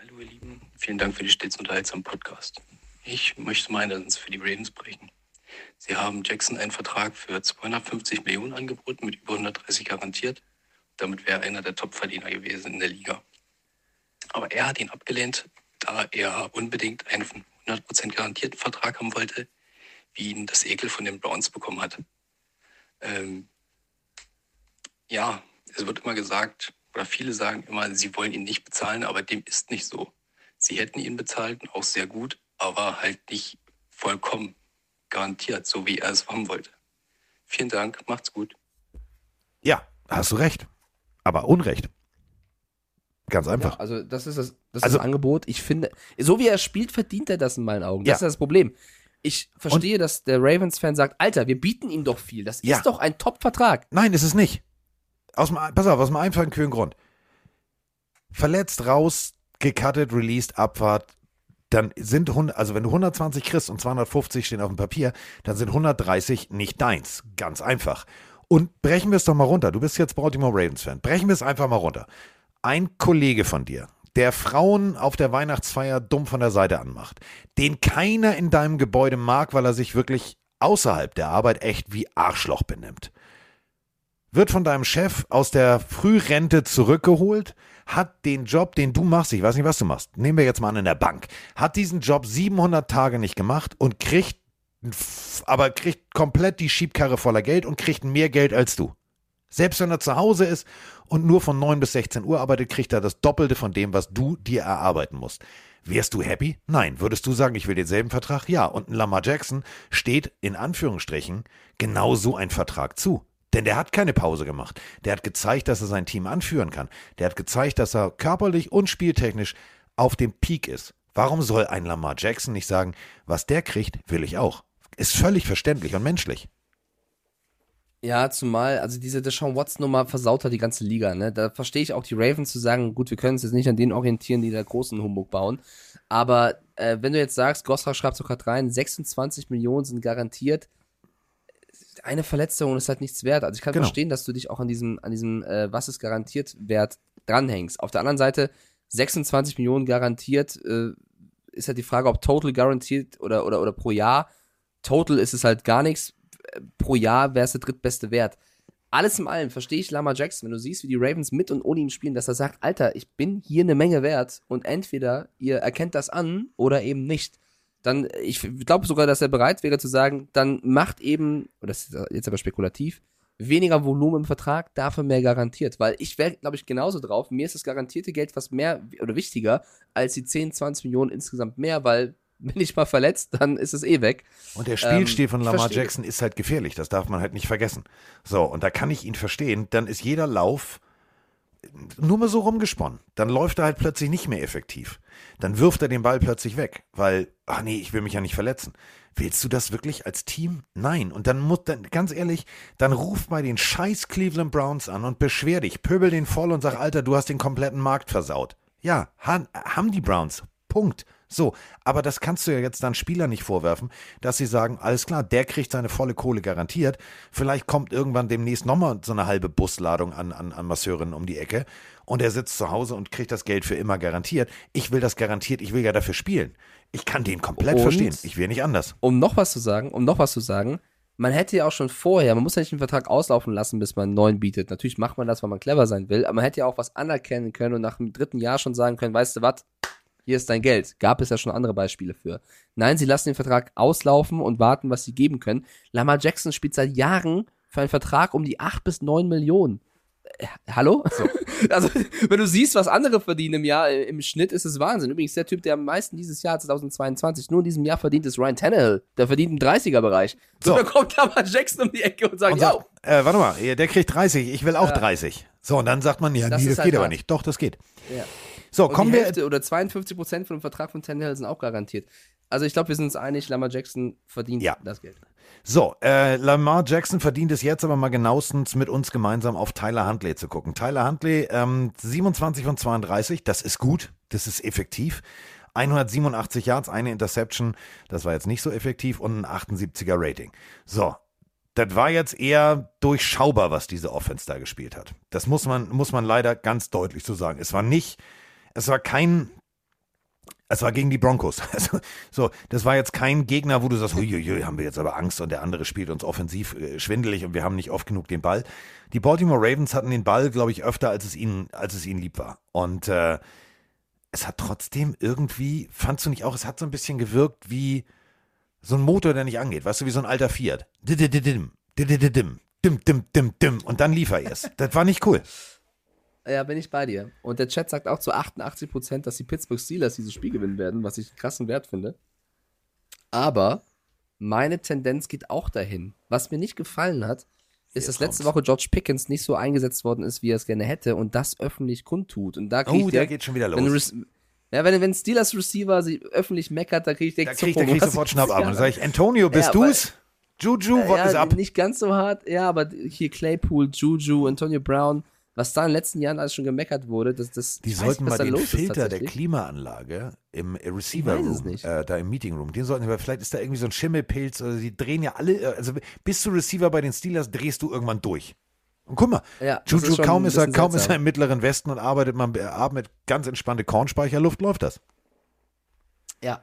Hallo ihr Lieben, vielen Dank für die stets unterhaltsamen Podcast. Ich möchte Lanz für die Ravens brechen. Sie haben Jackson einen Vertrag für 250 Millionen angeboten, mit über 130 garantiert. Damit wäre er einer der Topverdiener gewesen in der Liga. Aber er hat ihn abgelehnt, da er unbedingt einen 100% garantierten Vertrag haben wollte, wie ihn das Ekel von den Browns bekommen hat. Ähm, ja, es wird immer gesagt, oder viele sagen immer, sie wollen ihn nicht bezahlen, aber dem ist nicht so. Sie hätten ihn bezahlt, auch sehr gut, aber halt nicht vollkommen garantiert, so wie er es haben wollte. Vielen Dank, macht's gut. Ja, hast du recht. Aber Unrecht. Ganz einfach. Ja, also das ist das, das, Also- ist das Angebot. Ich finde, so wie er spielt, verdient er das in meinen Augen. Das Ja. ist das Problem. Ich verstehe, dass der Ravens-Fan sagt, Alter, wir bieten ihm doch viel. Das Ja. ist doch ein Top-Vertrag. Nein, ist es nicht. Aus dem, pass auf, aus dem einfachen kühlen Grund. Verletzt, raus, gecuttet, released, Abfahrt, dann sind 100, also wenn du 120 kriegst und 250 stehen auf dem Papier, dann sind 130 nicht deins. Ganz einfach. Und brechen wir es doch mal runter. Du bist jetzt Baltimore Ravens-Fan. Brechen wir es einfach mal runter. Ein Kollege von dir, der Frauen auf der Weihnachtsfeier dumm von der Seite anmacht, den keiner in deinem Gebäude mag, weil er sich wirklich außerhalb der Arbeit echt wie Arschloch benimmt wird von deinem Chef aus der Frührente zurückgeholt, hat den Job, den du machst, ich weiß nicht, was du machst, nehmen wir jetzt mal an in der Bank, hat diesen Job 700 Tage nicht gemacht und kriegt, aber kriegt komplett die Schiebkarre voller Geld und kriegt mehr Geld als du. Selbst wenn er zu Hause ist und nur von 9 bis 16 Uhr arbeitet, kriegt er das Doppelte von dem, was du dir erarbeiten musst. Wärst du happy? Nein. Würdest du sagen, ich will denselben Vertrag? Ja. Und ein Lamar Jackson steht in Anführungsstrichen genau so ein Vertrag zu. Denn der hat keine Pause gemacht. Der hat gezeigt, dass er sein Team anführen kann. Der hat gezeigt, dass er körperlich und spieltechnisch auf dem Peak ist. Warum soll ein Lamar Jackson nicht sagen, was der kriegt, will ich auch? Ist völlig verständlich und menschlich. Ja, zumal, also diese Deshaun Watson-Nummer versaut halt die ganze Liga, ne? Da verstehe ich auch die Ravens zu sagen, gut, wir können uns jetzt nicht an denen orientieren, die da großen Humbug bauen. Aber äh, wenn du jetzt sagst, Gosra schreibt sogar rein, 26 Millionen sind garantiert, eine Verletzung ist halt nichts wert. Also ich kann Genau. verstehen, dass du dich auch an diesem, an diesem, äh, was ist garantiert Wert dranhängst. Auf der anderen Seite, 26 Millionen garantiert, äh, ist halt die Frage, ob total garantiert oder, oder, oder pro Jahr. Total ist es halt gar nichts. Pro Jahr wäre es der drittbeste Wert. Alles in allem verstehe ich Lama Jackson, wenn du siehst, wie die Ravens mit und ohne ihn spielen, dass er sagt, Alter, ich bin hier eine Menge wert und entweder ihr erkennt das an oder eben nicht. Dann, ich glaube sogar, dass er bereit wäre zu sagen, dann macht eben, und das ist jetzt aber spekulativ, weniger Volumen im Vertrag, dafür mehr garantiert. Weil ich wäre, glaube ich, genauso drauf. Mir ist das garantierte Geld was mehr oder wichtiger als die 10, 20 Millionen insgesamt mehr, weil bin ich mal verletzt, dann ist es eh weg. Und der Spielstil Ähm, von Lamar verstehe- Jackson ist halt gefährlich, das darf man halt nicht vergessen. So, und da kann ich ihn verstehen, dann ist jeder Lauf nur mal so rumgesponnen. Dann läuft er halt plötzlich nicht mehr effektiv. Dann wirft er den Ball plötzlich weg, weil, ach nee, ich will mich ja nicht verletzen. Willst du das wirklich als Team? Nein. Und dann muss, dann, ganz ehrlich, dann ruf bei den scheiß Cleveland Browns an und beschwer dich, pöbel den voll und sag, Alter, du hast den kompletten Markt versaut. Ja, han, haben die Browns. Punkt. So, aber das kannst du ja jetzt dann Spieler nicht vorwerfen, dass sie sagen, alles klar, der kriegt seine volle Kohle garantiert. Vielleicht kommt irgendwann demnächst nochmal so eine halbe Busladung an, an, an Masseurinnen um die Ecke und er sitzt zu Hause und kriegt das Geld für immer garantiert. Ich will das garantiert, ich will ja dafür spielen. Ich kann den komplett Und- verstehen. Ich will nicht anders. um noch was zu sagen, um noch was zu sagen, man hätte ja auch schon vorher, man muss ja nicht den Vertrag auslaufen lassen, bis man einen neuen bietet. Natürlich macht man das, weil man clever sein will, aber man hätte ja auch was anerkennen können und nach dem dritten Jahr schon sagen können, weißt du was, hier ist dein Geld. Gab es ja schon andere Beispiele für. Nein, sie lassen den Vertrag auslaufen und warten, was sie geben können. Lamar Jackson spielt seit Jahren für einen Vertrag um die 8 bis 9 Millionen. Äh, Hallo? (laughs) also, wenn du siehst, was andere verdienen im Jahr, äh, im Schnitt ist es Wahnsinn. Übrigens, der Typ, der am meisten dieses Jahr 2022 nur in diesem Jahr verdient, ist Ryan Tannehill. Der verdient im 30er-Bereich. So, So. dann kommt Lamar Jackson um die Ecke und sagt, Und ja, äh, warte mal, der kriegt 30, ich will auch Ja. 30. So, und dann sagt man, ja, Das nee, das halt geht aber hart. nicht. Doch, das geht. Ja. So, Und kommen die wir. Hälfte oder 52 Prozent von dem Vertrag von Tannehill sind auch garantiert. Also ich glaube, wir sind uns einig, Lamar Jackson verdient Ja. das Geld. So, äh, Lamar Jackson verdient es jetzt aber mal genauestens mit uns gemeinsam auf Tyler Huntley zu gucken. Tyler Huntley, ähm, 27 von 32, das ist gut, das ist effektiv. 187 Yards, eine Interception, das war jetzt nicht so effektiv und ein 78er Rating. So, das war jetzt eher durchschaubar, was diese Offense da gespielt hat. Das muss man, muss man leider ganz deutlich so sagen. Es war nicht, es war kein es war gegen die Broncos. (laughs) Also, so, das war jetzt kein Gegner, wo du sagst, huiuiui, haben wir jetzt aber Angst und der andere spielt uns offensiv äh, schwindelig und wir haben nicht oft genug den Ball. Die Baltimore Ravens hatten den Ball, glaube ich, öfter, als es ihnen, als es ihnen lieb war. Und äh, es hat trotzdem irgendwie, fandst du nicht auch, es hat so ein bisschen gewirkt wie so ein Motor, der nicht angeht, weißt du, wie so ein alter Fiat. Didididim, didididim, dim, dim, dim, dim. Und dann lief er erst. Das war nicht cool. Ja, bin ich bei dir. Und der Chat sagt auch zu 88 Prozent, dass die Pittsburgh Steelers dieses Spiel gewinnen werden, was ich einen krassen Wert finde. Aber meine Tendenz geht auch dahin. Was mir nicht gefallen hat, ist, dass letzte Woche George Pickens nicht so eingesetzt worden ist, wie er es gerne hätte und das öffentlich kundtut. Und da krieg Oh, ich da direkt- geht schon wieder wenn los. Rec- Ja, wenn, wenn Steelers Receiver sie öffentlich meckert, da kriege ich Da direkt krieg ich, da krieg ich sofort ist Schnappatmung. das? (laughs) Dann sage ich, Antonio, bist Ja, du's? Juju, what ja, is up? Nicht ganz so hart, ja, aber hier Claypool, Juju, Antonio Brown, was da in den letzten Jahren alles schon gemeckert wurde, das, das Die weiß sollten was mal den Filter der. Klimaanlage im Receiver weiß Room, äh, da im Meeting Room, den sollten wir, vielleicht ist da irgendwie so ein Schimmelpilz oder die drehen ja alle, äh, also bis zu Receiver bei den Steelers drehst du irgendwann durch. Und guck mal, Ja, Juju, ist kaum ist er, kaum ist er im mittleren Westen und arbeitet man äh, atmet ganz entspannte Kornspeicherluft, läuft das. Ja.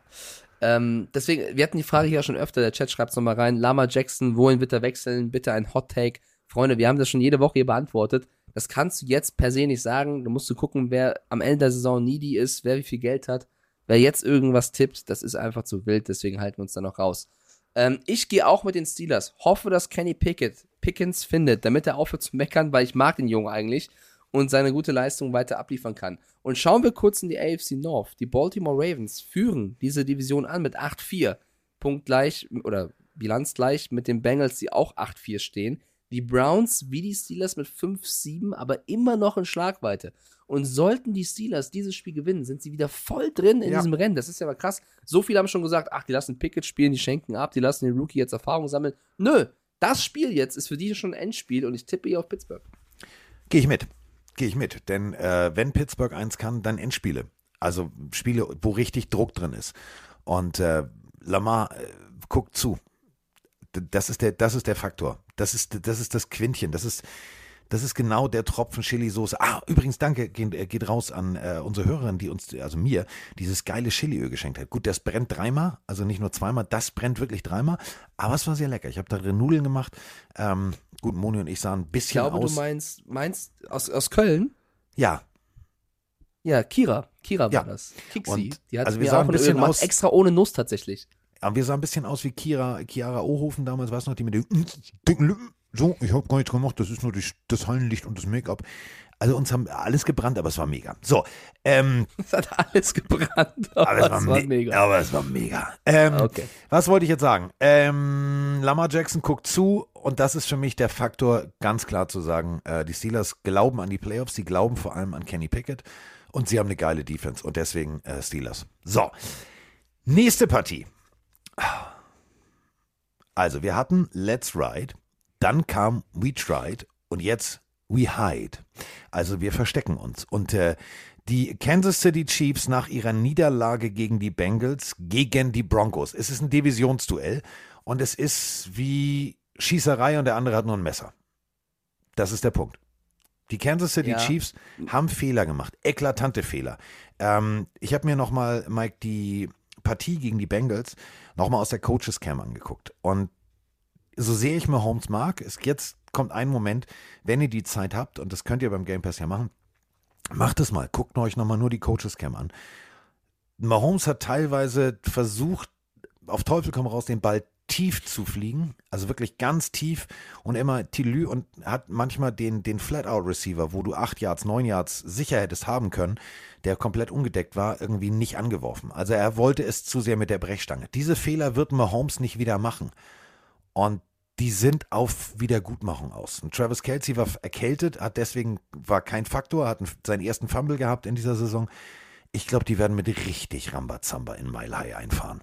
Ähm, deswegen, wir hatten die Frage hier schon öfter, der Chat schreibt es nochmal rein. Lama Jackson, wohin wird er wechseln? Bitte ein Hot Take. Freunde, wir haben das schon jede Woche hier beantwortet. Das kannst du jetzt per se nicht sagen. Du musst du gucken, wer am Ende der Saison needy ist, wer wie viel Geld hat. Wer jetzt irgendwas tippt, das ist einfach zu wild, deswegen halten wir uns da noch raus. Ähm, ich gehe auch mit den Steelers. Hoffe, dass Kenny Pickett Pickens findet, damit er aufhört zu meckern, weil ich mag den Jungen eigentlich und seine gute Leistung weiter abliefern kann. Und schauen wir kurz in die AFC North. Die Baltimore Ravens führen diese Division an mit 8-4. Punktgleich oder bilanzgleich mit den Bengals, die auch 8-4 stehen. Die Browns wie die Steelers mit 5-7, aber immer noch in Schlagweite. Und sollten die Steelers dieses Spiel gewinnen, sind sie wieder voll drin in Ja. diesem Rennen. Das ist ja mal krass. So viele haben schon gesagt, ach, die lassen Pickett spielen, die schenken ab, die lassen den Rookie jetzt Erfahrung sammeln. Nö, das Spiel jetzt ist für die schon ein Endspiel und ich tippe hier auf Pittsburgh. Gehe ich mit. Gehe ich mit. Denn äh, wenn Pittsburgh eins kann, dann Endspiele. Also Spiele, wo richtig Druck drin ist. Und äh, Lamar äh, guckt zu. Das ist der, das ist der Faktor. Das ist, das ist das Quintchen. Das ist, das ist genau der Tropfen Chili-Soße. Ah, übrigens, danke, geht, äh, geht raus an äh, unsere Hörerin, die uns, also mir, dieses geile Chiliöl geschenkt hat. Gut, das brennt dreimal, also nicht nur zweimal, das brennt wirklich dreimal. Aber es war sehr lecker. Ich habe da drin Nudeln gemacht. Ähm, gut, Moni und ich sahen ein Ich bisschen glaube, aus. du meinst, meinst aus, aus Köln? ja, Ja, Kira. Kira war Ja. das. Kixi. Und- die hat also wir sahen auch ein bisschen gemacht, aus- extra ohne Nuss tatsächlich. Aber wir sahen ein bisschen aus wie Kira, Chiara Ohofen damals, weißt du noch, die mit den dicken Lippen. So, ich habe gar nichts gemacht, das ist nur die, das Hallenlicht und das Make-up. Also uns haben alles gebrannt, aber es war mega. So, ähm, (laughs) Es hat alles gebrannt, aber, aber, es war, war me- mega. aber es war mega. Ähm, Okay. Was wollte ich jetzt sagen? Ähm, Lamar Jackson guckt zu und das ist für mich der Faktor, ganz klar zu sagen, äh, die Steelers glauben an die Playoffs, sie glauben vor allem an Kenny Pickett und sie haben eine geile Defense und deswegen äh, Steelers. So, nächste Partie. Also, wir hatten Let's Ride, dann kam We Tried und jetzt We Hide. Also, wir verstecken uns. Und äh, die Kansas City Chiefs nach ihrer Niederlage gegen die Bengals, gegen die Broncos. Es ist ein Divisionsduell und es ist wie Schießerei und der andere hat nur ein Messer. Das ist der Punkt. Die Kansas City Ja. Chiefs haben Fehler gemacht, eklatante Fehler. Ähm, ich habe mir nochmal, Mike, die Partie gegen die Bengals nochmal aus der Coaches Cam angeguckt. Und so sehr ich Mahomes mag, ist jetzt kommt ein Moment, wenn ihr die Zeit habt, und das könnt ihr beim Game Pass ja machen, macht es mal, guckt euch nochmal nur die Coaches Cam an. Mahomes hat teilweise versucht, auf Teufel komm raus, den Ball tief zu fliegen, also wirklich ganz tief und immer Tilly und hat manchmal den, den Flat-Out-Receiver, wo du acht Yards, neun Yards sicher hättest haben können, der komplett ungedeckt war, irgendwie nicht angeworfen. Also er wollte es zu sehr mit der Brechstange. Diese Fehler wird Mahomes nicht wieder machen. Und die sind auf Wiedergutmachung aus. Und Travis Kelsey war erkältet, hat deswegen, war kein Faktor, hat seinen ersten Fumble gehabt in dieser Saison. Ich glaube, die werden mit richtig Rambazamba in Mile High einfahren.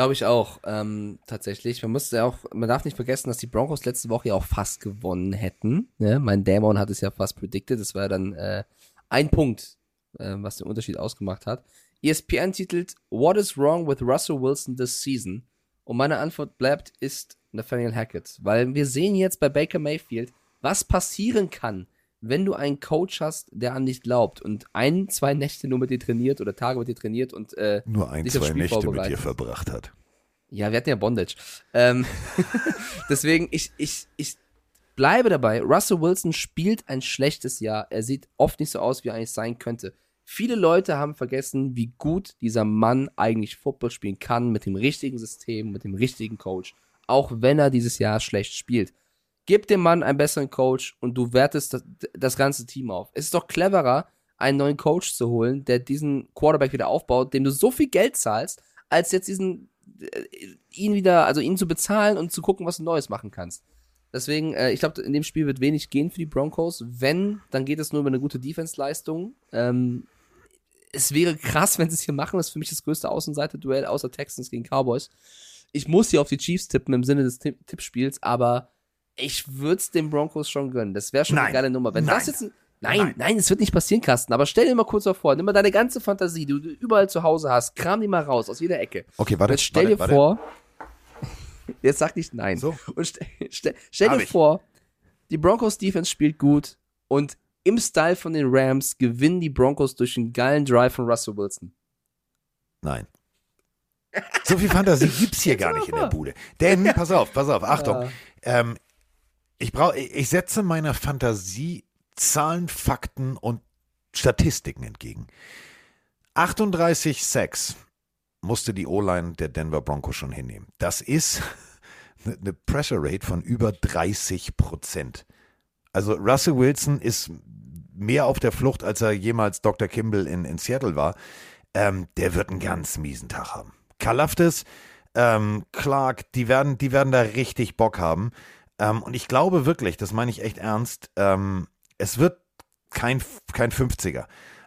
Glaube ich auch, ähm, tatsächlich. Man muss ja auch, man darf nicht vergessen, dass die Broncos letzte Woche ja auch fast gewonnen hätten. Ne? Mein Dämon hat es ja fast predicted. Das war dann äh, ein Punkt, äh, was den Unterschied ausgemacht hat. ESPN titelt What is wrong with Russell Wilson this season? Und meine Antwort bleibt, ist Nathaniel Hackett. Weil wir sehen jetzt bei Baker Mayfield, was passieren kann, wenn du einen Coach hast, der an dich glaubt und ein, zwei Nächte nur mit dir trainiert oder Tage mit dir trainiert und äh, nur ein, zwei Nächte mit dir verbracht hat. Ja, wir hatten ja Bondage. Ähm, (laughs) deswegen, ich, ich, ich bleibe dabei. Russell Wilson spielt ein schlechtes Jahr. Er sieht oft nicht so aus, wie er eigentlich sein könnte. Viele Leute haben vergessen, wie gut dieser Mann eigentlich Football spielen kann mit dem richtigen System, mit dem richtigen Coach, auch wenn er dieses Jahr schlecht spielt. Gib dem Mann einen besseren Coach und du wertest das, das ganze Team auf. Es ist doch cleverer, einen neuen Coach zu holen, der diesen Quarterback wieder aufbaut, dem du so viel Geld zahlst, als jetzt diesen äh, ihn wieder, also ihn zu bezahlen und zu gucken, was du Neues machen kannst. Deswegen, äh, ich glaube, in dem Spiel wird wenig gehen für die Broncos. Wenn, dann geht es nur über eine gute Defense-Leistung. Ähm, es wäre krass, (laughs) wenn sie es hier machen. Das ist für mich das größte Außenseiter-Duell außer Texans gegen Cowboys. Ich muss hier auf die Chiefs tippen im Sinne des Tippspiels, aber ich würde es den Broncos schon gönnen. Das wäre schon nein. eine geile Nummer. Wenn nein. das jetzt ein, nein, nein, es wird nicht passieren, Carsten. Aber stell dir mal kurz vor, nimm mal deine ganze Fantasie, die du überall zu Hause hast, kram die mal raus aus jeder Ecke. Okay, warte. Jetzt stell warte, dir warte. vor, (laughs) jetzt sag nicht nein. So. Und stell, stell, stell dir ich. vor, die Broncos Defense spielt gut und im Style von den Rams gewinnen die Broncos durch einen geilen Drive von Russell Wilson. Nein. So viel Fantasie gibt's hier gar nicht in der Bude. Denn, pass auf, pass auf, Achtung. Ja. Ähm, ich brauche, ich setze meiner Fantasie Zahlen, Fakten und Statistiken entgegen. 38 Sacks musste die O-Line der Denver Broncos schon hinnehmen. Das ist eine (laughs) Pressure Rate von über 30 Prozent. Also Russell Wilson ist mehr auf der Flucht, als er jemals Dr. Kimball in, in Seattle war. Ähm, der wird einen ganz miesen Tag haben. Kalaftis, ähm, Clark, die werden, die werden da richtig Bock haben. Ähm, und ich glaube wirklich, das meine ich echt ernst, ähm, es wird kein, kein 50er.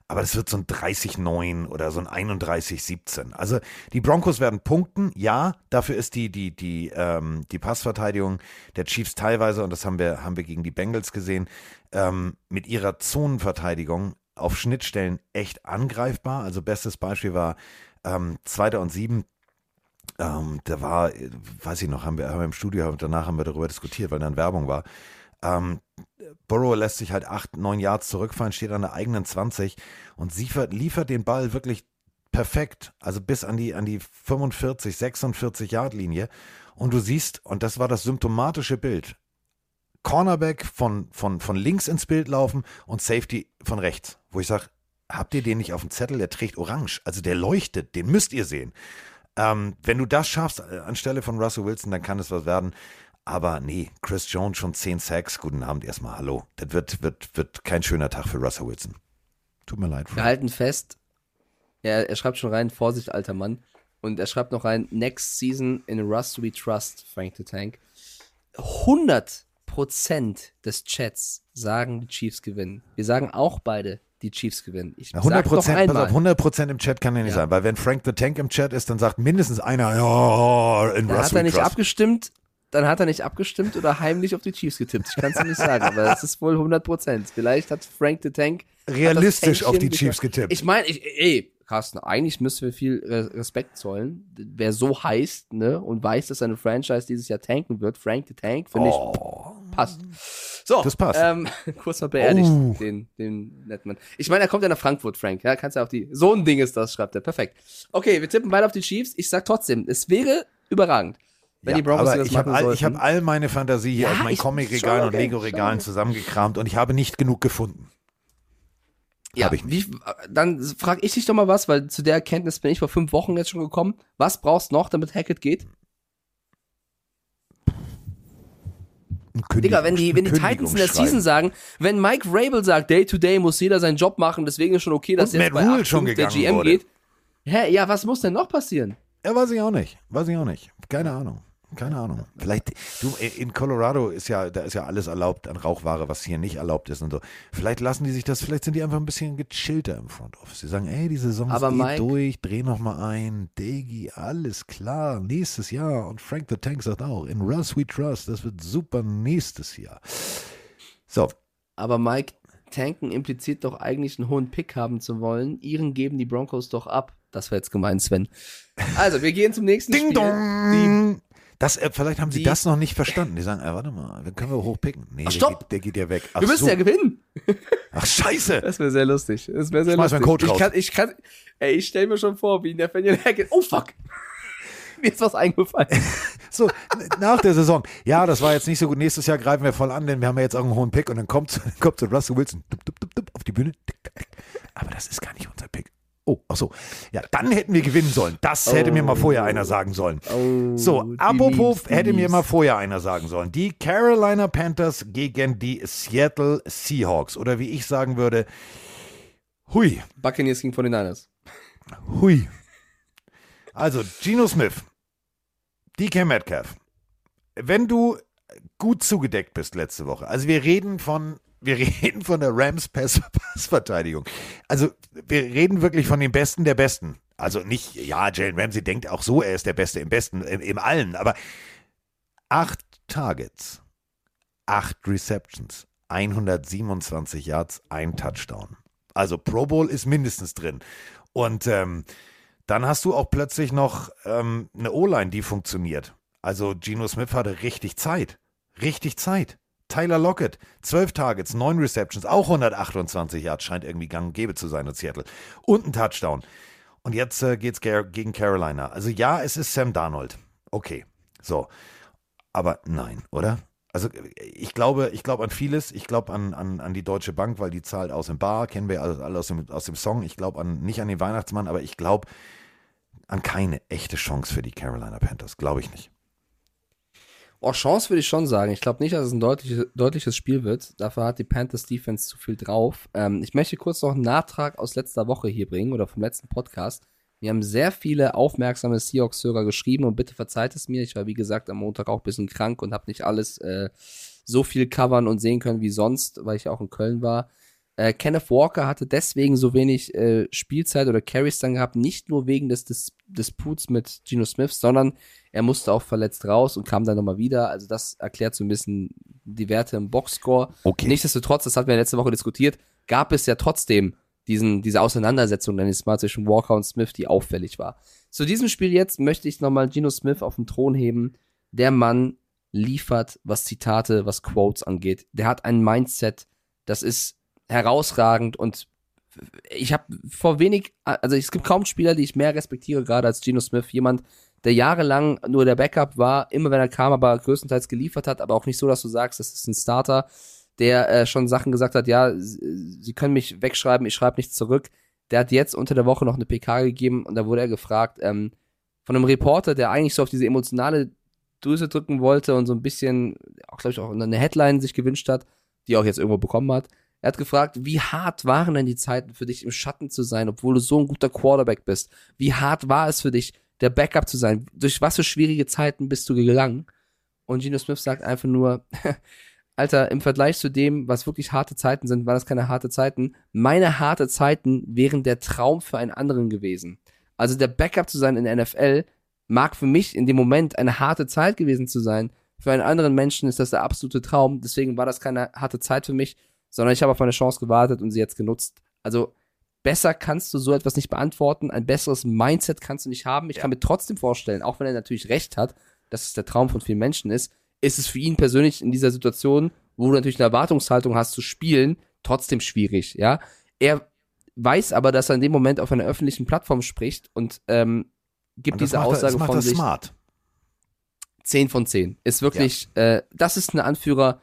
Aber es wird so ein 30-9 oder so ein 31-17. Also die Broncos werden punkten, ja, dafür ist die, die, die, ähm, die Passverteidigung der Chiefs teilweise, und das haben wir, haben wir gegen die Bengals gesehen, ähm, mit ihrer Zonenverteidigung auf Schnittstellen echt angreifbar. Also bestes Beispiel war ähm, Zweiter und Sieben, ähm, da war, weiß ich noch, haben wir, haben wir im Studio, danach haben wir darüber diskutiert, weil dann Werbung war. Ähm, Burrow lässt sich halt acht, neun Yards zurückfallen, steht an der eigenen 20 und liefert, liefert den Ball wirklich perfekt, also bis an die, an die 45, 46 Yard Linie. Und du siehst, und das war das symptomatische Bild, Cornerback von, von, von links ins Bild laufen und Safety von rechts, wo ich sage, habt ihr den nicht auf dem Zettel? Der trägt orange, also der leuchtet, den müsst ihr sehen. Ähm, wenn du das schaffst äh, anstelle von Russell Wilson, dann kann es was werden. Aber nee, Chris Jones schon 10 Sacks. Guten Abend erstmal, hallo. Das wird, wird, wird kein schöner Tag für Russell Wilson. Tut mir leid. Wir halten fest, er, er schreibt schon rein, Vorsicht, alter Mann. Und er schreibt noch rein, next season in Rust we trust, Frank the Tank. 100% des Chats sagen, die Chiefs gewinnen. Wir sagen auch beide, die Chiefs gewinnen. Ich 100 Prozent, pass auf, 100 Prozent im Chat kann ja nicht ja. sein, weil wenn Frank the Tank im Chat ist, dann sagt mindestens einer, ja, in dann hat er nicht Trust. abgestimmt, dann hat er nicht abgestimmt oder heimlich auf die Chiefs getippt. Ich kann es nicht sagen, aber es ist wohl 100 Prozent. Vielleicht hat Frank the Tank realistisch auf die Chiefs getippt. Ich meine, ey, Carsten, eigentlich müssen wir viel Respekt zollen. Wer so heißt, ne, und weiß, dass seine Franchise dieses Jahr tanken wird, Frank the Tank, finde oh. ich, passt. So, das passt. Ähm, (laughs) kurz mal beerdigt, oh. den, den Netman. Ich meine, er kommt ja nach Frankfurt, Frank. Ja, kannst ja auch die. So ein Ding ist das, schreibt er. Perfekt. Okay, wir tippen beide auf die Chiefs. Ich sag trotzdem, es wäre überragend. Wenn ja, die Broncos aber ich habe all, hab all meine Fantasie hier ja, aus meinen Comic-Regalen und Lego-Regalen zusammengekramt und ich habe nicht genug gefunden. Ja, ich. Wie, dann frage ich dich doch mal was, weil zu der Erkenntnis bin ich vor fünf Wochen jetzt schon gekommen. Was brauchst du noch, damit Hackett geht? Kündigung- Digga, wenn die, wenn die Titans in der. Season sagen, wenn Mike Rabel sagt, Day to Day muss jeder seinen Job machen, deswegen ist schon okay, dass Und jetzt Matt bei Rule 8 schon der GM wurde. geht. Hä, ja, was muss denn noch passieren? Ja, weiß ich auch nicht. Weiß ich auch nicht. Keine Ahnung. Keine Ahnung. Vielleicht, du, in Colorado ist ja, da ist ja alles erlaubt an Rauchware, was hier nicht erlaubt ist und so. Vielleicht lassen die sich das, vielleicht sind die einfach ein bisschen gechillter im Front Office. Sie sagen, ey, die Saison Aber ist eh Mike- durch, dreh noch mal ein, Degi, alles klar, nächstes Jahr. Und Frank the Tank sagt auch, in Russ we trust, das wird super nächstes Jahr. So, Aber Mike, tanken impliziert doch eigentlich einen hohen Pick haben zu wollen. Ihren geben die Broncos doch ab. Das war jetzt gemein, Sven. Also, wir gehen zum nächsten Ding Spiel. dong. Das, äh, vielleicht haben sie das noch nicht verstanden. Die sagen, äh, warte mal, dann können wir hochpicken. Nee, Ach, der, stopp. geht, der geht ja weg. Ach Wir müssen so. ja gewinnen. Ach, scheiße. Das wäre sehr lustig. Das wäre sehr Schmeiß lustig. Coach ich raus. kann, ich kann, ey, ich stell mir schon vor, wie Nathaniel Hackett. Oh fuck. (laughs) Mir ist was eingefallen. (laughs) So, nach der Saison. Ja, das war jetzt nicht so gut. Nächstes Jahr greifen wir voll an, denn wir haben ja jetzt auch einen hohen Pick und dann kommt, (laughs) kommt so Russell Wilson dup, dup, dup, auf die Bühne. Aber das ist gar nicht unser Pick. Oh, ach so. Ja, dann hätten wir gewinnen sollen. Das hätte mir mal vorher einer sagen sollen. Oh, So, apropos, lieb's, hätte mir lieb's. mal vorher einer sagen sollen. Die Carolina Panthers gegen die Seattle Seahawks. Oder wie ich sagen würde, hui, Buccaneers gegen 49ers. hui. Also, Geno Smith, DK Metcalf. Wenn du gut zugedeckt bist letzte Woche, also wir reden von, wir (laughs) reden von der Rams Pass Passverteidigung. Also, wir reden wirklich von den Besten der Besten. Also nicht, ja, Jalen Ramsey denkt auch so, er ist der Beste im Besten, im, im Allen, aber acht Targets, acht Receptions, 127 Yards, ein Touchdown. Also Pro Bowl ist mindestens drin. Und ähm, dann hast du auch plötzlich noch ähm, eine O-Line, die funktioniert. Also Geno Smith hatte richtig Zeit. Richtig Zeit. Tyler Lockett, 12 Targets, 9 Receptions, auch 128 Yards, scheint irgendwie gang und gäbe zu sein in Seattle. Und ein Touchdown. Und jetzt äh, geht's gegen Carolina. Also ja, es ist Sam Darnold. Okay. So. Aber nein, oder? Also ich glaube, ich glaube an vieles. Ich glaube an, an, an die Deutsche Bank, weil die zahlt aus dem Bar, kennen wir alle aus dem, aus dem Song. Ich glaube an nicht an den Weihnachtsmann, aber ich glaube an keine echte Chance für die Carolina Panthers. Glaube ich nicht. Oh, Chance würde ich schon sagen. Ich glaube nicht, dass es ein deutliches, deutliches Spiel wird. Dafür hat die Panthers Defense zu viel drauf. Ähm, ich möchte kurz noch einen Nachtrag aus letzter Woche hier bringen oder vom letzten Podcast. Wir haben sehr viele aufmerksame Seahawks-Hörer geschrieben und bitte verzeiht es mir. Ich war, wie gesagt, am Montag auch ein bisschen krank und habe nicht alles äh, so viel covern und sehen können wie sonst, weil ich auch in Köln war. Äh, Kenneth Walker hatte deswegen so wenig äh, Spielzeit oder Carries dann gehabt, nicht nur wegen des, des Disputs mit Geno Smith, sondern er musste auch verletzt raus und kam dann nochmal wieder. Also das erklärt so ein bisschen die Werte im Boxscore. Okay. Nichtsdestotrotz, das hatten wir letzte Woche diskutiert, gab es ja trotzdem diesen, diese Auseinandersetzung, nenne ich es mal, zwischen Walker und Smith, die auffällig war. Zu diesem Spiel jetzt möchte ich nochmal Geno Smith auf den Thron heben. Der Mann liefert, was Zitate, was Quotes angeht. Der hat ein Mindset, das ist herausragend und ich habe vor wenig, also es gibt kaum Spieler, die ich mehr respektiere, gerade als Geno Smith. Jemand, der jahrelang nur der Backup war, immer wenn er kam, aber größtenteils geliefert hat, aber auch nicht so, dass du sagst, das ist ein Starter, der äh, schon Sachen gesagt hat, ja, sie können mich wegschreiben, ich schreibe nichts zurück. Der hat jetzt unter der Woche noch eine PK gegeben und da wurde er gefragt, ähm, von einem Reporter, der eigentlich so auf diese emotionale Drüse drücken wollte und so ein bisschen, auch glaube ich auch eine Headline sich gewünscht hat, die er auch jetzt irgendwo bekommen hat. Er hat gefragt, wie hart waren denn die Zeiten für dich im Schatten zu sein, obwohl du so ein guter Quarterback bist? Wie hart war es für dich, der Backup zu sein? Durch was für schwierige Zeiten bist du gegangen? Und Geno Smith sagt einfach nur, (laughs) Alter, im Vergleich zu dem, was wirklich harte Zeiten sind, waren das keine harte Zeiten. Meine harte Zeiten wären der Traum für einen anderen gewesen. Also der Backup zu sein in der NFL mag für mich in dem Moment eine harte Zeit gewesen zu sein. Für einen anderen Menschen ist das der absolute Traum. Deswegen war das keine harte Zeit für mich, sondern ich habe auf meine Chance gewartet und sie jetzt genutzt. Also besser kannst du so etwas nicht beantworten. Ein besseres Mindset kannst du nicht haben. Ich kann mir trotzdem vorstellen, auch wenn er natürlich recht hat, dass es der Traum von vielen Menschen ist, ist es für ihn persönlich in dieser Situation, wo du natürlich eine Erwartungshaltung hast zu spielen, trotzdem schwierig, ja. Er weiß aber, dass er in dem Moment auf einer öffentlichen Plattform spricht und ähm, gibt Und diese macht Aussage das macht von er sich. smart. 10 von 10. Ist wirklich, äh, das ist ein Anführer.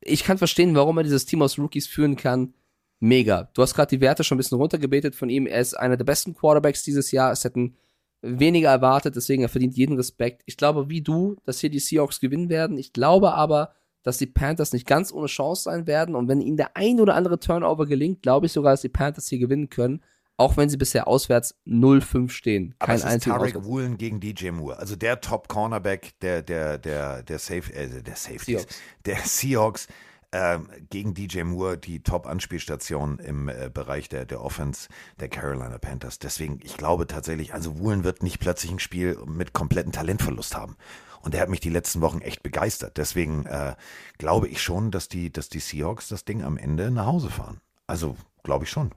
Ich kann verstehen, warum er dieses Team aus Rookies führen kann. mega. Du hast gerade die Werte schon ein bisschen runtergebetet von ihm. Er ist einer der besten Quarterbacks dieses Jahr. Es hätten weniger erwartet, deswegen er verdient jeden Respekt. Ich glaube, wie du, dass hier die Seahawks gewinnen werden. Ich glaube aber, dass die Panthers nicht ganz ohne Chance sein werden. Und wenn ihnen der ein oder andere Turnover gelingt, glaube ich sogar, dass die Panthers hier gewinnen können. Auch wenn sie bisher auswärts 0-5 stehen. Aber Kein es ist Tarek. Woolen gegen DJ Moore. Also der Top-Cornerback der, der, der, der, Safe, äh, der Safeties, Seahawks. der Seahawks ähm, gegen DJ Moore, die Top-Anspielstation im äh, Bereich der, der Offense der Carolina Panthers. Deswegen, ich glaube tatsächlich, also Woolen wird nicht plötzlich ein Spiel mit kompletten Talentverlust haben. Und er hat mich die letzten Wochen echt begeistert. Deswegen äh, glaube ich schon, dass die, dass die Seahawks das Ding am Ende nach Hause fahren. Also glaube ich schon.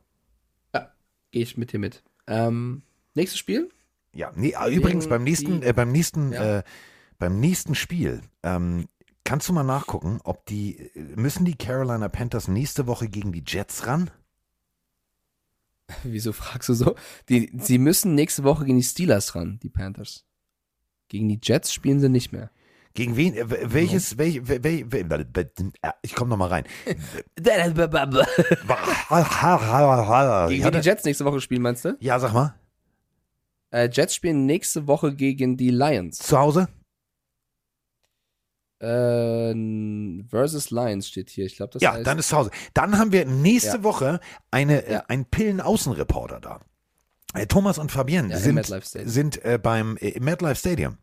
Gehe ich mit dir mit. Ähm, nächstes Spiel? Ja, nee, ah, übrigens beim nächsten, äh, beim nächsten, Ja. äh, beim nächsten Spiel ähm, kannst du mal nachgucken, ob die äh, müssen die Carolina Panthers nächste Woche gegen die Jets ran? (laughs) Wieso fragst du so? Die, sie müssen nächste Woche gegen die Steelers ran, die Panthers. Gegen die Jets spielen sie nicht mehr. Gegen wen? Äh, welches? Welch, wel, wel, wel, äh, ich komme noch mal rein. Gegen die Jets nächste Woche spielen, meinst du? ja, sag mal. Äh, Jets spielen nächste Woche gegen die Lions. Zu Hause? Äh, versus Lions steht hier. Ich glaube, das ja, heißt. dann ist zu Hause. Dann haben wir nächste Ja. Woche eine, äh, Ja. einen Pillen-Außenreporter da. Äh, Thomas und Fabienne Ja, sind, sind äh, beim äh, im MetLife Stadium.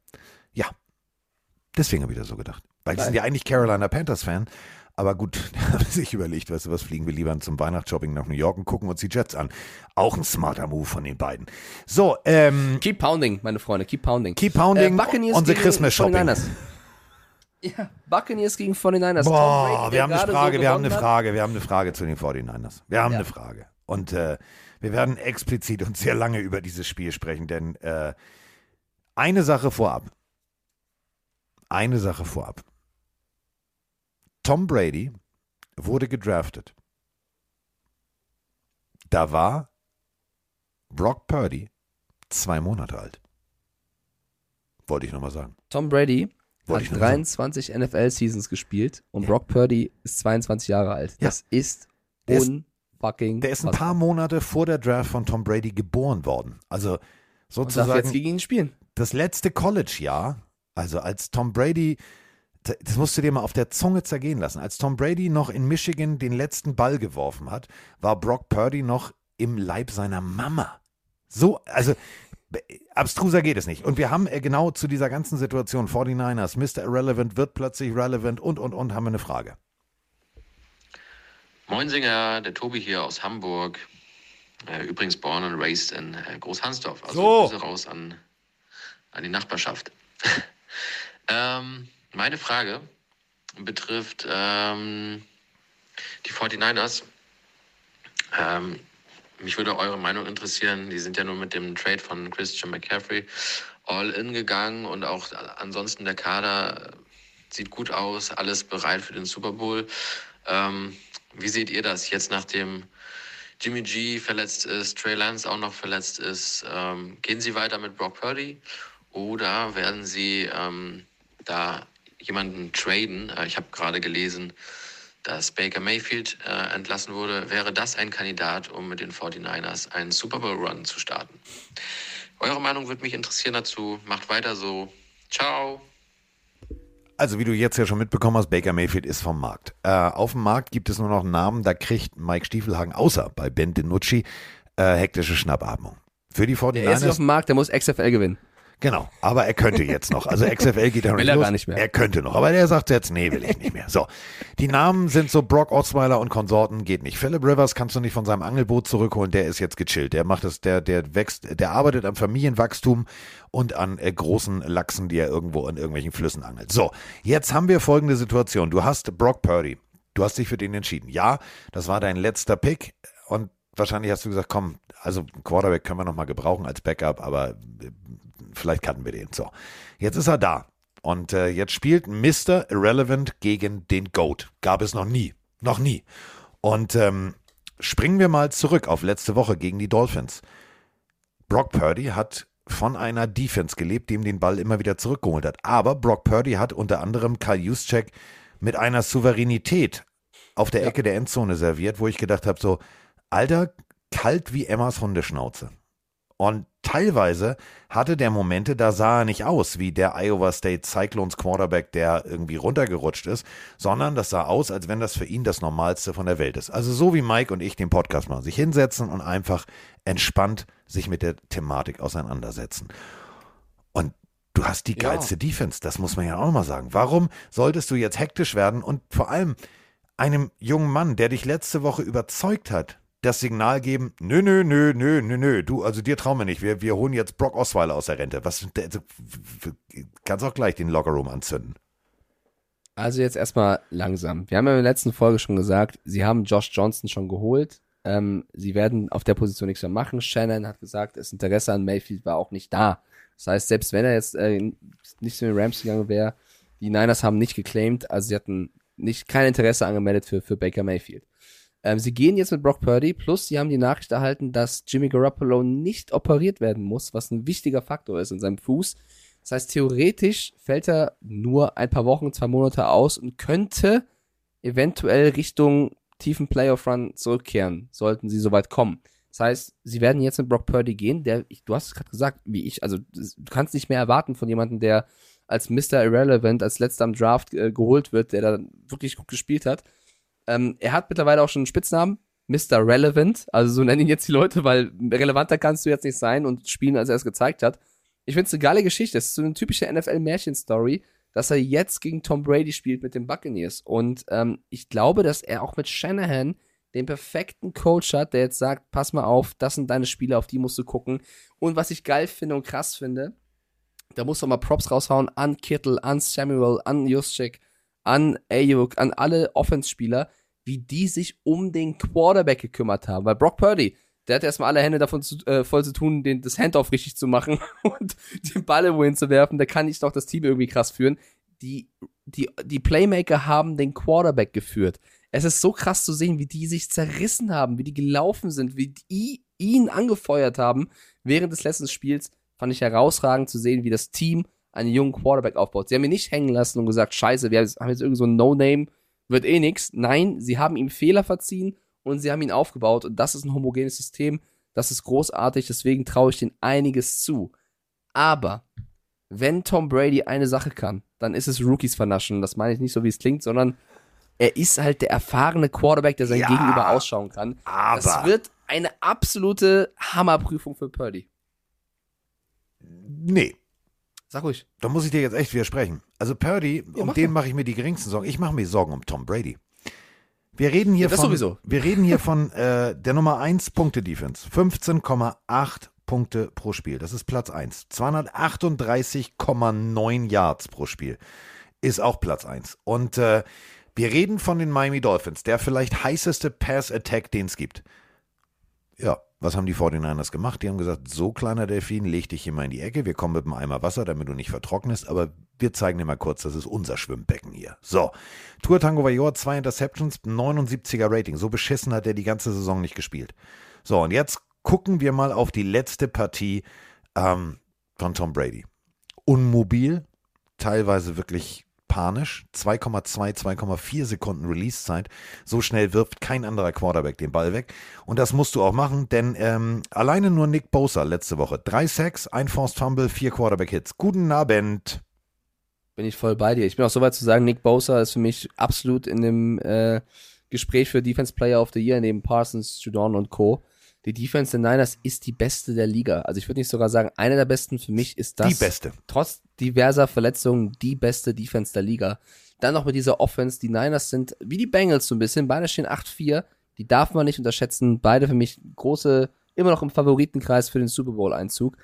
Deswegen habe ich das so gedacht. Weil die sind ja eigentlich Carolina Panthers-Fan. Aber gut, (laughs) da haben sie sich überlegt, weißt du was, fliegen wir lieber zum Weihnachtsshopping nach New York und gucken uns die Jets an. Auch ein smarter Move von den beiden. So, ähm, Keep pounding, meine Freunde. Keep pounding. Keep Pounding, Äh, unsere Christmas Shopping. 49ers. (laughs) Ja, Buccaneers gegen 49ers. Tom Boah, Brady, wir haben eine Frage, so wir haben eine. Frage, wir haben eine Frage zu den 49ers. Wir haben Ja. eine Frage. Und äh, wir werden explizit und sehr lange über dieses Spiel sprechen, denn äh, eine Sache vorab. Eine Sache vorab. Tom Brady wurde gedraftet. Da war Brock Purdy zwei Monate alt. Wollte ich nochmal sagen. Tom Brady Wollte hat nur sagen. 23 NFL-Seasons gespielt und Brock Purdy ist 22 Jahre alt. Ja. Das ist Der ist- unfucking Der ist ein paar Monate vor der Draft von Tom Brady geboren worden. Also und darf sozusagen jetzt gegen ihn spielen. das letzte College-Jahr, also als Tom Brady, das musst du dir mal auf der Zunge zergehen lassen, als Tom Brady noch in Michigan den letzten Ball geworfen hat, war Brock Purdy noch im Leib seiner Mama. So, also abstruser geht es nicht. Und wir haben äh, genau zu dieser ganzen Situation 49ers, Mr. Irrelevant wird plötzlich relevant und, und, und, haben wir eine Frage. Moinsinger, der Tobi hier aus Hamburg. Äh, übrigens born and raised in äh, Großhansdorf. Also So. Raus an, an die Nachbarschaft. (laughs) ähm, meine Frage betrifft ähm, die 49ers. Ähm, mich würde eure Meinung interessieren. Die sind ja nur mit dem Trade von Christian McCaffrey all in gegangen und auch ansonsten der Kader sieht gut aus, alles bereit für den Super Bowl. Ähm, wie seht ihr das jetzt, nachdem Jimmy G verletzt ist, Trey Lance auch noch verletzt ist? Ähm, gehen Sie weiter mit Brock Purdy oder werden Sie ähm, da jemanden traden? Äh, ich habe gerade gelesen, dass Baker Mayfield äh, entlassen wurde. Wäre das ein Kandidat, um mit den 49ers einen Super Bowl Run zu starten? Eure Meinung würde mich interessieren dazu. Macht weiter so. Ciao. Also, wie du jetzt ja schon mitbekommen hast, Baker Mayfield ist vom Markt. Äh, auf dem Markt gibt es nur noch einen Namen, da kriegt Mike Stiefelhagen außer bei Ben DiNucci äh, hektische Schnappatmung. Für die 49ers. Der ist auf dem Markt, der muss XFL gewinnen. Genau, aber er könnte jetzt noch. Also XFL geht ja nicht er los. gar nicht mehr. Er könnte noch, aber der sagt jetzt, nee, will ich nicht mehr. So, die Namen sind so Brock Osweiler und Konsorten, geht nicht. Philip Rivers kannst du nicht von seinem Angelboot zurückholen, der ist jetzt gechillt. Der macht es, der, der wächst, der arbeitet am Familienwachstum und an äh, großen Lachsen, die er irgendwo in irgendwelchen Flüssen angelt. So, jetzt haben wir folgende Situation. Du hast Brock Purdy. Du hast dich für den entschieden. Ja, das war dein letzter Pick und wahrscheinlich hast du gesagt, komm, also Quarterback können wir noch mal gebrauchen als Backup, aber äh, vielleicht cutten wir den. So, jetzt ist er da. Und äh, jetzt spielt Mr. Irrelevant gegen den GOAT. Gab es noch nie. Noch nie. Und ähm, springen wir mal zurück auf letzte Woche gegen die Dolphins. Brock Purdy hat von einer Defense gelebt, die ihm den Ball immer wieder zurückgeholt hat. Aber Brock Purdy hat unter anderem Kyle Juszczyk mit einer Souveränität auf der Ecke der Endzone serviert, wo ich gedacht habe, so, Alter, kalt wie Emmas Hundeschnauze. Und teilweise hatte der Momente, da sah er nicht aus wie der Iowa State Cyclones Quarterback, der irgendwie runtergerutscht ist, sondern das sah aus, als wenn das für ihn das Normalste von der Welt ist. Also so wie Mike und ich den Podcast machen, sich hinsetzen und einfach entspannt sich mit der Thematik auseinandersetzen. Und du hast die Ja. geilste Defense, das muss man ja auch mal sagen. Warum solltest du jetzt hektisch werden und vor allem einem jungen Mann, der dich letzte Woche überzeugt hat, das Signal geben, nö, nö, nö, nö, nö, nö, du, also dir trauen wir nicht, wir, wir holen jetzt Brock Osweiler aus der Rente. Was, also, kannst auch gleich den Lockerroom anzünden. Also jetzt erstmal langsam. Wir haben ja in der letzten Folge schon gesagt, sie haben Josh Johnson schon geholt. Ähm, sie werden auf der Position nichts mehr machen. Shannon hat gesagt, das Interesse an Mayfield war auch nicht da. Das heißt, selbst wenn er jetzt äh, nicht zu den Rams gegangen wäre, die Niners haben nicht geclaimed, also sie hatten nicht kein Interesse angemeldet für, für Baker Mayfield. Ähm, sie gehen jetzt mit Brock Purdy, plus sie haben die Nachricht erhalten, dass Jimmy Garoppolo nicht operiert werden muss, was ein wichtiger Faktor ist in seinem Fuß. Das heißt, theoretisch fällt er nur ein paar Wochen, zwei Monate aus und könnte eventuell Richtung tiefen Playoff-Run zurückkehren, sollten sie soweit kommen. Das heißt, sie werden jetzt mit Brock Purdy gehen, der, du hast es gerade gesagt, wie ich, also du kannst nicht mehr erwarten von jemandem, der als Mr. Irrelevant, als letzter am Draft äh, geholt wird, der da wirklich gut gespielt hat. Ähm, er hat mittlerweile auch schon einen Spitznamen, Mr. Relevant, also so nennen ihn jetzt die Leute, weil relevanter kannst du jetzt nicht sein und spielen, als er es gezeigt hat. Ich finde es eine geile Geschichte. Es ist so eine typische NFL-Märchen-Story, dass er jetzt gegen Tom Brady spielt mit den Buccaneers. Und ähm, ich glaube, dass er auch mit Shanahan den perfekten Coach hat, der jetzt sagt, pass mal auf, das sind deine Spiele, auf die musst du gucken. Und was ich geil finde und krass finde, da musst du mal Props raushauen an Kittle, an Samuel, an Juszczyk, an Ayuk, an alle Offense-Spieler, wie die sich um den Quarterback gekümmert haben. Weil Brock Purdy, der hat erstmal alle Hände davon zu, äh, voll zu tun, den, das Handoff richtig zu machen (laughs) und den Ball irgendwo hinzuwerfen. Da kann ich doch das Team irgendwie krass führen. Die, die, die Playmaker haben den Quarterback geführt. Es ist so krass zu sehen, wie die sich zerrissen haben, wie die gelaufen sind, wie die ihn angefeuert haben während des letzten Spiels. Fand ich herausragend zu sehen, wie das Team einen jungen Quarterback aufbaut. Sie haben ihn nicht hängen lassen und gesagt, scheiße, wir haben jetzt irgend so ein No-Name, wird eh nix. Nein, sie haben ihm Fehler verziehen und sie haben ihn aufgebaut und das ist ein homogenes System. Das ist großartig, deswegen traue ich denen einiges zu. Aber wenn Tom Brady eine Sache kann, dann ist es Rookies vernaschen. Das meine ich nicht so, wie es klingt, sondern er ist halt der erfahrene Quarterback, der sein Ja, Gegenüber ausschauen kann. Das Aber wird eine absolute Hammerprüfung für Purdy. nee, Sag ruhig. da muss ich dir jetzt echt widersprechen. Also Purdy, um mach den mache ich mir die geringsten Sorgen. Ich mache mir Sorgen um Tom Brady. Wir reden hier Ja, das von, sowieso. wir reden hier von äh, der Nummer 1 Punkte Defense. 15,8 Punkte pro Spiel. Das ist Platz 1. 238,9 Yards pro Spiel. Ist auch Platz 1. Und äh, wir reden von den Miami Dolphins, der vielleicht heißeste Pass-Attack, den es gibt. Ja, was haben die 49ers gemacht? Die haben gesagt, so kleiner Delfin, leg dich hier mal in die Ecke, wir kommen mit einem Eimer Wasser, damit du nicht vertrocknest, aber wir zeigen dir mal kurz, das ist unser Schwimmbecken hier. So, Tour Tango Vajor, zwei Interceptions, 79er Rating. So beschissen hat er die ganze Saison nicht gespielt. So, und jetzt gucken wir mal auf die letzte Partie ähm, von Tom Brady. Unmobil, teilweise wirklich panisch. 2,2, 2,4 Sekunden Release-Zeit. So schnell wirft kein anderer Quarterback den Ball weg. Und das musst du auch machen, denn ähm, alleine nur Nick Bosa letzte Woche. Drei Sacks, ein Forced Fumble, vier Quarterback-Hits. Guten Abend. Bin ich voll bei dir. Ich bin auch so weit zu sagen, Nick Bosa ist für mich absolut in dem äh, Gespräch für Defense Player of the Year neben Parsons, Judon und Co. Die Defense der Niners ist die beste der Liga. Also ich würde nicht sogar sagen, eine der besten. Für mich ist das Die beste. trotz diverser Verletzungen die beste Defense der Liga. Dann noch mit dieser Offense. Die Niners sind wie die Bengals so ein bisschen. Beide stehen 8-4. Die darf man nicht unterschätzen. Beide für mich große, immer noch im Favoritenkreis für den Super Bowl-Einzug.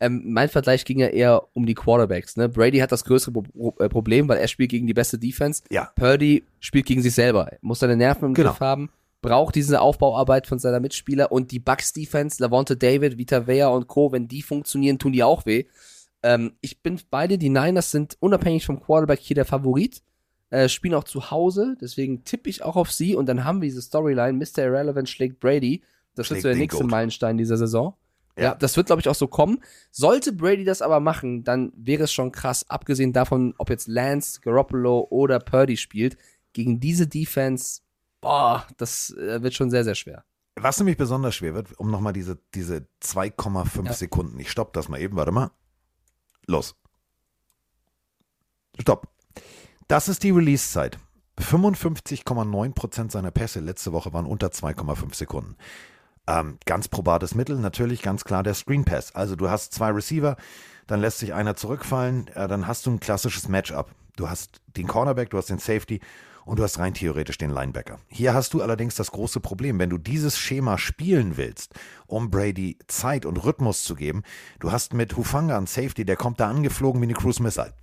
Ähm, mein Vergleich ging ja eher um die Quarterbacks. Ne? Brady hat das größere Pro äh, Problem, weil er spielt gegen die beste Defense. Ja. Purdy spielt gegen sich selber. Er muss seine Nerven im Genau. Griff haben, braucht diese Aufbauarbeit von seiner Mitspieler und die Bucks Defense, Lavonte David, Vita Vea und Co., wenn die funktionieren, tun die auch weh. Ähm, ich bin beide, die Niners sind unabhängig vom Quarterback hier der Favorit, äh, spielen auch zu Hause, deswegen tippe ich auch auf sie und dann haben wir diese Storyline, Mr. Irrelevant schlägt Brady. Das wird Schlägt so der nächste Goat. Meilenstein dieser Saison. Ja, Ja. das wird, glaube ich, auch so kommen. Sollte Brady das aber machen, dann wäre es schon krass, abgesehen davon, ob jetzt Lance, Garoppolo oder Purdy spielt. Gegen diese Defense boah, das äh, wird schon sehr, sehr schwer. Was nämlich besonders schwer wird, um nochmal diese, diese 2,5 Ja. Sekunden. Ich stopp das mal eben, warte mal. Los. Stopp. Das ist die Release-Zeit. 55,9% seiner Pässe letzte Woche waren unter 2,5 Sekunden. Ähm, ganz probates Mittel, natürlich ganz klar der Screen Pass. Also du hast zwei Receiver, dann lässt sich einer zurückfallen, äh, dann hast du ein klassisches Matchup. Du hast den Cornerback, du hast den Safety und du hast rein theoretisch den Linebacker. Hier hast du allerdings das große Problem, wenn du dieses Schema spielen willst, um Brady Zeit und Rhythmus zu geben, du hast mit Hufanga einen Safety, der kommt da angeflogen wie eine Cruise Missile. (laughs)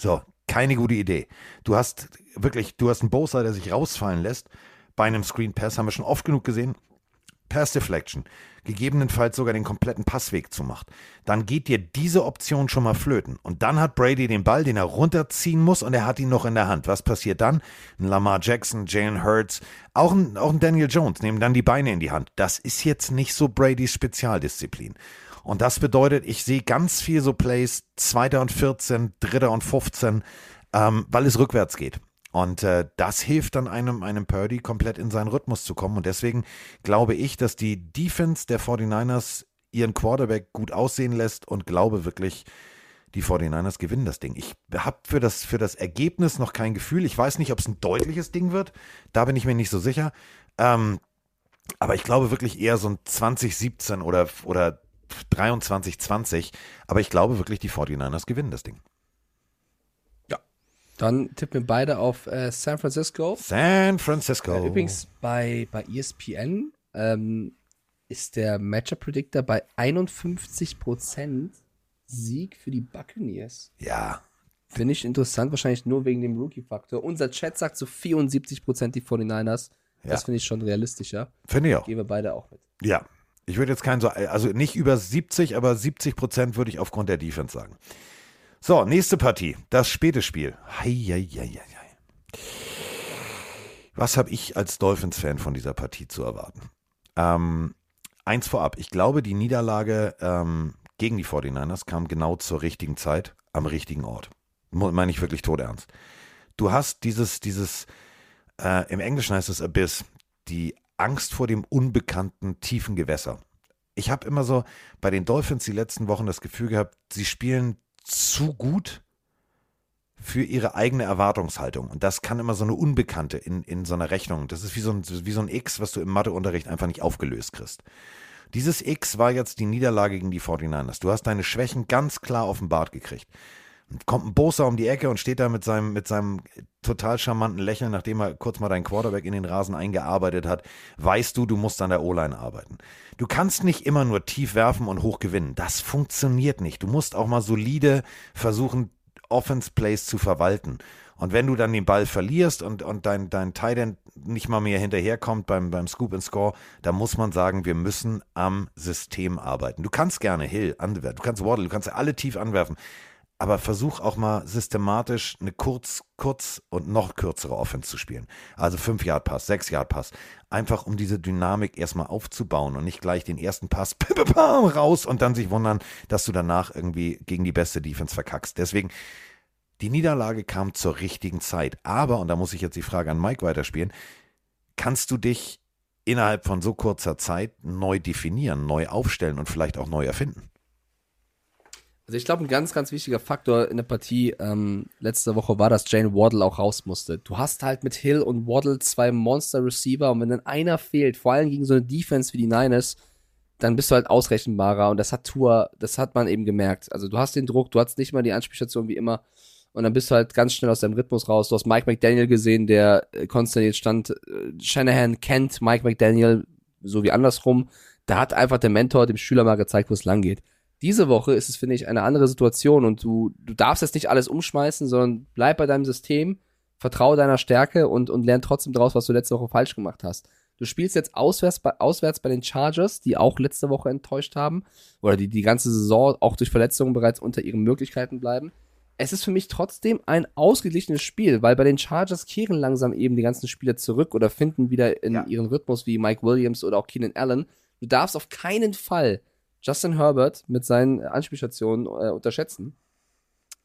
So, keine gute Idee. Du hast wirklich, du hast einen Bowser, der sich rausfallen lässt. Bei einem Screen Pass haben wir schon oft genug gesehen. Pass Deflection, gegebenenfalls sogar den kompletten Passweg zumacht, dann geht dir diese Option schon mal flöten. Und dann hat Brady den Ball, den er runterziehen muss und er hat ihn noch in der Hand. Was passiert dann? Ein Lamar Jackson, Jalen Hurts, auch ein, auch ein Daniel Jones nehmen dann die Beine in die Hand. Das ist jetzt nicht so Bradys Spezialdisziplin. Und das bedeutet, ich sehe ganz viel so Plays, zweiter und 14, dritter und 15, ähm, weil es rückwärts geht. Und äh, das hilft dann einem, einem Purdy komplett in seinen Rhythmus zu kommen. Und deswegen glaube ich, dass die Defense der 49ers ihren Quarterback gut aussehen lässt und glaube wirklich, die 49ers gewinnen das Ding. Ich habe für das, für das Ergebnis noch kein Gefühl. Ich weiß nicht, ob es ein deutliches Ding wird. Da bin ich mir nicht so sicher. Ähm, aber ich glaube wirklich eher so ein 2017 oder, oder 23-20. Aber ich glaube wirklich, die 49ers gewinnen das Ding. Dann tippen wir beide auf äh, San Francisco. San Francisco. Äh, übrigens bei, bei ESPN ähm, ist der Matchup Predictor bei 51% Sieg für die Buccaneers. Ja. Finde ich interessant, wahrscheinlich nur wegen dem Rookie-Faktor. Unser Chat sagt so 74% die 49ers. Das Ja. finde ich schon realistischer. Finde ich auch. Gehen wir beide auch mit. Ja. Ich würde jetzt keinen so, also nicht über 70%, aber 70 Prozent würde ich aufgrund der Defense sagen. So, nächste Partie. Das späte Spiel. Heieieiei. Was habe ich als Dolphins-Fan von dieser Partie zu erwarten? Ähm, eins vorab. Ich glaube, die Niederlage ähm, gegen die 49ers kam genau zur richtigen Zeit, am richtigen Ort. Meine ich wirklich todernst. Du hast dieses, dieses, äh, im Englischen heißt es Abyss, die Angst vor dem unbekannten tiefen Gewässer. Ich habe immer so bei den Dolphins die letzten Wochen das Gefühl gehabt, sie spielen zu gut für ihre eigene Erwartungshaltung. Und das kann immer so eine Unbekannte in, in so einer Rechnung. Das ist wie so, ein, wie so ein X, was du im Matheunterricht einfach nicht aufgelöst kriegst. Dieses X war jetzt die Niederlage gegen die 49ers. Du hast deine Schwächen ganz klar offenbart gekriegt. Kommt ein Bosa um die Ecke und steht da mit seinem, mit seinem total charmanten Lächeln, nachdem er kurz mal deinen Quarterback in den Rasen eingearbeitet hat, weißt du, du musst an der O-Line arbeiten. Du kannst nicht immer nur tief werfen und hoch gewinnen. Das funktioniert nicht. Du musst auch mal solide versuchen, Offense-Plays zu verwalten. Und wenn du dann den Ball verlierst und, und dein, dein Tight nicht mal mehr hinterherkommt beim, beim Scoop and Score, dann muss man sagen, wir müssen am System arbeiten. Du kannst gerne Hill anwerfen, du kannst Waddle, du kannst alle tief anwerfen, aber versuch auch mal systematisch eine kurz, kurz und noch kürzere Offense zu spielen. Also 5 Yard Pass, 6 Yard Pass. Einfach um diese Dynamik erstmal aufzubauen und nicht gleich den ersten Pass (laughs) raus und dann sich wundern, dass du danach irgendwie gegen die beste Defense verkackst. Deswegen, die Niederlage kam zur richtigen Zeit. Aber, und da muss ich jetzt die Frage an Mike weiterspielen, kannst du dich innerhalb von so kurzer Zeit neu definieren, neu aufstellen und vielleicht auch neu erfinden? Also ich glaube, ein ganz, ganz wichtiger Faktor in der Partie ähm, letzte Woche war, dass Jane Waddle auch raus musste. Du hast halt mit Hill und Waddle zwei Monster-Receiver und wenn dann einer fehlt, vor allem gegen so eine Defense wie die Niners, dann bist du halt ausrechenbarer und das hat Tour, das hat man eben gemerkt. Also du hast den Druck, du hast nicht mal die Anspielstation wie immer und dann bist du halt ganz schnell aus deinem Rhythmus raus. Du hast Mike McDaniel gesehen, der äh, konstant jetzt stand. Äh, Shanahan kennt Mike McDaniel so wie andersrum. Da hat einfach der Mentor dem Schüler mal gezeigt, wo es lang geht. Diese Woche ist es, finde ich, eine andere Situation und du, du darfst jetzt nicht alles umschmeißen, sondern bleib bei deinem System, vertraue deiner Stärke und, und lern trotzdem daraus, was du letzte Woche falsch gemacht hast. Du spielst jetzt auswärts bei, auswärts bei den Chargers, die auch letzte Woche enttäuscht haben oder die die ganze Saison auch durch Verletzungen bereits unter ihren Möglichkeiten bleiben. Es ist für mich trotzdem ein ausgeglichenes Spiel, weil bei den Chargers kehren langsam eben die ganzen Spieler zurück oder finden wieder in ihren Rhythmus wie Mike Williams oder auch Keenan Allen. Du darfst auf keinen Fall Justin Herbert mit seinen Anspielstationen äh, unterschätzen.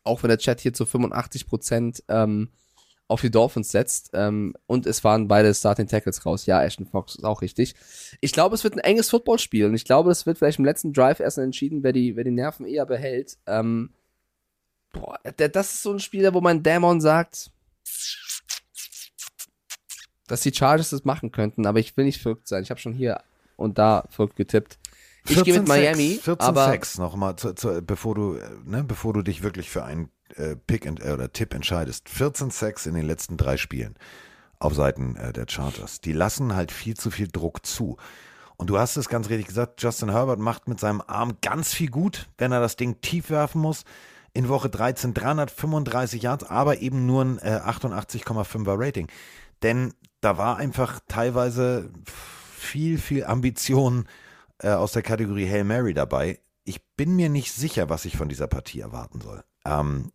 Auch wenn der Chat hier zu 85% ähm, auf die Dolphins setzt. Ähm, und es waren beide Starting Tackles raus. Ja, Ashton Fox ist auch richtig. Ich glaube, es wird ein enges Footballspiel und ich glaube, es wird vielleicht im letzten Drive erst entschieden, wer die, wer die Nerven eher behält. Ähm, boah, das ist so ein Spiel, wo mein Dämon sagt, dass die Chargers das machen könnten, aber ich will nicht verrückt sein. Ich habe schon hier und da verrückt getippt. Ich gehe mit Miami, 14 aber 6 nochmal, zu, zu, bevor du, ne, bevor du dich wirklich für einen äh, Pick ent, äh, oder Tipp entscheidest. 14 6 in den letzten drei Spielen auf Seiten äh, der Chargers. Die lassen halt viel zu viel Druck zu. Und du hast es ganz richtig gesagt, Justin Herbert macht mit seinem Arm ganz viel gut, wenn er das Ding tief werfen muss. In Woche 13 335 Yards, aber eben nur ein äh, 88,5er Rating. Denn da war einfach teilweise viel, viel Ambition äh, aus der Kategorie Hail Mary dabei. Ich bin mir nicht sicher, was ich von dieser Partie erwarten soll. Ähm,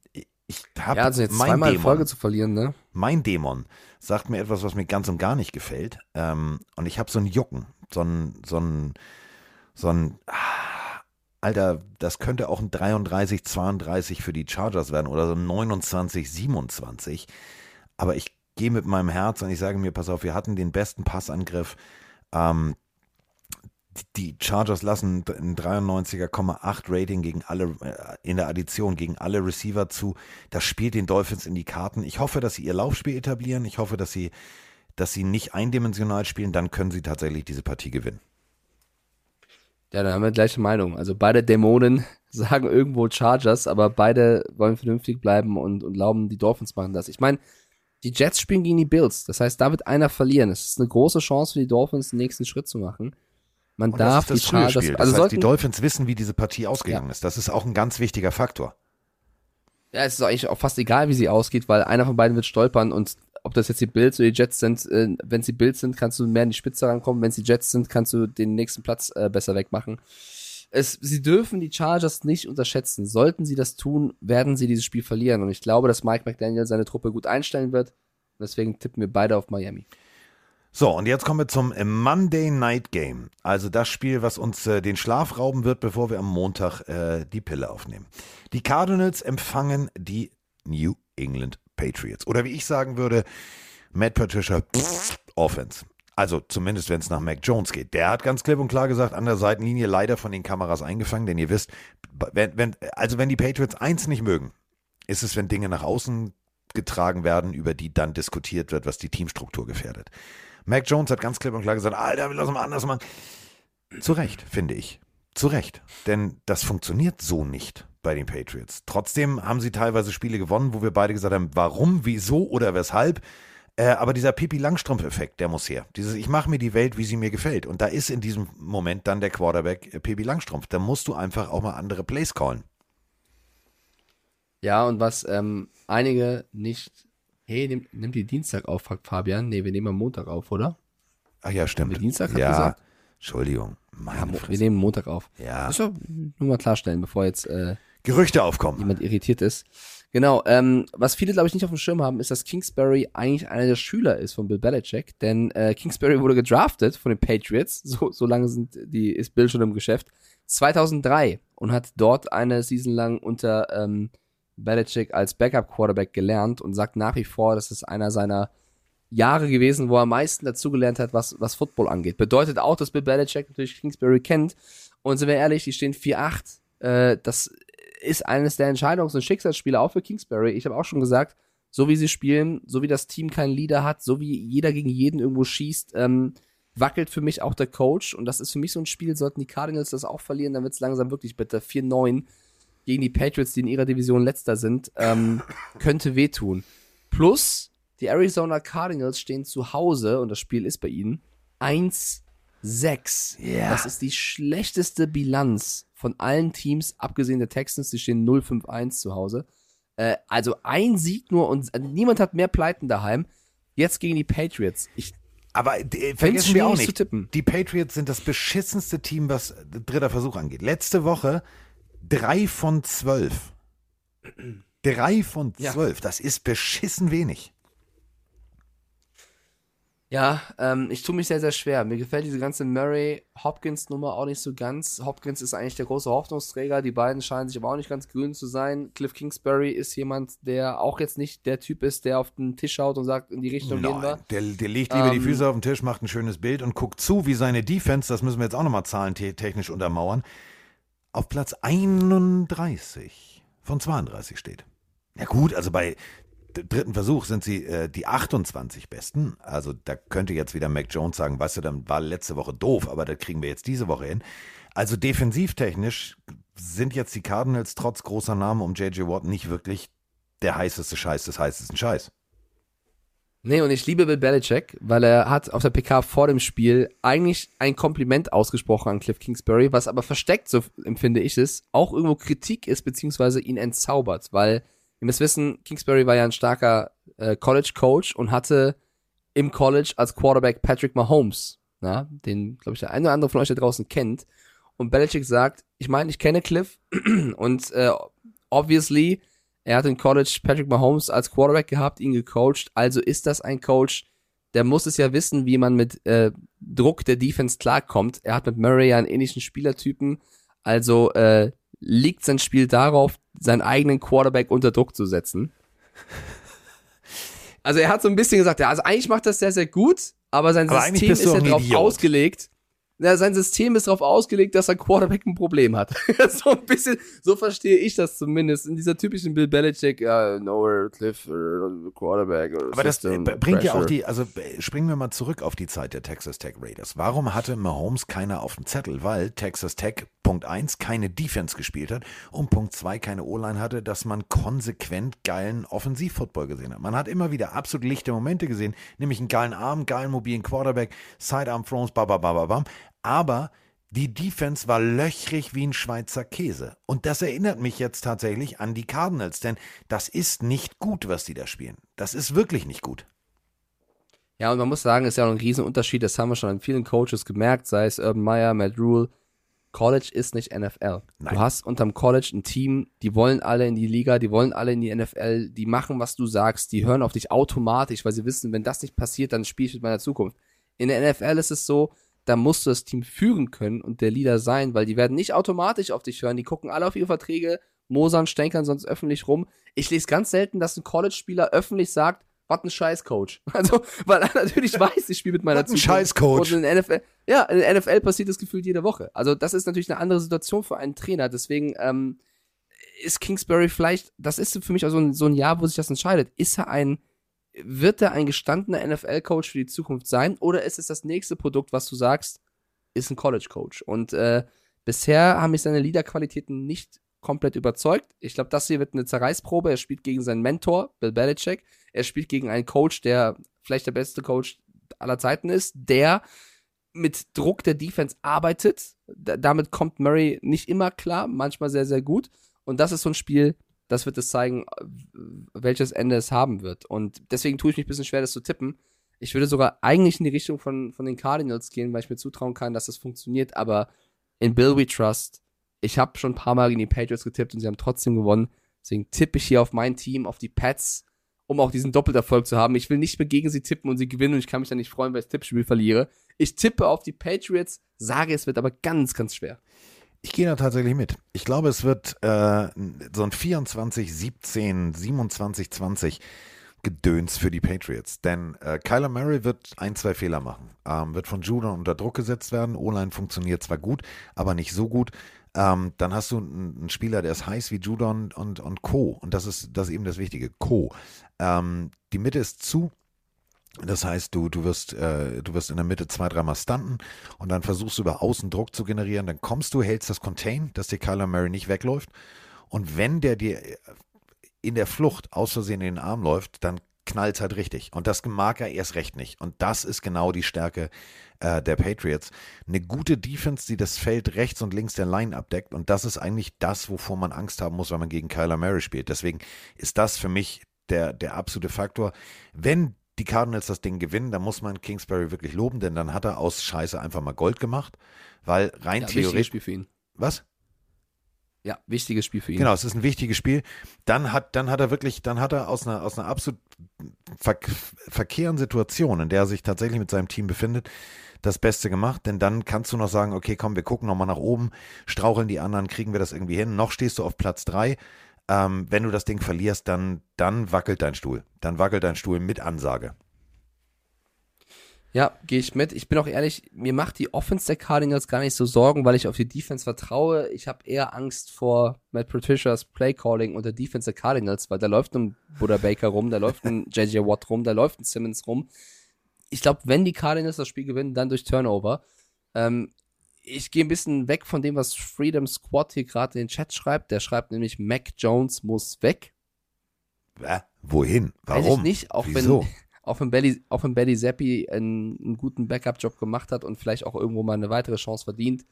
ich habe ja, also jetzt mein zweimal Dämon, Folge zu verlieren, ne? mein Dämon sagt mir etwas, was mir ganz und gar nicht gefällt. Ähm, und ich habe so ein Jucken, so ein, so ein, so ein, ah, Alter, das könnte auch ein 33, 32 für die Chargers werden oder so ein 29, 27. Aber ich gehe mit meinem Herz und ich sage mir, pass auf, wir hatten den besten Passangriff. Ähm, die Chargers lassen ein 93,8 Rating gegen alle äh, in der Addition gegen alle Receiver zu. Das spielt den Dolphins in die Karten. Ich hoffe, dass sie ihr Laufspiel etablieren. Ich hoffe, dass sie, dass sie nicht eindimensional spielen. Dann können sie tatsächlich diese Partie gewinnen. Ja, dann haben wir gleiche Meinung. Also beide Dämonen (laughs) sagen irgendwo Chargers, aber beide wollen vernünftig bleiben und, und glauben, die Dolphins machen das. Ich meine, die Jets spielen gegen die Bills. Das heißt, da wird einer verlieren. Es ist eine große Chance für die Dolphins, den nächsten Schritt zu machen. Man Und darf das ist die das frühe Chargers, Spiel. Das also heißt, die Dolphins wissen, wie diese Partie ausgegangen ist. Das ist auch ein ganz wichtiger Faktor. ja, es ist eigentlich auch fast egal, wie sie ausgeht, weil einer von beiden wird stolpern und ob das jetzt die Bills oder die Jets sind, äh, wenn sie Bills sind, kannst du mehr in die Spitze rankommen. Wenn sie Jets sind, kannst du den nächsten Platz äh, besser wegmachen. Es, sie dürfen die Chargers nicht unterschätzen. Sollten sie das tun, werden sie dieses Spiel verlieren. Und ich glaube, dass Mike McDaniel seine Truppe gut einstellen wird. Deswegen tippen wir beide auf Miami. So, und jetzt kommen wir zum Monday Night Game. Also das Spiel, was uns äh, den Schlaf rauben wird, bevor wir am Montag äh, die Pille aufnehmen. Die Cardinals empfangen die New England Patriots. Oder wie ich sagen würde, Matt Patricia Offense. Also zumindest, wenn es nach Mac Jones geht. Der hat ganz klipp und klar gesagt, an der Seitenlinie leider von den Kameras eingefangen, denn ihr wisst, wenn, wenn, also wenn die Patriots eins nicht mögen, ist es, wenn Dinge nach außen getragen werden, über die dann diskutiert wird, was die Teamstruktur gefährdet. Mac Jones hat ganz klipp und klar gesagt, Alter, lassen mal anders machen. Zu Recht, finde ich. Zu Recht. Denn das funktioniert so nicht bei den Patriots. Trotzdem haben sie teilweise Spiele gewonnen, wo wir beide gesagt haben, warum, wieso oder weshalb. Äh, aber dieser Pipi Langstrumpf-Effekt, der muss her. Dieses, ich mache mir die Welt, wie sie mir gefällt. Und da ist in diesem Moment dann der Quarterback äh, Pipi Langstrumpf. Da musst du einfach auch mal andere Plays callen. Ja, und was ähm, einige nicht. Hey, nimm, nimm die Dienstag auf, fragt Fabian. Nee, wir nehmen am Montag auf, oder? Ach ja, stimmt. Haben wir Dienstag hat ja, gesagt? Entschuldigung. Ja, Meine Mo- wir nehmen Montag auf. Ja. Das ist nur mal klarstellen, bevor jetzt äh, Gerüchte aufkommen. jemand irritiert ist. Genau, ähm, was viele, glaube ich, nicht auf dem Schirm haben, ist, dass Kingsbury eigentlich einer der Schüler ist von Bill Belichick, denn äh, Kingsbury wurde gedraftet von den Patriots, (laughs) so, so lange sind die, ist Bill schon im Geschäft, 2003 und hat dort eine Season lang unter ähm, Belichick als Backup-Quarterback gelernt und sagt nach wie vor, das ist einer seiner Jahre gewesen, wo er am meisten dazugelernt hat, was, was Football angeht. Bedeutet auch, dass Bill Belichick natürlich Kingsbury kennt und sind wir ehrlich, die stehen 4-8, äh, das ist eines der Entscheidungs- und Schicksalsspiele auch für Kingsbury. Ich habe auch schon gesagt, so wie sie spielen, so wie das Team keinen Leader hat, so wie jeder gegen jeden irgendwo schießt, ähm, wackelt für mich auch der Coach. Und das ist für mich so ein Spiel, sollten die Cardinals das auch verlieren, dann wird es langsam wirklich bitter. 4-9 gegen die Patriots, die in ihrer Division letzter sind, ähm, (laughs) könnte wehtun. Plus, die Arizona Cardinals stehen zu Hause, und das Spiel ist bei ihnen, 1-6. Ja. Das ist die schlechteste Bilanz von allen Teams, abgesehen der Texans, die stehen 0-5-1 zu Hause. Äh, also ein Sieg nur und äh, niemand hat mehr Pleiten daheim. Jetzt gegen die Patriots. Ich, Aber äh, vergessen wir auch nicht, zu tippen. die Patriots sind das beschissenste Team, was dritter Versuch angeht. Letzte Woche drei von zwölf. Drei von Ja. zwölf, das ist beschissen wenig. Ja, ähm, ich tue mich sehr, sehr schwer. Mir gefällt diese ganze Murray-Hopkins-Nummer auch nicht so ganz. Hopkins ist eigentlich der große Hoffnungsträger. Die beiden scheinen sich aber auch nicht ganz grün zu sein. Cliff Kingsbury ist jemand, der auch jetzt nicht der Typ ist, der auf den Tisch schaut und sagt, in die Richtung gehen wir. Nein, der, der legt lieber die Ähm, Füße auf den Tisch, macht ein schönes Bild und guckt zu, wie seine Defense, das müssen wir jetzt auch nochmal zahlentechnisch untermauern, auf Platz 31 von 32 steht. Ja gut, also bei dritten Versuch sind sie äh, die 28 Besten. Also da könnte jetzt wieder Mac Jones sagen, weißt du, dann war letzte Woche doof, aber das kriegen wir jetzt diese Woche hin. Also defensivtechnisch sind jetzt die Cardinals trotz großer Namen um J.J. Watt nicht wirklich der heißeste Scheiß des heißesten Scheiß. Nee, und ich liebe Bill Belichick, weil er hat auf der PK vor dem Spiel eigentlich ein Kompliment ausgesprochen an Cliff Kingsbury, was aber versteckt, so empfinde ich es, auch irgendwo Kritik ist, beziehungsweise ihn entzaubert, weil, ihr müsst wissen, Kingsbury war ja ein starker äh, College-Coach und hatte im College als Quarterback Patrick Mahomes, na, den, glaube ich, der eine oder andere von euch da draußen kennt. Und Belichick sagt, ich meine, ich kenne Cliff (clears throat) und äh, obviously er hat in College Patrick Mahomes als Quarterback gehabt, ihn gecoacht. Also ist das ein Coach, der muss es ja wissen, wie man mit äh, Druck der Defense klarkommt. Er hat mit Murray ja einen ähnlichen Spielertypen. Also äh, liegt sein Spiel darauf, seinen eigenen Quarterback unter Druck zu setzen. Also er hat so ein bisschen gesagt, ja, also eigentlich macht das sehr, sehr gut, aber sein Aber System ist ja darauf ausgelegt. Ja, sein System ist darauf ausgelegt, dass sein Quarterback ein Problem hat. (laughs) so ein bisschen, so verstehe ich das zumindest. In dieser typischen Bill Belichick, uh, nowhere, Cliff, uh, Quarterback. Uh, Aber das System, äh, bringt ja auch Pressure. die, also springen wir mal zurück auf die Zeit der Texas Tech Raiders. Warum hatte Mahomes keiner auf dem Zettel? Weil Texas Tech Punkt 1 keine Defense gespielt hat und Punkt 2 keine O-Line hatte, dass man konsequent geilen Offensivfootball gesehen hat. Man hat immer wieder absolut lichte Momente gesehen, nämlich einen geilen Arm, geilen mobilen Quarterback, Sidearm Throws, babababam. Aber die Defense war löchrig wie ein Schweizer Käse. Und das erinnert mich jetzt tatsächlich an die Cardinals, denn das ist nicht gut, was die da spielen. Das ist wirklich nicht gut. Ja, und man muss sagen, es ist ja auch ein Riesenunterschied, das haben wir schon an vielen Coaches gemerkt, sei es Urban Meyer, Matt Rule. College ist nicht NFL. Nein. Du hast unterm College ein Team, die wollen alle in die Liga, die wollen alle in die NFL, die machen, was du sagst, die hören auf dich automatisch, weil sie wissen, wenn das nicht passiert, dann spiele ich mit meiner Zukunft. In der NFL ist es so, da musst du das Team führen können und der Leader sein, weil die werden nicht automatisch auf dich hören. Die gucken alle auf ihre Verträge, mosern, stänkern sonst öffentlich rum. Ich lese ganz selten, dass ein College-Spieler öffentlich sagt, was ein Scheiß-Coach. (laughs) Also, weil er natürlich (laughs) weiß, ich spiele mit meiner Zukunft. Scheiß-Coach. Und in der NFL, ja, in der NFL passiert das gefühlt jede Woche. Also, das ist natürlich eine andere Situation für einen Trainer. Deswegen ähm, ist Kingsbury vielleicht, das ist für mich auch so ein, so ein Jahr, wo sich das entscheidet. Ist er ein, wird er ein gestandener NFL-Coach für die Zukunft sein oder ist es das nächste Produkt, was du sagst, ist ein College-Coach? Und äh, bisher haben mich seine Leader-Qualitäten nicht komplett überzeugt. Ich glaube, das hier wird eine Zerreißprobe. Er spielt gegen seinen Mentor, Bill Belichick. Er spielt gegen einen Coach, der vielleicht der beste Coach aller Zeiten ist, der mit Druck der Defense arbeitet. Da, damit kommt Murray nicht immer klar, manchmal sehr, sehr gut. Und das ist so ein Spiel, das wird es zeigen, welches Ende es haben wird. Und deswegen tue ich mich ein bisschen schwer, das zu tippen. Ich würde sogar eigentlich in die Richtung von, von den Cardinals gehen, weil ich mir zutrauen kann, dass das funktioniert. Aber in Bill We Trust, ich habe schon ein paar Mal gegen die Patriots getippt und sie haben trotzdem gewonnen. Deswegen tippe ich hier auf mein Team, auf die Pats, um auch diesen Doppelterfolg zu haben. Ich will nicht mehr gegen sie tippen und sie gewinnen und ich kann mich dann nicht freuen, weil ich das Tippspiel verliere. Ich tippe auf die Patriots, sage, es wird aber ganz, ganz schwer. Ich gehe da tatsächlich mit. Ich glaube, es wird äh, so ein 24, 17, 27, 20 Gedöns für die Patriots. Denn äh, Kyler Murray wird ein, zwei Fehler machen. Ähm, wird von Judon unter Druck gesetzt werden. O-Line funktioniert zwar gut, aber nicht so gut. Ähm, dann hast du einen, Spieler, der ist heiß wie Judon und, und Co. Und das ist, das ist eben das Wichtige. Co. Ähm, die Mitte ist zu. Das heißt, du, du, wirst, äh, du wirst in der Mitte zwei, dreimal stunten und dann versuchst du über Außen Druck zu generieren. Dann kommst du, hältst das Contain, dass dir Kyler Murray nicht wegläuft. Und wenn der dir in der Flucht aus Versehen in den Arm läuft, dann knallt halt richtig. Und das mag er erst recht nicht. Und das ist genau die Stärke äh, der Patriots. Eine gute Defense, die das Feld rechts und links der Line abdeckt. Und das ist eigentlich das, wovor man Angst haben muss, wenn man gegen Kyler Murray spielt. Deswegen ist das für mich der, der absolute Faktor. Wenn die Cardinals das Ding gewinnen, dann muss man Kingsbury wirklich loben, denn dann hat er aus Scheiße einfach mal Gold gemacht. Weil rein Ja, wichtiges theoretisch. Spiel für ihn. Was? Ja, wichtiges Spiel für ihn. Genau, es ist ein wichtiges Spiel. Dann hat, dann hat er wirklich, dann hat er aus einer, aus einer absolut ver verkehrten Situation, in der er sich tatsächlich mit seinem Team befindet, das Beste gemacht. Denn dann kannst du noch sagen, okay, komm, wir gucken nochmal nach oben, straucheln die anderen, kriegen wir das irgendwie hin. Noch stehst du auf Platz drei. Ähm, wenn du das Ding verlierst, dann, dann wackelt dein Stuhl. Dann wackelt dein Stuhl mit Ansage. Ja, gehe ich mit. Ich bin auch ehrlich, mir macht die Offense der Cardinals gar nicht so Sorgen, weil ich auf die Defense vertraue. Ich habe eher Angst vor Matt Patricias Playcalling und der Defense der Cardinals, weil da läuft ein Buddha Baker rum, da läuft ein (laughs) JJ Watt rum, da läuft ein Simmons rum. Ich glaube, wenn die Cardinals das Spiel gewinnen, dann durch Turnover. Ähm, ich gehe ein bisschen weg von dem, was Freedom Squad hier gerade in den Chat schreibt. Der schreibt nämlich, Mac Jones muss weg. Äh, wohin? Weiß Warum? ich nicht, auch Wieso? wenn, auch wenn Belly, auch wenn Belly Zappi einen, einen guten Backup-Job gemacht hat und vielleicht auch irgendwo mal eine weitere Chance verdient,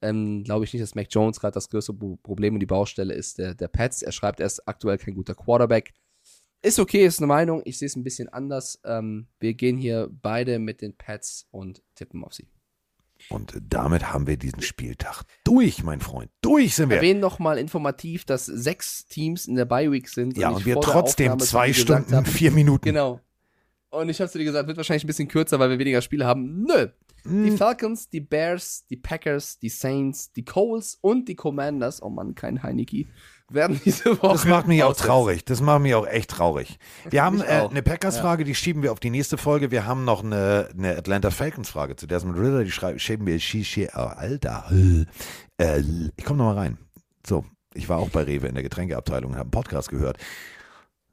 ähm, glaube ich nicht, dass Mac Jones gerade das größte Pro- Problem und die Baustelle ist der, der Pats. Er schreibt, er ist aktuell kein guter Quarterback. Ist okay, ist eine Meinung. Ich sehe es ein bisschen anders. Ähm, wir gehen hier beide mit den Pats und tippen auf sie. Und damit haben wir diesen Spieltag durch, mein Freund. Durch sind wir. Erwähnen nochmal informativ, dass sechs Teams in der Bye-Week sind. Ja, ich und wir trotzdem Aufnahme zwei Stunden, hab- vier Minuten. Genau. Und ich habe zu dir gesagt, wird wahrscheinlich ein bisschen kürzer, weil wir weniger Spiele haben. Nö. Hm. Die Falcons, die Bears, die Packers, die Saints, die Coles und die Commanders, oh Mann, kein Heineke, werden diese Woche. Das macht mich auch traurig. Das macht mich auch echt traurig. Wir haben äh, eine Packers-Frage, die schieben wir auf die nächste Folge. Wir haben noch eine, eine Atlanta Falcons-Frage zu Desmond Ritter, die schreiben, schieben wir, oh, Alter. Äh, ich komme nochmal rein. So, ich war auch bei Rewe in der Getränkeabteilung und habe einen Podcast gehört.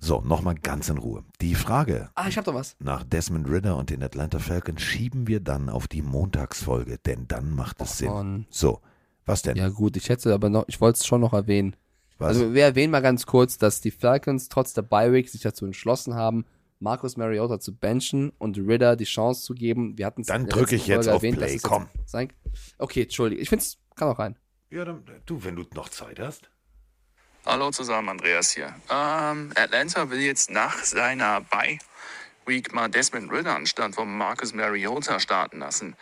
So, nochmal ganz in Ruhe. Die Frage Ah, ich hab doch was. nach Desmond Ritter und den Atlanta Falcons schieben wir dann auf die Montagsfolge, denn dann macht es Sinn. Mann. So, was denn? Ja, gut, ich hätte aber noch, ich wollte es schon noch erwähnen. Was? Also, wir erwähnen mal ganz kurz, dass die Falcons trotz der Bye-Week sich dazu entschlossen haben, Marcus Mariota zu benchen und Ritter die Chance zu geben. Wir hatten es Dann drücke ich jetzt Folge auf erwähnt, Play, dass es jetzt komm. Sein, okay, entschuldige. Ich finde es, kann auch rein. Ja, dann, du, wenn du noch Zeit hast. Hallo zusammen, Andreas hier. Ähm, Atlanta will jetzt nach seiner Bye-Week mal Desmond Ritter anstatt von Marcus Mariota starten lassen.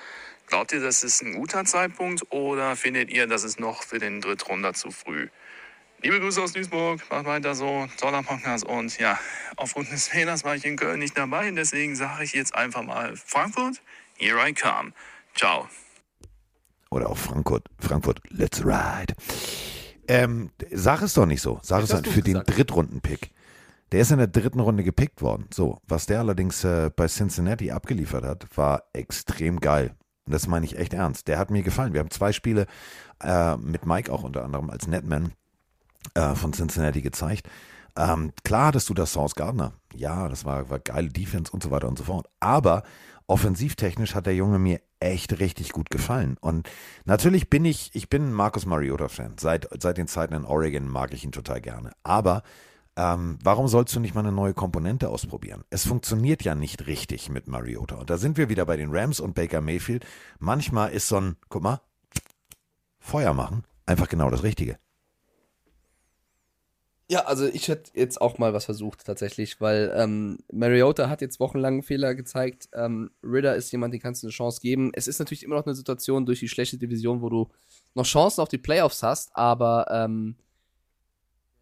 Glaubt ihr, das ist ein guter Zeitpunkt oder findet ihr, das ist noch für den Drittrunder zu früh? Liebe Grüße aus Duisburg, macht weiter so, toller Podcast und ja, aufgrund des Fehlers war ich in Köln nicht dabei, deswegen sage ich jetzt einfach mal Frankfurt, here I come. Ciao. Oder auch Frankfurt. Frankfurt, let's ride. Ähm, sag es doch nicht so. Sag es du für den gesagt. Drittrunden-Pick. Der ist in der dritten Runde gepickt worden. So, was der allerdings äh, bei Cincinnati abgeliefert hat, war extrem geil. Und das meine ich echt ernst. Der hat mir gefallen. Wir haben zwei Spiele äh, mit Mike auch unter anderem als Netman äh, von Cincinnati gezeigt. Ähm, klar hattest du das Sauce Gardner. Ja, das war, war geile Defense und so weiter und so fort. Aber offensivtechnisch hat der Junge mir echt richtig gut gefallen. Und natürlich bin ich, ich bin ein Marcus Mariota-Fan. Seit, seit den Zeiten in Oregon mag ich ihn total gerne. Aber ähm, warum sollst du nicht mal eine neue Komponente ausprobieren? Es funktioniert ja nicht richtig mit Mariota. Und da sind wir wieder bei den Rams und Baker Mayfield. Manchmal ist so ein, guck mal, Feuer machen einfach genau das Richtige. Ja, also ich hätte jetzt auch mal was versucht tatsächlich, weil ähm, Mariota hat jetzt wochenlang einen Fehler gezeigt. Ähm, Ritter ist jemand, den kannst du eine Chance geben. Es ist natürlich immer noch eine Situation durch die schlechte Division, wo du noch Chancen auf die Playoffs hast, aber ähm,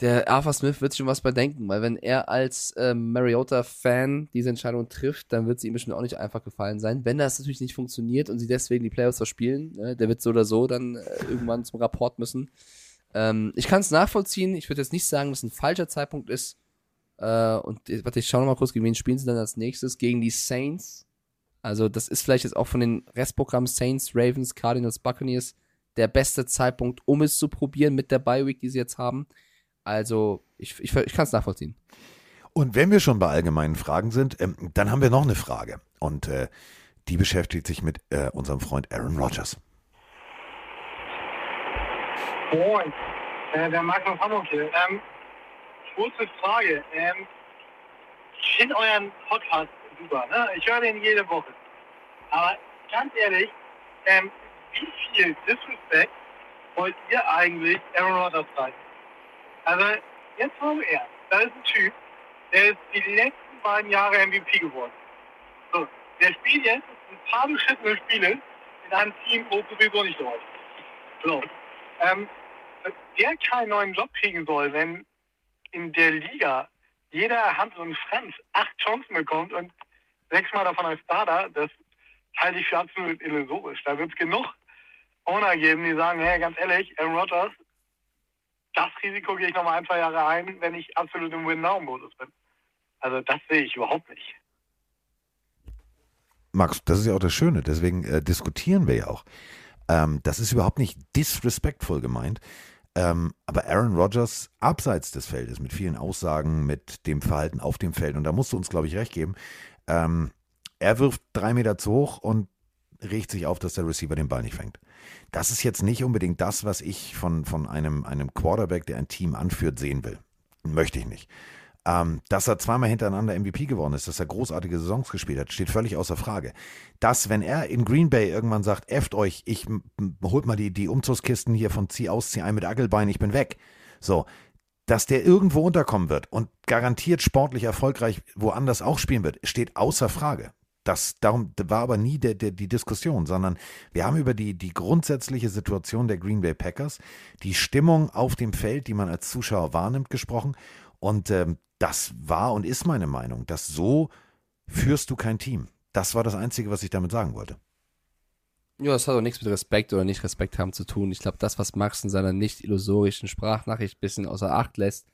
der Arthur Smith wird sich schon was bei denken, weil wenn er als ähm, Mariota-Fan diese Entscheidung trifft, dann wird sie ihm bestimmt auch nicht einfach gefallen sein. Wenn das natürlich nicht funktioniert und sie deswegen die Playoffs verspielen, ne, der wird so oder so dann äh, irgendwann zum Rapport müssen. Ähm, ich kann es nachvollziehen. Ich würde jetzt nicht sagen, dass es ein falscher Zeitpunkt ist. Äh, und äh, warte, ich schau noch mal kurz, gegen wen spielen sie dann als nächstes? Gegen die Saints. Also, das ist vielleicht jetzt auch von den Restprogrammen Saints, Ravens, Cardinals, Buccaneers der beste Zeitpunkt, um es zu probieren mit der Bye-Week, die sie jetzt haben. Also, ich, ich, ich kann es nachvollziehen. Und wenn wir schon bei allgemeinen Fragen sind, ähm, dann haben wir noch eine Frage. Und äh, die beschäftigt sich mit äh, unserem Freund Aaron Rodgers. Moin, äh, der Marc aus Hamburg hier. Ähm, kurze Frage. Ähm, ich finde euren Podcast super. Ne? Ich höre den jede Woche. Aber ganz ehrlich, ähm, wie viel Disrespect wollt ihr eigentlich Aaron Rodgers zeigen? Also, jetzt mal Ernst. Da ist ein Typ, der ist die letzten beiden Jahre MVP geworden. So, der spielt jetzt ein paar beschissene Spiele in einem Team, wo es sowieso nicht läuft. So. Ähm, der keinen neuen Job kriegen soll, wenn in der Liga jeder Hans und Franz acht Chancen bekommt und sechsmal davon als Starter, das halte ich für absolut illusorisch. Da wird es genug Owner geben, die sagen, hey, ganz ehrlich, Aaron Rodgers, das Risiko gehe ich nochmal ein, zwei Jahre ein, wenn ich absolut im Win-Now-Modus bin. Also das sehe ich überhaupt nicht. Max, das ist ja auch das Schöne, deswegen äh, diskutieren wir ja auch. Ähm, das ist überhaupt nicht disrespectful gemeint. Ähm, aber Aaron Rodgers abseits des Feldes mit vielen Aussagen, mit dem Verhalten auf dem Feld, und da musst du uns, glaube ich, recht geben, ähm, er wirft drei Meter zu hoch und regt sich auf, dass der Receiver den Ball nicht fängt. Das ist jetzt nicht unbedingt das, was ich von, von einem, einem Quarterback, der ein Team anführt, sehen will. Möchte ich nicht. Ähm, dass er zweimal hintereinander MVP geworden ist, dass er großartige Saisons gespielt hat, steht völlig außer Frage. Dass, wenn er in Green Bay irgendwann sagt, efft euch, ich holt mal die, die Umzugskisten hier von zieh aus, zieh ein mit Aggelbein, ich bin weg. So, dass der irgendwo unterkommen wird und garantiert sportlich erfolgreich woanders auch spielen wird, steht außer Frage. Das, darum war aber nie der, der, die Diskussion, sondern wir haben über die, die grundsätzliche Situation der Green Bay Packers, die Stimmung auf dem Feld, die man als Zuschauer wahrnimmt, gesprochen. Und ähm, das war und ist meine Meinung, dass so führst du kein Team. Das war das Einzige, was ich damit sagen wollte. Ja, das hat auch nichts mit Respekt oder nicht Respekt haben zu tun. Ich glaube, das, was Max in seiner nicht illusorischen Sprachnachricht ein bisschen außer Acht lässt,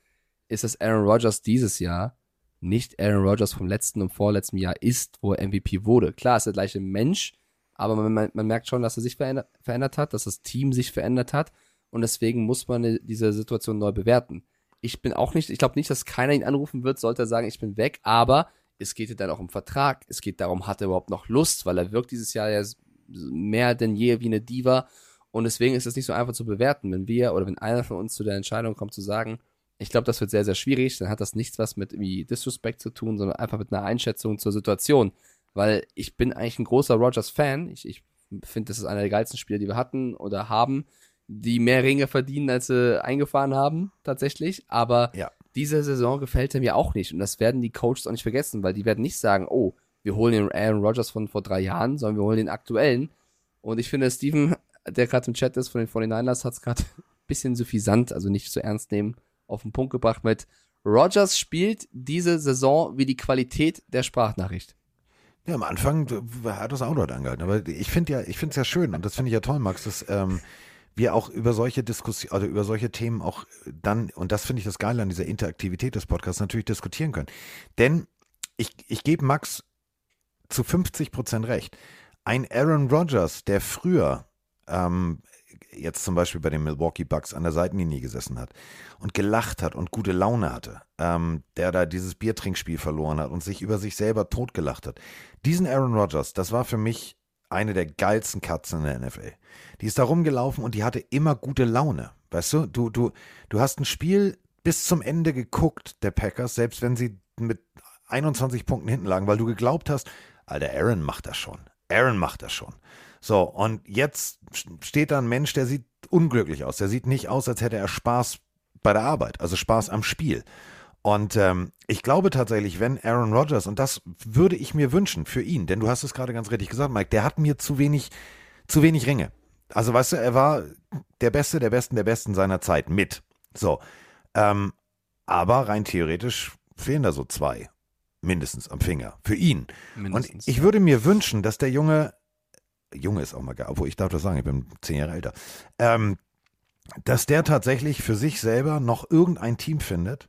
ist, dass Aaron Rodgers dieses Jahr nicht Aaron Rodgers vom letzten und vorletzten Jahr ist, wo er MVP wurde. Klar, ist der gleiche Mensch, aber man, man, man merkt schon, dass er sich verändert, verändert hat, dass das Team sich verändert hat und deswegen muss man diese Situation neu bewerten ich bin auch nicht, ich glaube nicht, dass keiner ihn anrufen wird, sollte er sagen, ich bin weg, aber es geht ja dann auch um Vertrag. Es geht darum, hat er überhaupt noch Lust, weil er wirkt dieses Jahr ja mehr denn je wie eine Diva. Und deswegen ist es nicht so einfach zu bewerten. Wenn wir oder wenn einer von uns zu der Entscheidung kommt, zu sagen, ich glaube, das wird sehr, sehr schwierig, dann hat das nichts was mit irgendwie Disrespect zu tun, sondern einfach mit einer Einschätzung zur Situation. Weil ich bin eigentlich ein großer Rogers-Fan. Ich, ich finde, das ist einer der geilsten Spiele, die wir hatten oder haben die mehr Ringe verdienen, als sie eingefahren haben, tatsächlich. Aber ja. diese Saison gefällt er mir auch nicht. Und das werden die Coaches auch nicht vergessen, weil die werden nicht sagen, oh, wir holen den Aaron Rodgers von vor drei Jahren, sondern wir holen den aktuellen. Und ich finde, Steven, der gerade im Chat ist von den 49ers, hat es gerade ein bisschen suffisant, also nicht zu so ernst nehmen, auf den Punkt gebracht mit Rodgers spielt diese Saison wie die Qualität der Sprachnachricht. Ja, am Anfang hat das auch dort angehalten. Aber ich finde ja, ich finde es ja schön und das finde ich ja toll, Max, dass ähm, wir auch über solche Diskussionen, also über solche Themen auch dann, und das finde ich das Geile an dieser Interaktivität des Podcasts, natürlich diskutieren können. Denn ich, ich gebe Max zu 50 Prozent recht. Ein Aaron Rodgers, der früher ähm, jetzt zum Beispiel bei den Milwaukee Bucks an der Seitenlinie gesessen hat und gelacht hat und gute Laune hatte, ähm, der da dieses Biertrinkspiel verloren hat und sich über sich selber totgelacht hat. Diesen Aaron Rodgers, das war für mich eine der geilsten Katzen in der NFL. Die ist da rumgelaufen und die hatte immer gute Laune. Weißt du, du, du, du hast ein Spiel bis zum Ende geguckt, der Packers, selbst wenn sie mit 21 Punkten hinten lagen, weil du geglaubt hast, Alter, Aaron macht das schon. Aaron macht das schon. So, und jetzt steht da ein Mensch, der sieht unglücklich aus. Der sieht nicht aus, als hätte er Spaß bei der Arbeit, also Spaß am Spiel. Und ähm, ich glaube tatsächlich, wenn Aaron Rodgers, und das würde ich mir wünschen für ihn, denn du hast es gerade ganz richtig gesagt, Mike, der hat mir zu wenig, zu wenig Ringe. Also weißt du, er war der Beste, der Besten, der Besten seiner Zeit mit. So. Ähm, aber rein theoretisch fehlen da so zwei. Mindestens am Finger. Für ihn. Mindestens, und ich ja. würde mir wünschen, dass der Junge, Junge ist auch mal geil, obwohl ich darf das sagen, ich bin zehn Jahre älter, ähm, dass der tatsächlich für sich selber noch irgendein Team findet,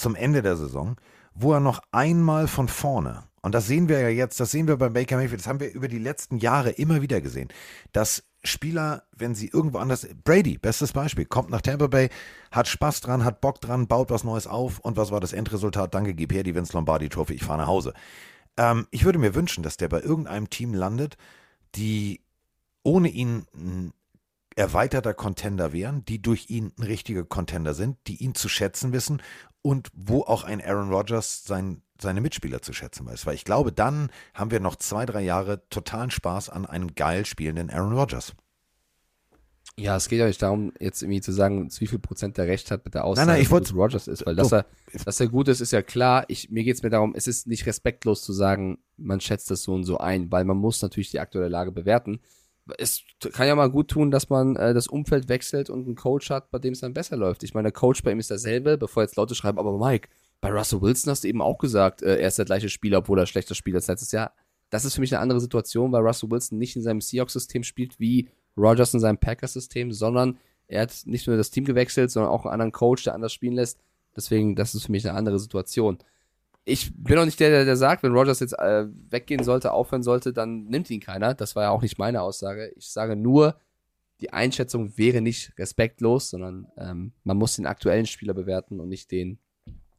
zum Ende der Saison, wo er noch einmal von vorne, und das sehen wir ja jetzt, das sehen wir beim Baker Mayfield, das haben wir über die letzten Jahre immer wieder gesehen, dass Spieler, wenn sie irgendwo anders, Brady, bestes Beispiel, kommt nach Tampa Bay, hat Spaß dran, hat Bock dran, baut was Neues auf und was war das Endresultat? Danke, gib her die Vince Lombardi Trophy, ich fahre nach Hause. Ähm, ich würde mir wünschen, dass der bei irgendeinem Team landet, die ohne ihn ein erweiterter Contender wären, die durch ihn ein richtiger Contender sind, die ihn zu schätzen wissen und wo auch ein Aaron Rodgers sein, seine Mitspieler zu schätzen weiß. Weil ich glaube, dann haben wir noch zwei, drei Jahre totalen Spaß an einem geil spielenden Aaron Rodgers. Ja, es geht ja nicht darum, jetzt irgendwie zu sagen, wie viel Prozent der Recht hat mit der Aussage, nein, nein, ich dass Rodgers ist, weil dass er, dass er gut ist, ist ja klar. Ich, mir geht es mir darum, es ist nicht respektlos zu sagen, man schätzt das so und so ein, weil man muss natürlich die aktuelle Lage bewerten es kann ja mal gut tun, dass man äh, das Umfeld wechselt und einen Coach hat, bei dem es dann besser läuft. Ich meine, der Coach bei ihm ist derselbe, bevor jetzt Leute schreiben, aber Mike, bei Russell Wilson hast du eben auch gesagt, äh, er ist der gleiche Spieler, obwohl er schlechter Spieler als letztes Jahr. Das ist für mich eine andere Situation, weil Russell Wilson nicht in seinem Seahawks-System spielt wie Rogers in seinem Packers-System, sondern er hat nicht nur das Team gewechselt, sondern auch einen anderen Coach, der anders spielen lässt. Deswegen, das ist für mich eine andere Situation. Ich bin auch nicht der, der, der sagt, wenn Rogers jetzt äh, weggehen sollte, aufhören sollte, dann nimmt ihn keiner. Das war ja auch nicht meine Aussage. Ich sage nur, die Einschätzung wäre nicht respektlos, sondern ähm, man muss den aktuellen Spieler bewerten und nicht den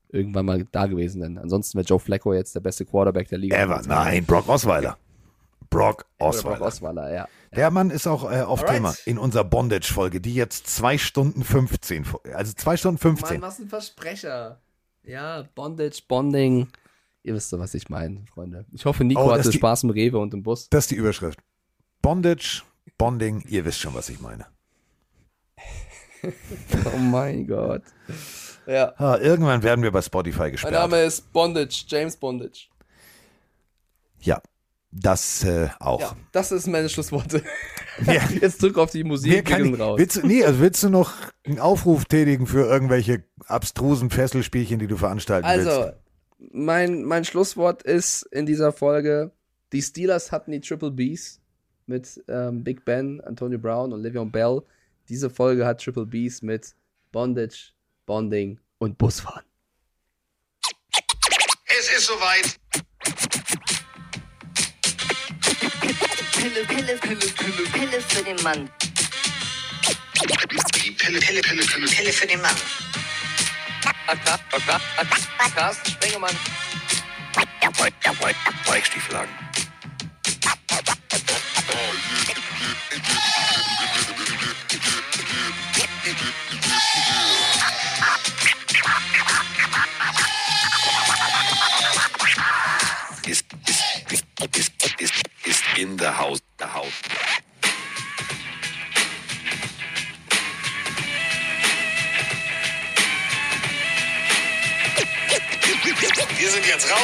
irgendwann mal dagewesenen. Ansonsten wäre Joe Flacco jetzt der beste Quarterback der Liga. Ever. Nein, Brock Osweiler. Brock Osweiler. Brock Osweiler, ja. Der Mann ist auch äh, auf Alright. Thema in unserer Bondage-Folge, die jetzt zwei Stunden 15, vor- also zwei Stunden 15. Mann, was ein Versprecher. Ja, Bondage, Bonding. Ihr wisst doch, was ich meine, Freunde. Ich hoffe, Nico Oh, hatte die- Spaß im Rewe und im Bus. Das ist die Überschrift. Bondage, Bonding, ihr wisst schon, was ich meine. (laughs) Oh mein Gott. Ja. Ah, irgendwann werden wir bei Spotify Mein gesperrt. Name ist Bondage, James Bondage. Ja, das äh, auch. Ja, das ist meine Schlussworte. Ja. (laughs) Jetzt drück auf die Musik, Mehr wir ich, raus. willst, du, nee, also willst du noch einen Aufruf tätigen für irgendwelche abstrusen Fesselspielchen, die du veranstalten Also, willst? mein, mein Schlusswort ist in dieser Folge, die Steelers hatten die Triple Bs mit ähm, Big Ben, Antonio Brown und Le'Veon Bell. Diese Folge hat Triple Bs mit Bondage, Bonding und Busfahren. Es ist soweit. Pille, Pille, Pille, Pille, Pille für den Mann. Die Pille, Pille, Pille, Pille, Pille für den Mann. Carsten Spengemann. Weichstieflagen. Wir